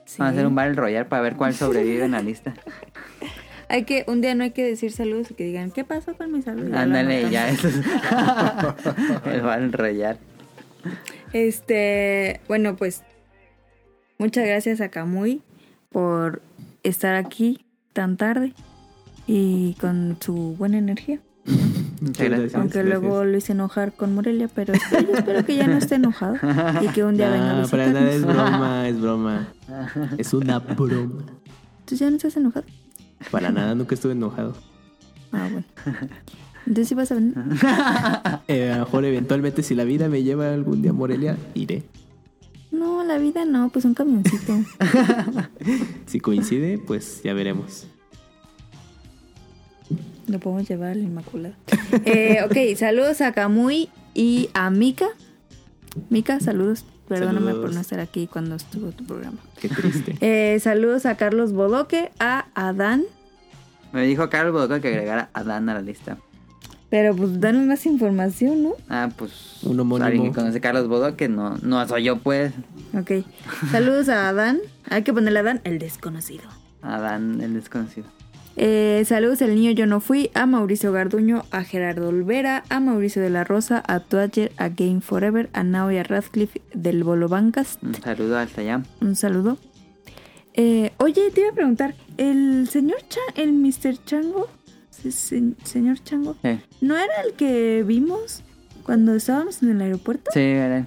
Sí. Vamos a hacer un Battle Royale para ver cuál sobrevive en la lista. Hay que, un día no hay que decir saludos y que digan, ¿qué pasó con mi salud? Ándale, ya eso es. El Battle Royale. Este, bueno, pues muchas gracias a Kamui por estar aquí tan tarde y con su buena energía. Muchas gracias. Aunque gracias. luego lo hice enojar con Morelia, pero espero, yo espero que ya no esté enojado y que un día venga a No, para nada es visitarnos. broma, es broma. Es una broma. ¿Tú ya no estás enojado? Para nada, nunca estuve enojado. Ah, bueno. Entonces sí vas a venir. Eh, a lo mejor eventualmente si la vida me lleva algún día a Morelia, iré. No, la vida no, pues un camioncito. Si coincide, pues ya veremos. Lo podemos llevar al Inmaculado. Eh, ok, saludos a Kamui y a Mika. Mika, saludos. Perdóname Saludos. por no estar aquí cuando estuvo tu programa. Qué triste. Eh, saludos a Carlos Bodoque, a Adán. Me dijo Carlos Bodoco que agregara a Dan a la lista. Pero pues danos más información, ¿no? Ah, pues. Un homónimo. Alguien que conoce a Carlos Bodoque, no, no soy yo, pues. Ok. Saludos a Adán. Hay que ponerle a Adán, el desconocido. A Dan, el desconocido. Eh, saludos al niño Yo No Fui, a Mauricio Garduño, a Gerardo Olvera, a Mauricio de la Rosa, a Twatcher, a Game Forever, a Nao y a Radcliffe del Bolo Bancas. Un saludo al Sayam. Un saludo. Eh, oye, te iba a preguntar, el señor Cha el Mr. Chango, se- se- señor Chango, Sí, ¿no era el que vimos cuando estábamos en el aeropuerto? sí, era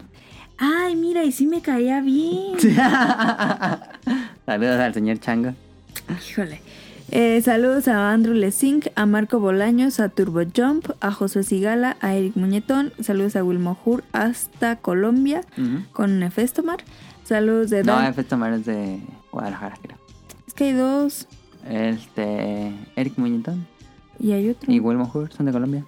Ay, mira, y sí me caía bien. Saludos al señor Chango. Híjole. Eh, saludos a Andrew Lesink, a Marco Bolaños, a Turbo Jump, a José Sigala, a Eric Muñetón. Saludos a Wilmo Hur hasta Colombia Ujú. con Nefestomar. Saludos de No, Dan. F. Tomar es de Guadalajara, creo. Es que hay dos Este. Eric Muñetón y hay otro. y Wilmo Hur son de Colombia.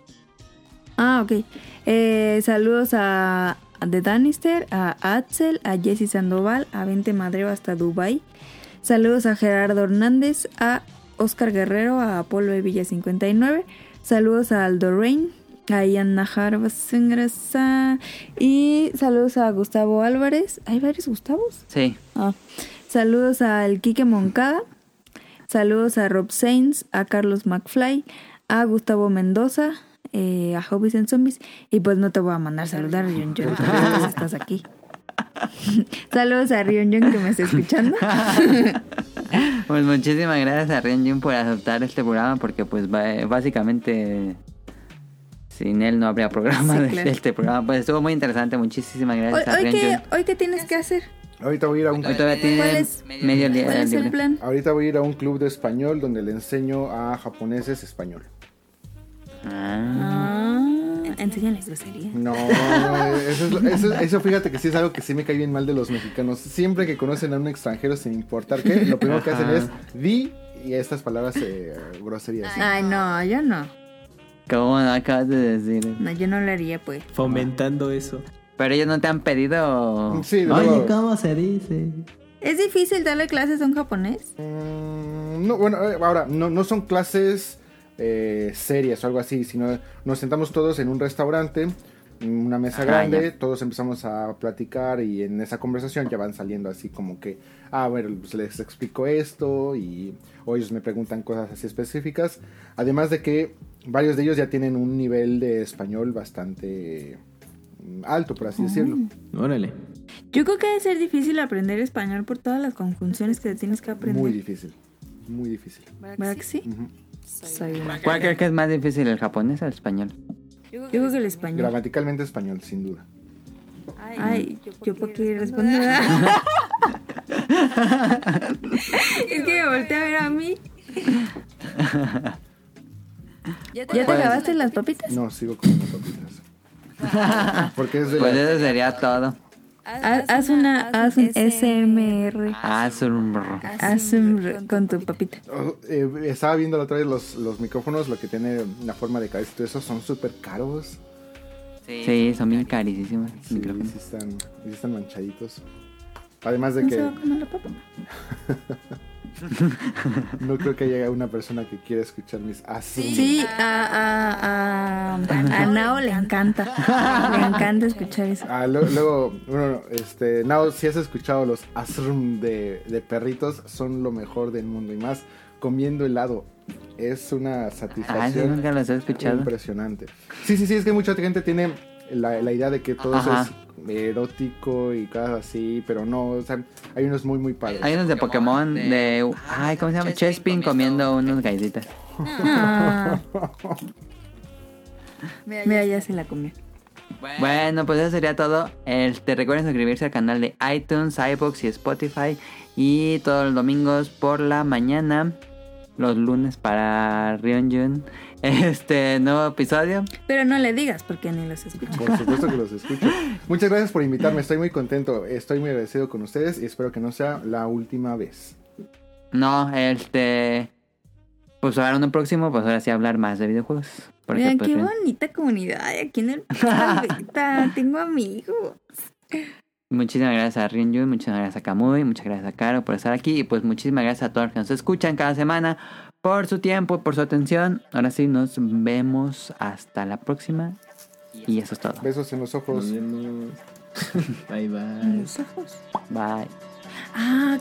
Ah, ok. Eh, saludos a, The Danister, a Axel, a Jesse Sandoval, a Vente Madreo hasta Dubai. Saludos a Gerardo Hernández, a Oscar Guerrero, a Apolo de Villa 59. Saludos a Aldo Rain, a Ian Najar. Y saludos a Gustavo Álvarez. ¿Hay varios Gustavos? Sí. Ah. Saludos al Quique Moncada. Saludos a Rob Sainz, a Carlos McFly, a Gustavo Mendoza, eh, a Hobbies and Zombies. Y pues no te voy a mandar saludar, Rion John, estás aquí. Saludos a Rion John que me está escuchando. Pues muchísimas gracias a Rian Jun por aceptar este programa porque pues ba- básicamente sin él no habría programa Sí, de claro. este programa. Pues estuvo muy interesante. Muchísimas Hoy, gracias a hoy qué, Jun. hoy qué tienes que hacer? Ahorita voy a ir a un, Hoy todavía tiene ¿Cuál es- medio día ¿Cuál es el libre. plan? ahorita voy a ir a un club de español donde le enseño a japoneses español. Ah, Ah, enséñales grosería. No, eso, es lo- eso, eso fíjate que sí es algo que sí me cae bien mal de los mexicanos. Siempre que conocen a un extranjero sin importar qué, lo primero que hacen es di y estas palabras eh, groserías. Ay, no, yo no. ¿Cómo acabas de decir? No, yo no lo haría, pues. Fomentando eso. Pero ellos no te han pedido. Sí, de Oye, luego- ¿cómo se dice? ¿Es difícil darle clases a un japonés? Mm, no, bueno, eh, ahora, no, no son clases eh, serias o algo así, sino nos sentamos todos en un restaurante, en una mesa Ah, grande, ya. todos empezamos a platicar y en esa conversación ya van saliendo así como que, ah, bueno, pues les explico esto y o ellos me preguntan cosas así específicas, además de que varios de ellos ya tienen un nivel de español bastante mm, alto, por así decirlo. Órale. Yo creo que debe ser difícil aprender español por todas las conjunciones que tienes que aprender. Muy difícil, muy difícil. ¿Verdad que sí? Ujú. Soy una- ¿Cuál crees que es más difícil, el japonés o el español? Yo creo que el español. Gramaticalmente español, sin duda. Ay, yo por qué responder. es que me volteé a ver a mí. Ya ¿Ya te acabaste las papitas? No, sigo comiendo papitas. Porque es de Pues la- eso sería todo. Haz, haz una, haz un SMR. Haz un con tu papita. Oh, eh, estaba viendo la otra vez los, los micrófonos, lo que tiene la forma de cabeza y todo eso, son súper caros. Sí, son bien carísimos. Sí, micrófonos. sí están, sí están manchaditos. Además de ¿No se va que a comer la papa? no creo que haya una persona que quiera escuchar mis así. Sí, a, a, a, a Nao le encanta. Le encanta escuchar eso. Ah, lo- luego, bueno, este, Nao, si has escuchado los asrum de, de perritos, son lo mejor del mundo y más comiendo helado. Es una Ah, satisfacción nunca los he escuchado. impresionante. Sí, sí, sí, es que mucha gente tiene la, la idea de que todo Ajá. eso es erótico y cosas así, pero no, o sea, hay unos muy, muy padres. Hay unos de Pokémon de. Ay, ¿cómo se llama? Chespin comiendo unos galletitas. Ah. Mira, ya se la comió. Bueno, pues eso sería todo. Este, recuerden suscribirse al canal de iTunes, iBox y Spotify. Y todos los domingos por la mañana. Los lunes para Ryonjun. Este nuevo episodio. Pero no le digas porque ni los escucha. Por supuesto que los escucho. Muchas gracias por invitarme, estoy muy contento, estoy muy agradecido con ustedes y espero que no sea la última vez. No, este. Pues ahora uno próximo, pues ahora sí hablar más de videojuegos. Porque, Mira, pues, qué bonita comunidad aquí en el Paleta. Tengo amigos. Muchísimas gracias a Ryunjun, muchísimas gracias a Kamui, muchas gracias a Caro por estar aquí y pues muchísimas gracias a todos los que nos escuchan cada semana por su tiempo, por su atención. Ahora sí, nos vemos hasta la próxima y eso es todo. Besos en los ojos. Nos vemos. Bye En bye. los ojos. Bye. Ah,